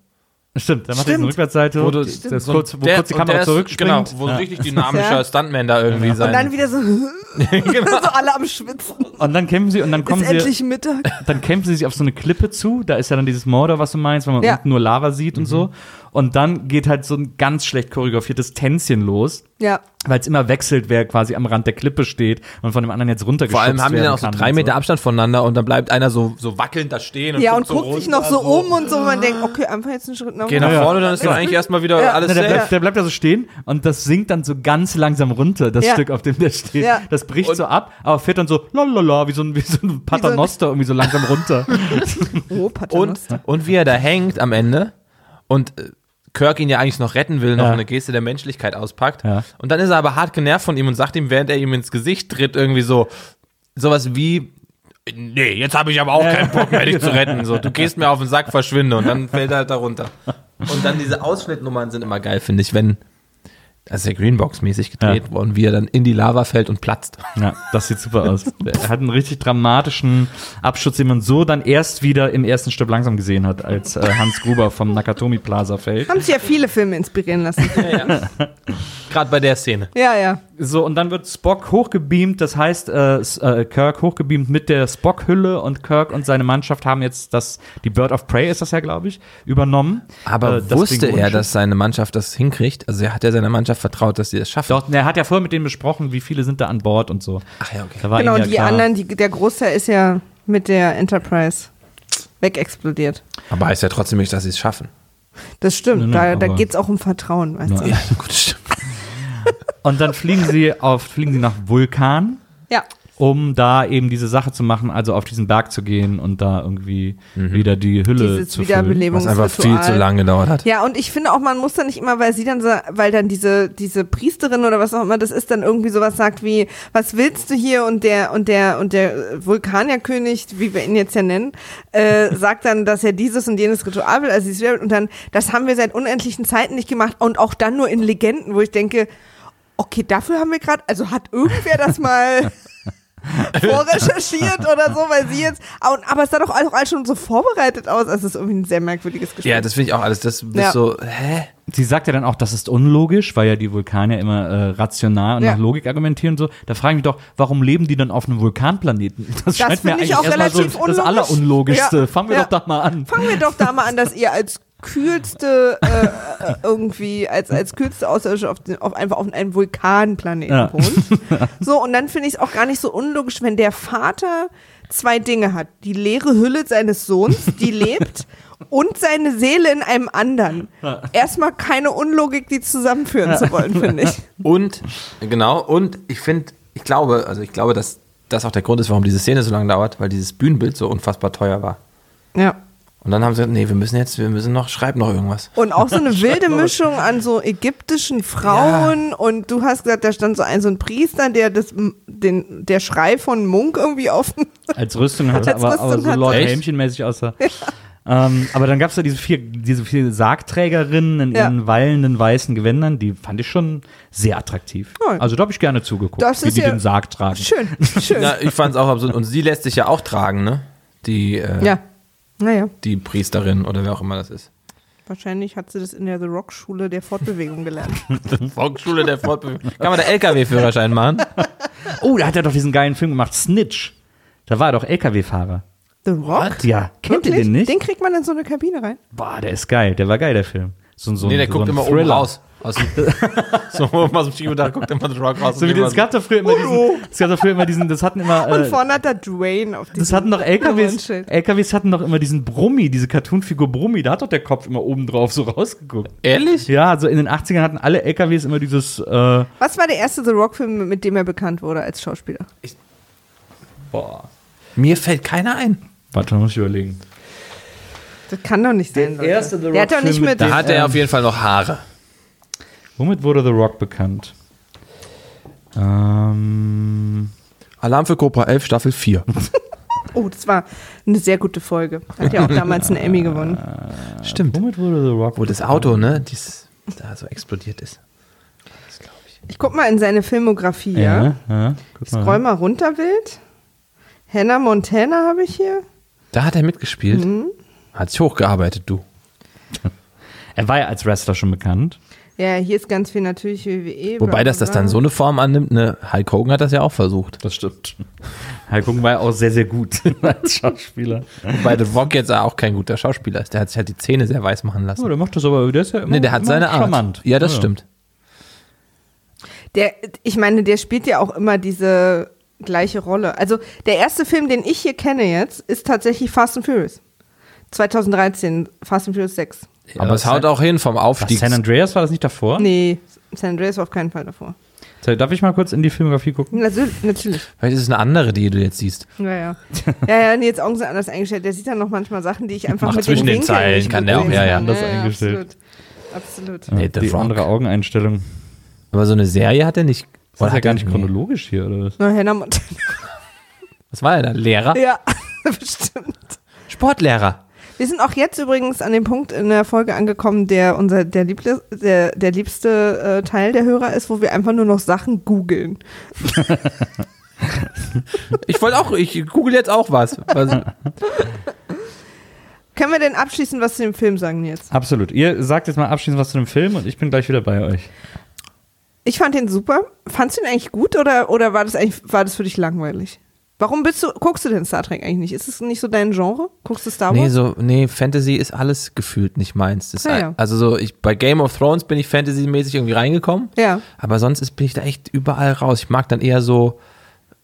Stimmt, dann macht er eine Rückwärtsseite, Wo du- das so kurz, wo der- kurz die und Kamera zurückspringt. Genau, wo ein Ja. richtig dynamischer Ja. Stuntman da irgendwie sein. Und dann wieder so, genau. so alle am Schwitzen. Und dann kämpfen sie und dann kommen Ist sie, endlich Mittag. dann kämpfen sie sich auf so eine Klippe zu. Da ist ja dann dieses Mordor, was du meinst, wenn man Ja. unten nur Lava sieht und so. Und dann geht halt so ein ganz schlecht choreografiertes Tänzchen los, Ja. weil es immer wechselt, wer quasi am Rand der Klippe steht und von dem anderen jetzt Vor runtergeschubst allem haben die dann auch so drei und Meter Abstand voneinander und dann bleibt einer so, so wackelnd da stehen und Ja, guckt und guckt sich runter, noch so um und so, und man denkt, okay, einfach jetzt einen Schritt nach Geh nach vorne, dann ist doch eigentlich erstmal wieder Ja. alles Na, der, safe. bleibt, der bleibt da so stehen und das sinkt dann so ganz langsam runter, das Ja. Stück, auf dem der steht. Ja. Das bricht Und- so ab, aber fährt dann so lalala, wie so ein, wie so ein Paternoster irgendwie so langsam runter. Oh, Und, Paternoster. und wie er da hängt am Ende und äh, Kirk ihn ja eigentlich noch retten will, noch Ja. eine Geste der Menschlichkeit auspackt. Ja. Und dann ist er aber hart genervt von ihm und sagt ihm, während er ihm ins Gesicht tritt, irgendwie so, sowas wie, nee, jetzt habe ich aber auch keinen Bock mehr, dich zu retten. So, du gehst mir auf den Sack, verschwinde und dann fällt er halt da runter. Und dann diese Ausschnittnummern sind immer geil, finde ich, wenn, ist ja Greenbox-mäßig gedreht Ja. worden, wie er dann in die Lava fällt und platzt. Ja, das sieht super aus. Er hat einen richtig dramatischen Abschutz, den man so dann erst wieder im ersten Stück langsam gesehen hat, als äh, Hans Gruber vom Nakatomi Plaza fällt. Haben sich ja viele Filme inspirieren lassen. Gerade bei der Szene. ja, ja. So, und dann wird Spock hochgebeamt, das heißt, äh, äh, Kirk hochgebeamt mit der Spock-Hülle und Kirk und seine Mannschaft haben jetzt das, die Bird of Prey ist das ja, glaube ich, übernommen. Aber Äh, wusste er, dass seine Mannschaft das hinkriegt? Also er hat ja seiner Mannschaft vertraut, dass sie das schaffen. Doch, er hat ja vorher mit denen besprochen, wie viele sind da an Bord und so. Ach ja, okay. Da war Genau, ja die klar. anderen, die, der Großteil ist ja mit der Enterprise wegexplodiert. Aber heißt ja trotzdem nicht, dass sie es schaffen. Das stimmt, nee, da, da geht es auch um Vertrauen, weißt du. Ja. gut, stimmt. Und dann fliegen sie auf, fliegen sie nach Vulkan. Ja. Um da eben diese Sache zu machen, also auf diesen Berg zu gehen und da irgendwie wieder die Hülle Dieses zu füllen. Was einfach viel zu lange gedauert hat. Ja, und ich finde auch, man muss dann nicht immer, weil sie dann, sa- weil dann diese, diese Priesterin oder was auch immer das ist, dann irgendwie sowas sagt wie, was willst du hier? Und der, und der, und der Vulkanierkönig, wie wir ihn jetzt ja nennen, äh, sagt dann, dass er dieses und jenes Ritual will, also dieses und dann, das haben wir seit unendlichen Zeiten nicht gemacht und auch dann nur in Legenden, wo ich denke, okay, dafür haben wir gerade, also hat irgendwer das mal vorrecherchiert oder so, weil sie jetzt, aber, es sah doch auch alles schon so vorbereitet aus, also es ist irgendwie ein sehr merkwürdiges Gespräch. Ja, das finde ich auch alles. Das ist Ja. so, hä? Sie sagt ja dann auch, das ist unlogisch, weil ja die Vulkanier immer äh, rational und Ja. nach Logik argumentieren und so. Da frage ich mich doch, warum leben die dann auf einem Vulkanplaneten? Das, scheint mir finde eigentlich ich auch erstmal so relativ das unlogisch. Allerunlogischste. Ja. Fangen wir Ja. doch da mal an. Fangen wir doch da mal an, dass ihr als kühlste äh, äh, irgendwie als als kühlste Außerirdische auf, den, auf einfach auf einem Vulkanplaneten Ja. wohnt. So und dann finde ich es auch gar nicht so unlogisch, wenn der Vater zwei Dinge hat: die leere Hülle seines Sohns, die lebt. Und seine Seele in einem anderen. Erstmal keine Unlogik, die zusammenführen zu wollen, finde ich. Und, genau, und ich finde, ich glaube, also ich glaube, dass das auch der Grund ist, warum diese Szene so lange dauert, weil dieses Bühnenbild so unfassbar teuer war. Ja. Und dann haben sie gesagt, nee, wir müssen jetzt, wir müssen noch, schreib noch irgendwas. Und auch so eine wilde Mischung an so ägyptischen Frauen und du hast gesagt, da stand so ein so ein Priester, der das den der Schrei von Munk irgendwie offen. Als Rüstung hatte Als aber, Rüstung aber so hat- Lord? Helmchen-mäßig aussah. Ähm, aber dann gab es ja diese vier, diese vier Sargträgerinnen in Ja. ihren wallenden weißen Gewändern, die fand ich schon sehr attraktiv. Ja. Also da habe ich gerne zugeguckt, Das wie die ja den Sarg tragen. Schön, schön. Ja, ich fand es auch absurd. Und sie lässt sich ja auch tragen, ne? Die, äh, Ja. Naja, die Priesterin oder wer auch immer das ist. wahrscheinlich hat sie das in der The Rock Schule der Fortbewegung gelernt. Volksschule der Fortbewegung. Kann man da LKW-Führerschein machen? Oh, da hat er doch diesen geilen Film gemacht, Snitch. Da war er doch LKW-Fahrer. The Rock? Ja, kennt ihr Wirklich? den nicht? Den kriegt man in so eine Kabine rein. Boah, der ist geil. Der war geil, der Film. So, so, Nee, der so guckt immer oben Thriller. raus. Aus dem, so oben aus dem Schiebedach guckt immer The Rock raus. So wie und es gab doch früher immer diesen, es gab doch früher immer diesen, das hatten immer, Und äh, vorne hat da Dwayne auf das diesem hatten doch LKWs. LKWs hatten doch immer diesen Brummi, diese Cartoonfigur Brummi, da hat doch der Kopf immer oben drauf so rausgeguckt. Ehrlich? Ja, also in den 80ern hatten alle LKWs immer dieses, äh, Was war der erste The Rock-Film, mit dem er bekannt wurde als Schauspieler? boah, Mir fällt keiner ein. warte, da muss ich überlegen. Das kann doch nicht sein. Leute. erste The Der hat doch Rock-Film Da hat er auf jeden Fall noch Haare. Womit wurde The Rock bekannt? Ähm, Alarm für Cobra 11, Staffel 4. Oh, das war eine sehr gute Folge. Hat ja auch damals einen Emmy gewonnen. Stimmt. womit wurde The Rock Wo das Auto, ne, dies, da so explodiert ist. Das glaube ich. Ich guck mal in seine Filmografie, ja. Ja, ja. Guck mal. Scroll mal runter, Wild. Hannah Montana habe ich hier. Da hat er mitgespielt. Hat sich hochgearbeitet, du. Er war ja als Wrestler schon bekannt. Ja, hier ist ganz viel natürlich WWE. Wobei bla, das dann so eine Form annimmt, ne? Hulk Hogan hat das ja auch versucht. Das stimmt. Hulk Hogan war ja auch sehr, sehr gut als Schauspieler. Wobei The Rock jetzt auch kein guter Schauspieler ist. Der hat sich halt die Zähne sehr weiß machen lassen. Oh, der macht das aber, der ist ja immer, nee, der hat immer seine Art. charmant. Ja, das stimmt. Der, ich meine, der spielt ja auch immer diese gleiche Rolle. Also der erste Film, den ich hier kenne jetzt, ist tatsächlich Fast and Furious. 2013, Fast and Furious 6. Aber es haut auch hin vom Aufstieg. San Andreas war das nicht davor? Nee, San Andreas war auf keinen Fall davor. Darf ich mal kurz in die Filmografie gucken? Natürlich. Vielleicht ist es eine andere, die du jetzt siehst. Ja, ja. Ja, ja, Nils Augen sind anders eingestellt. Der sieht dann noch manchmal Sachen, die ich einfach Macht mit zwischen den Zeilen, kann der auch, ja, ja. Anders eingestellt. Absolut. Absolut. Nee, The die Rock. andere Augeneinstellung. Aber so eine Serie hat er nicht. War Oder ja gar nicht nee. chronologisch hier, oder was? Na, Hannah Montana. Was war er da? Lehrer? Ja, bestimmt. Sportlehrer. Wir sind auch jetzt übrigens an dem Punkt in der Folge angekommen, der unser der, Liebli der, der liebste äh, Teil der Hörer ist, wo wir einfach nur noch Sachen googeln. Ich wollte auch, ich google jetzt auch was. was Können wir denn abschließend was zu dem Film sagen jetzt? Absolut. Ihr sagt jetzt mal abschließend was zu dem Film und ich bin gleich wieder bei euch. Ich fand den super. Fandst du ihn eigentlich gut oder, oder war das eigentlich war das für dich langweilig? Warum bist du, guckst du denn Star Trek eigentlich nicht? Ist es nicht so dein Genre? Guckst du Star Wars? nee, so, nee, Fantasy ist alles gefühlt nicht meins. Ist Ja, ein- ja. Also so, ich, bei Game of Thrones bin ich fantasymäßig irgendwie reingekommen. Ja. Aber sonst ist, bin ich da echt überall raus. Ich mag dann eher so,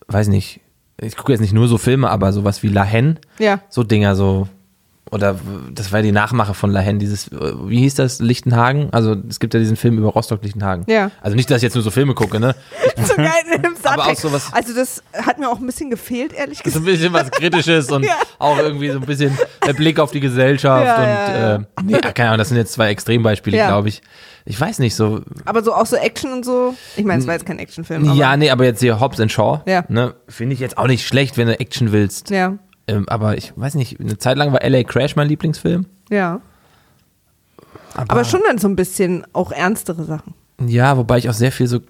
weiß nicht, ich gucke jetzt nicht nur so Filme, aber sowas wie La Haine, Ja. so Dinger, so. Oder das war die Nachmache von La Haine, dieses, wie hieß das, Lichtenhagen? Also es gibt ja diesen Film über Rostock-Lichtenhagen. Ja. Also nicht, dass ich jetzt nur so Filme gucke, ne? So geil im Aber auch sowas- also das hat mir auch ein bisschen gefehlt, ehrlich So gesagt. ein bisschen was Kritisches und Ja. auch irgendwie so ein bisschen der Blick auf die Gesellschaft Ja, und ja, ja. Äh, nee, keine Ahnung, das sind jetzt zwei Extrembeispiele, Ja. glaube ich. Ich weiß nicht, so. Aber so auch so Action und so. Ich meine, es war jetzt kein Actionfilm. Ja, nee, aber jetzt hier Hobbs and Shaw, Ja. ne, finde ich jetzt auch nicht schlecht, wenn du Action willst. Ja. Ähm, aber ich weiß nicht, eine Zeit lang war LA Crash mein Lieblingsfilm. Ja. Aber schon dann so ein bisschen auch ernstere Sachen. Ja, wobei ich auch sehr viel so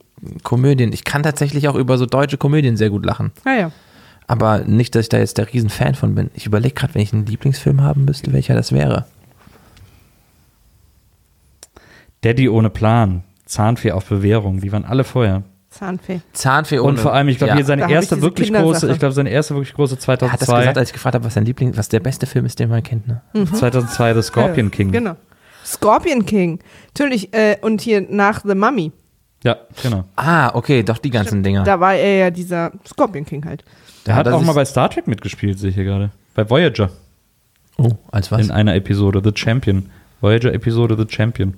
Komödien, ich kann tatsächlich auch über so deutsche Komödien sehr gut lachen. Ja, ja. Aber nicht, dass ich da jetzt der Riesenfan von bin. Ich überlege gerade, wenn ich einen Lieblingsfilm haben müsste, welcher das wäre. Daddy ohne Plan, Zahnfee auf Bewährung, die waren alle vorher. Zahnfee. Zahnfee ohne. Und vor allem, ich glaube, ja. hier seine erste wirklich große, ich glaube, seine erste wirklich große Er hat das 2002, gesagt, als ich gefragt habe, was sein Liebling, was der beste Film ist, den man kennt, ne? 2002 The Scorpion King. Genau. Scorpion King. Natürlich. Äh, und hier nach The Mummy. Ja, genau. Ah, okay, doch die ganzen Dinger. Da war er ja dieser Scorpion King halt. Der Ja, hat auch mal bei Star Trek mitgespielt, sehe ich hier gerade. Bei Voyager Oh, als was? in einer Episode, The Champion. Voyager-Episode The Champion.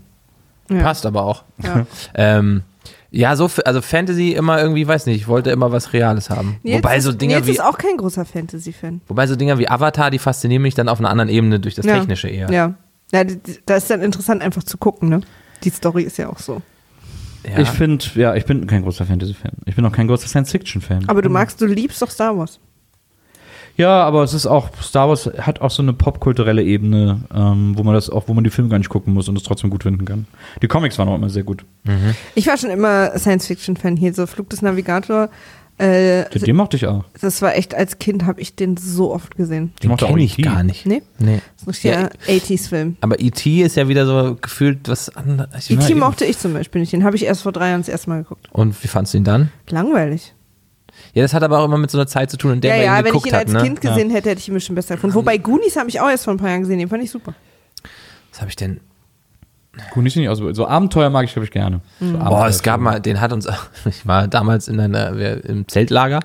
Ja. Passt aber auch. Ja. Ähm, ja, so, also Fantasy immer irgendwie, weiß nicht, ich wollte immer was Reales haben. Nils wobei ist, so Dinger Nils wie, ist auch kein großer Fantasy-Fan. wobei so Dinger wie Avatar, die faszinieren mich dann auf einer anderen Ebene durch das Ja. Technische eher. Ja. Ja, da ist dann interessant einfach zu gucken, ne? Die Story ist ja auch so. Ja. Ich finde, ja, ich bin kein großer Fantasy-Fan. Ich bin auch kein großer Science-Fiction-Fan. Aber du magst, du liebst doch Star Wars. Ja, aber es ist auch, Star Wars hat auch so eine popkulturelle Ebene, ähm, wo man das auch, wo man die Filme gar nicht gucken muss und es trotzdem gut finden kann. Die Comics waren auch immer sehr gut. Ich war schon immer Science-Fiction-Fan hier, so Flug des Navigator. Äh, Den, den mochte ich auch. das war echt, als Kind habe ich den so oft gesehen. den mochte auch kenne ich gar nicht. Nee? Nee. Das ist ein Ja, richtiger 80s-Film. Aber E.T. ist ja wieder so gefühlt was anderes. E.T. mochte ich zum Beispiel nicht. Den habe ich erst vor drei Jahren das erste Mal geguckt. Und wie fandst du ihn dann? Langweilig. Ja, das hat aber auch immer mit so einer Zeit zu tun, in der ja, man ja, ihn wenn ich geguckt ihn hat. als Ne? Kind gesehen hätte, hätte ich ihn bestimmt besser gefunden. Wobei Goonies habe ich auch erst vor ein paar Jahren gesehen. Den fand ich super. Was habe ich denn? Gut, nicht, nicht also, so Abenteuer mag ich, glaube ich, gerne. So Boah, es gab mal, den hat uns, ich war damals in einer, wir, im Zeltlager,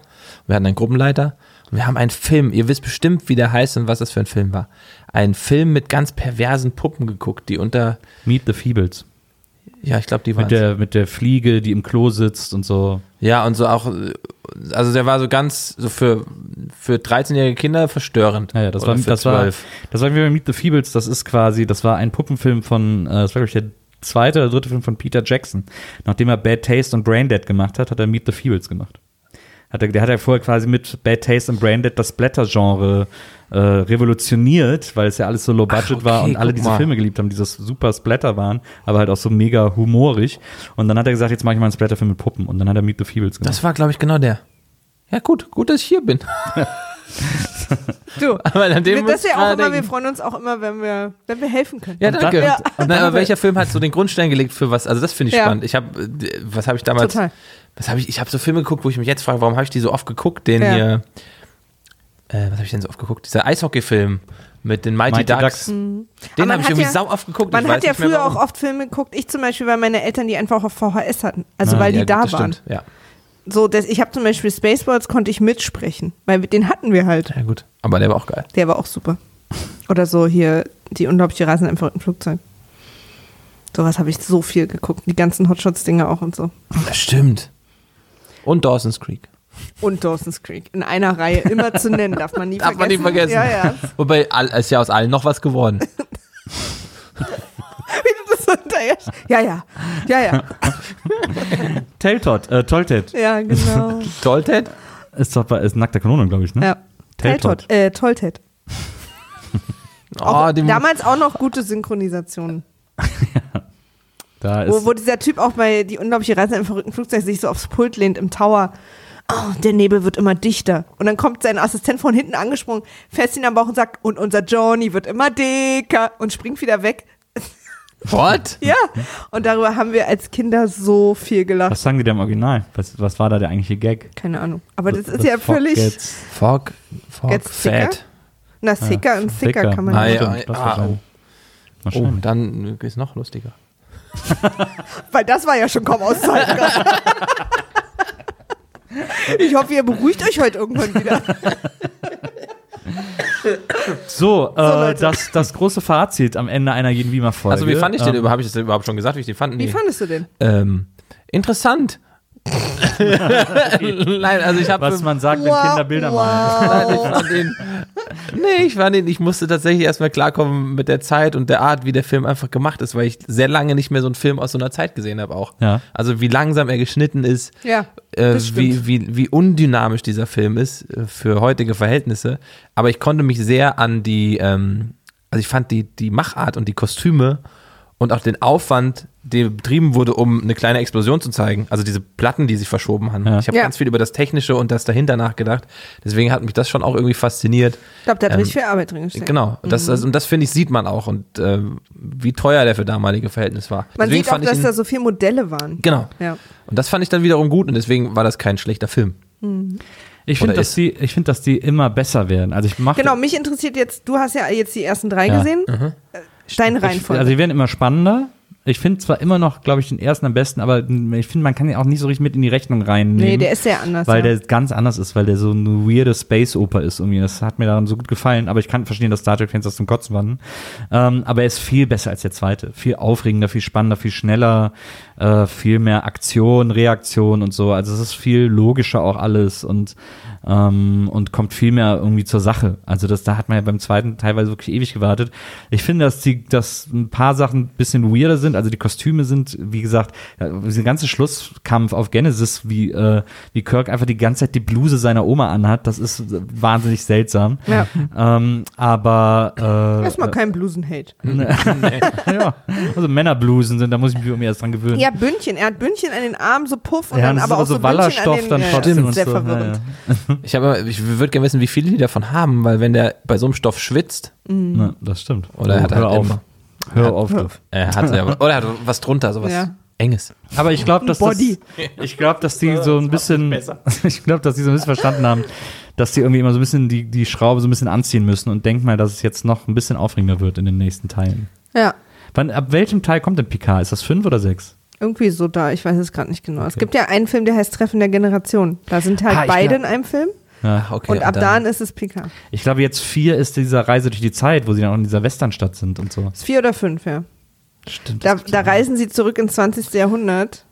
wir hatten einen Gruppenleiter und wir haben einen Film, ihr wisst bestimmt, wie der heißt und was das für ein Film war. Ein Film mit ganz perversen Puppen geguckt, die unter, Meet the Feebles. Ja, ich glaube, die waren. Mit der, mit der Fliege, die im Klo sitzt und so. Ja, und so auch, also der war so ganz, so für, für 13-jährige Kinder verstörend. Naja, das Oder war, das war, 12. das war wie bei Meet the Feebles, das ist quasi, das war ein Puppenfilm von, äh, das war, glaube ich, der zweite oder dritte Film von Peter Jackson. Nachdem er Bad Taste und Braindead gemacht hat, hat er Meet the Feebles gemacht. Hat er, der hat ja vorher quasi mit Bad Taste und Braindead das Splatter-Genre äh, revolutioniert, weil es ja alles so low budget Ach, war okay, und alle diese mal. Filme geliebt haben, die das super Splatter waren, aber halt auch so mega humorig. Und dann hat er gesagt, jetzt mache ich mal einen Splatter-Film mit Puppen. Und dann hat er Meet the Feebles gemacht. Das war, glaube ich, genau der. Ja, gut, gut, dass ich hier bin. Du, Aber an dem das ja auch immer, wir freuen uns auch immer, wenn wir, wenn wir helfen können. Ja, Und danke. dann- Ja. Und dann, aber welcher Film hat so den Grundstein gelegt für was? Also das finde ich Ja. spannend. Ich habe, was habe ich damals? Total. Was habe ich? Ich habe so Filme geguckt, wo ich mich jetzt frage, warum habe ich die so oft geguckt? Den Ja. hier, äh, was habe ich denn so oft geguckt? Dieser Eishockey-Film mit den Mighty, Mighty Ducks. Ducks. Den Aber man habe ich irgendwie ja- sau oft geguckt. Man ich hat ja früher warum. auch oft Filme geguckt. Ich zum Beispiel, weil meine Eltern die einfach auf VHS hatten. Also Ah, weil die Ja, da das waren. Stimmt. Ja. So, das, ich habe zum Beispiel Spaceballs konnte ich mitsprechen, weil wir- den hatten wir halt. ja, gut. Aber der war auch geil. Der war auch super. Oder so hier die unglaubliche Reise in einem verrückten Flugzeug. Sowas habe ich so viel geguckt. Die ganzen Hotshots-Dinger auch und so. Das stimmt. Und Dawson's Creek. Und Dawson's Creek. In einer Reihe immer zu nennen, darf man nie Darf vergessen. man nicht vergessen. Ja, ja. Wobei, ist ja aus allen noch was geworden. Wie du das so hinterher. Ja, ja. Ja, ja. Tailtot, äh, Toltet. Ja, genau. Tolted? Ist doch bei, ist nackter Kanone, glaube ich, ne? Ja. Tailtot. Tailtot. Äh, Toltet. Oh, Auch, damals auch noch gute Synchronisationen. Da ist, Wo, wo dieser Typ auch bei die unglaubliche Reise einem verrückten Flugzeug sich so aufs Pult lehnt im Tower. Oh, der Nebel wird immer dichter. Und dann kommt sein Assistent von hinten angesprungen, fässt ihn am Bauch und sagt, und unser Johnny wird immer dicker und springt wieder weg. what? Ja. Und darüber haben wir als Kinder so viel gelacht. was sagen die da im Original? Was, was war da der eigentliche Gag? Keine Ahnung. Aber das The- ist the ja fog völlig. gets- Fog, Fog, Gets thicker? Fat. Na, thicker und thicker thicker. kann man Ah, nicht. ja. Das ah, wahrscheinlich. Oh, Wahrscheinlich. dann ist noch lustiger. Weil das war ja schon kaum auszuhalten. ich hoffe, ihr beruhigt euch heute irgendwann wieder. So, äh, das, das große Fazit am Ende einer jeden Wiemer-Folge. Also wie fand ich den Ähm, überhaupt? Habe ich das überhaupt schon gesagt, wie ich den fand? Wie Nee. fandest du den? ähm, interessant. Nein, also ich habe Was man sagt, wenn Kinder Bilder malen. Nein, ich fand den. Nee, ich fand den, ich musste tatsächlich erstmal klarkommen mit der Zeit und der Art, wie der Film einfach gemacht ist, weil ich sehr lange nicht mehr so einen Film aus so einer Zeit gesehen habe auch. Ja. Also wie langsam er geschnitten ist, Ja, äh, wie, wie, wie undynamisch dieser Film ist äh, für heutige Verhältnisse. Aber ich konnte mich sehr an die, ähm, also ich fand die, die Machart und die Kostüme und auch den Aufwand, der betrieben wurde, um eine kleine Explosion zu zeigen. Also diese Platten, die sich verschoben haben. Ja. Ich habe Ja. ganz viel über das Technische und das dahinter nachgedacht. Deswegen hat mich das schon auch irgendwie fasziniert. Ich glaube, der hat Ähm, richtig viel Arbeit drin gesteckt. Genau, das, Mhm. das, und das finde ich, sieht man auch und ähm, wie teuer der für damalige Verhältnisse war. Man deswegen sieht auch, dass ihn, da so viele Modelle waren. Genau. Ja. Und das fand ich dann wiederum gut und deswegen war das kein schlechter Film. Ich finde, dass die, ich finde, dass die immer besser werden. Also ich mache Genau, mich interessiert jetzt, du hast ja jetzt die ersten drei Ja. gesehen. Mhm. Äh, Deine Ich, also die werden immer spannender. Ich finde zwar immer noch, glaube ich, den ersten am besten, aber ich finde, man kann ihn auch nicht so richtig mit in die Rechnung reinnehmen. nee, der ist sehr anders. weil ja. der ganz anders ist, weil der so eine weirde Space-Oper ist irgendwie. Das hat mir daran so gut gefallen, aber ich kann verstehen, dass Star Trek-Fans das zum Kotzen fanden. Ähm, aber er ist viel besser als der zweite. Viel aufregender, viel spannender, viel schneller, äh, viel mehr Aktion, Reaktion und so. Also es ist viel logischer auch alles und ähm, und kommt viel mehr irgendwie zur Sache. Also das, da hat man ja beim zweiten teilweise wirklich ewig gewartet. Ich finde, dass die, dass ein paar Sachen ein bisschen weirder sind. Also die Kostüme sind, wie gesagt, dieser ganze Schlusskampf auf Genesis, wie, äh, wie Kirk einfach die ganze Zeit die Bluse seiner Oma anhat, das ist wahnsinnig seltsam. Ja. Ähm, aber äh, Erstmal kein Blusen-Hate. ja, also Männerblusen sind, da muss ich mich irgendwie erst dran gewöhnen. Ja, Bündchen. Er hat Bündchen an den Armen, so Puff und Ja, dann aber auch so so Bündchen Wallerstoff an den, dann ist sehr so. verwirrend. Ja, ja. Ich, habe, ich würde gerne wissen, wie viele die davon haben, weil wenn der bei so einem Stoff schwitzt, Na, das stimmt. Oder er hat hör halt auf. immer- Hör auf. Doof. er hat ja, oder er hat was drunter, sowas Ja. Enges. Aber ich glaube, dass das, ich glaube, dass die so ein bisschen, ich glaube, dass die so ein bisschen verstanden haben, dass die irgendwie immer so ein bisschen die, die Schraube so ein bisschen anziehen müssen und denk mal, dass es jetzt noch ein bisschen aufregender wird in den nächsten Teilen. Ja, Wann, ab welchem Teil kommt denn Picard? Ist das fünf oder sechs? Irgendwie so da. Ich weiß es gerade nicht genau. Es gibt ja einen Film, der heißt Treffen der Generation. Da sind halt Ah, beide glaub- in einem Film. Ja. Okay, und ab dann- dann ist es Picard. Ich glaube, jetzt vier ist dieser Reise durch die Zeit, wo sie dann auch in dieser Westernstadt sind und so. Ist vier oder fünf, ja. Stimmt. Da, da reisen sie zurück ins 20. Jahrhundert.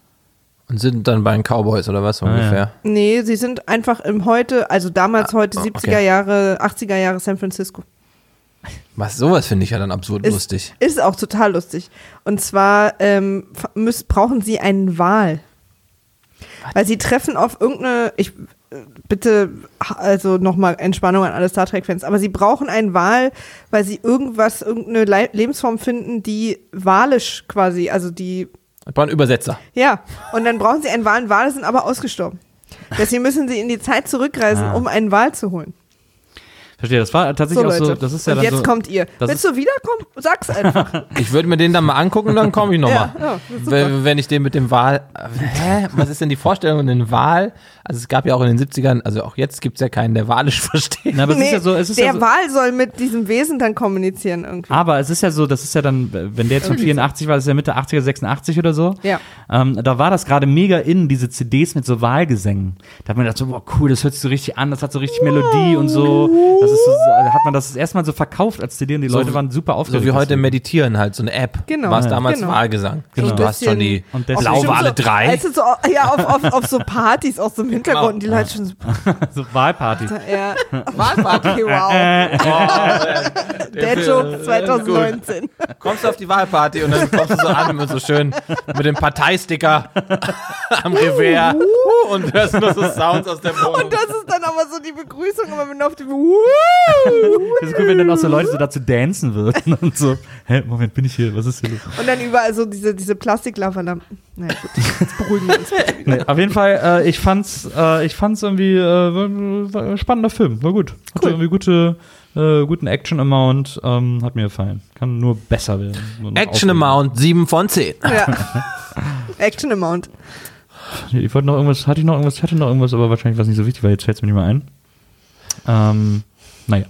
Und sind dann bei den Cowboys oder was Ah, ungefähr. Nee, sie sind einfach im heute, also damals heute Ah, 70er okay. Jahre, 80er Jahre San Francisco. Was, sowas finde ich ja dann absurd Ist, lustig. Ist auch total lustig. Und zwar ähm, müssen, brauchen sie einen Wal. Weil sie treffen auf irgendeine, ich bitte, also nochmal Entspannung an alle Star Trek-Fans, aber sie brauchen einen Wal, weil sie irgendwas, irgendeine Le Lebensform finden, die walisch quasi, also die Ich brauche einen Übersetzer. Ja, und dann brauchen sie einen Wal. Wale sind aber ausgestorben. Deswegen müssen sie in die Zeit zurückreisen, Ah. um einen Wal zu holen. Verstehe, das war So, tatsächlich auch so, das ist ja und dann jetzt so, kommt ihr. Willst du wiederkommen? Sag's einfach. Ich würde mir den dann mal angucken und dann komme ich nochmal. Ja, ja, wenn, wenn ich den mit dem Wahl. Hä? Was ist denn die Vorstellung in den Wahl? Also es gab ja auch in den 70ern, also auch jetzt gibt es ja keinen, der Walisch versteht. Na, aber es ist Nee, ja so, es ist der ja so, Wal soll mit diesem Wesen dann kommunizieren irgendwie. aber es ist ja so, das ist ja dann, wenn der jetzt von 84 war, das ist ja Mitte 80er, 86 oder so. Ja. Ähm, da war das gerade mega in, diese CDs mit so Wahlgesängen. Da hat man gedacht so, boah, cool, das hört sich so richtig an, das hat so richtig Melodie und so. Das ist so, da hat man das erstmal so verkauft als CD und die Leute waren super aufgeregt. So wie heute deswegen. meditieren halt, so eine App. Genau. War es damals Genau. Wahlgesang. Genau. Du hast schon die Blauwale Bestimmt so, 3. Weißt du, so, ja, auf, auf, auf so Partys auch so im Hintergrund und die Leute schon so, so Wahlparty. ja, Wahlparty, wow. Der Joke 2019. Kommst du auf die Wahlparty und dann kommst du so an mit so schön mit dem Parteisticker am Revers und hörst nur so Sounds aus der Wohnung. Und das ist dann aber so die Begrüßung, aber wenn du auf dem Das ist gut, wenn dann auch so Leute so dazu dancen würden und so, hä, Moment, bin ich hier, was ist hier los? Und dann überall so diese, diese Plastiklavalampen. Na ja, gut, jetzt beruhigen wir uns. Nee, auf jeden Fall, äh, ich fand's, äh, ich fand's irgendwie, äh, war, war ein spannender Film, war gut. Hatte Cool. irgendwie gute, äh, guten Action-Amount, ähm, hat mir gefallen. Kann nur besser werden. Nur noch Action aufregender. Amount 7 von 10. Ja. Action Amount. Ich wollte noch irgendwas, hatte ich noch irgendwas, hatte noch irgendwas, aber wahrscheinlich war es nicht so wichtig, weil jetzt fällt es mir nicht mehr ein. Ähm, naja,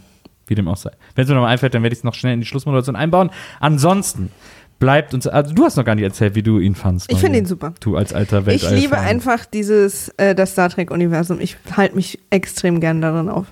wie dem auch sei. Wenn es mir noch mal einfällt, dann werde ich es noch schnell in die Schlussmoderation einbauen. Ansonsten bleibt uns, also du hast noch gar nicht erzählt, wie du ihn fandst. Ich finde ihn super. Du als alter Welt. Ich liebe einfach dieses, äh, das Star Trek-Universum. Ich halte mich extrem gern darin auf.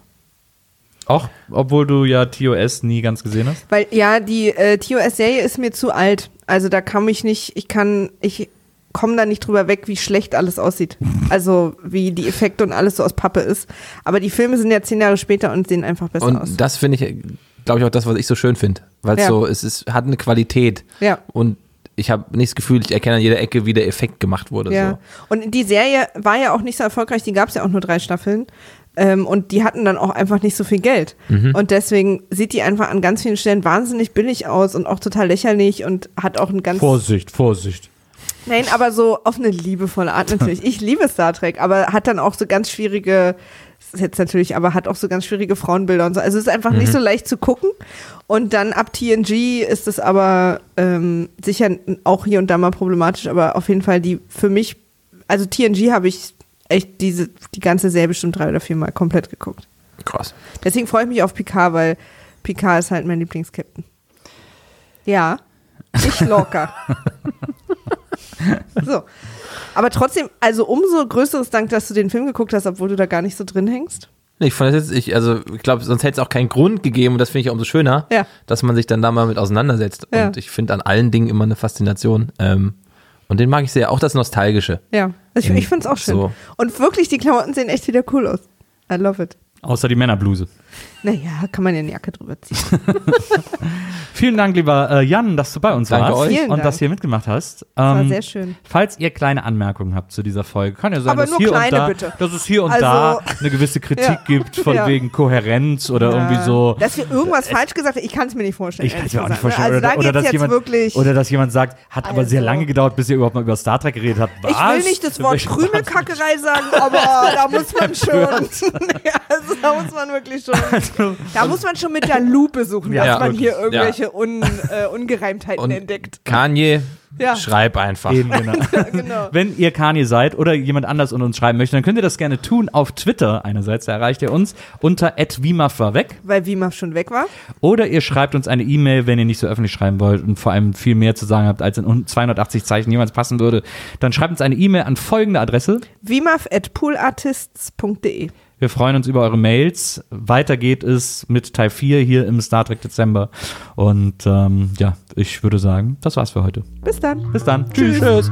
Auch, obwohl du ja TOS nie ganz gesehen hast. Weil ja, die äh, TOS-Serie ist mir zu alt. Also da kann ich nicht, ich kann, ich komme da nicht drüber weg, wie schlecht alles aussieht. Also wie die Effekte und alles so aus Pappe ist. Aber die Filme sind ja zehn Jahre später und sehen einfach besser aus. Und das finde ich, glaube ich, auch das, was ich so schön finde. Weil es Ja. so, es ist, hat eine Qualität. Ja. Und ich habe nicht das Gefühl, ich erkenne an jeder Ecke, wie der Effekt gemacht wurde. Ja. So. Und die Serie war ja auch nicht so erfolgreich, die gab es ja auch nur drei Staffeln. Ähm, und die hatten dann auch einfach nicht so viel Geld. Mhm. Und deswegen sieht die einfach an ganz vielen Stellen wahnsinnig billig aus und auch total lächerlich und hat auch ein ganz. Vorsicht, Vorsicht. Nein, aber so auf eine liebevolle Art natürlich. Ich liebe Star Trek, aber hat dann auch so ganz schwierige, das ist jetzt natürlich, aber hat auch so ganz schwierige Frauenbilder und so. Also es ist einfach nicht so leicht zu gucken. Und dann ab TNG ist es aber ähm, sicher auch hier und da mal problematisch, aber auf jeden Fall die für mich, also TNG habe ich echt diese, die ganze Serie bestimmt drei oder vier Mal komplett geguckt. Krass. Deswegen freue ich mich auf Picard, weil Picard ist halt mein Lieblingskapitän. Ja, ich locker. so. Aber trotzdem, also umso größeres Dank, dass du den Film geguckt hast, obwohl du da gar nicht so drin hängst. Nee, Ich fand das jetzt, ich, also ich glaube, sonst hätte es auch keinen Grund gegeben und das finde ich umso schöner, Ja. dass man sich dann da mal mit auseinandersetzt. Ja. Und ich finde an allen Dingen immer eine Faszination. Ähm, und den mag ich sehr, auch das Nostalgische. Ja, ich, ich finde es auch schön. So. Und wirklich, die Klamotten sehen echt wieder cool aus. I love it. Außer die Männerbluse. Naja, kann man ja eine Jacke drüber ziehen. Vielen Dank, lieber äh, Jan, dass du bei uns Danke warst euch. Und Dank. dass du hier mitgemacht hast. war Ähm, sehr schön. Falls ihr kleine Anmerkungen habt zu dieser Folge, kann ja sein, Aber dass nur hier kleine, und da, bitte. dass es hier und Also- da eine gewisse Kritik Ja. gibt, von Ja. wegen Kohärenz oder irgendwie so. Dass wir irgendwas falsch gesagt haben, ich kann es mir nicht vorstellen. Ich kann es mir auch nicht gesagt. vorstellen. Also da oder, oder, dass jetzt jemand, wirklich. oder dass jemand sagt, hat aber sehr Also- lange gedauert, bis ihr überhaupt mal über Star Trek geredet habt. Was? Ich will nicht das Wort Krümelkackerei sagen, aber da muss man schon. ja, also da muss man wirklich schon. Da muss man schon mit der Lupe suchen, Ja, dass man wirklich. hier irgendwelche Un, äh, Ungereimtheiten Und entdeckt. Kanye, Ja. schreib einfach. Eben, genau. genau. Wenn ihr Kanye seid oder jemand anders und uns schreiben möchte, dann könnt ihr das gerne tun auf Twitter. Einerseits da erreicht ihr uns unter @wimaf war weg Weil Wimaf schon weg war. oder ihr schreibt uns eine E-Mail, wenn ihr nicht so öffentlich schreiben wollt und vor allem viel mehr zu sagen habt, als in 280 Zeichen jemals passen würde. Dann schreibt uns eine E-Mail an folgende Adresse. Wimaf at poolartists.de. Wir freuen uns über eure Mails. Weiter geht es mit Teil 4 hier im Star Trek Dezember. Und ähm, ja, ich würde sagen, das war's für heute. Bis dann. Bis dann. Tschüss. Tschüss.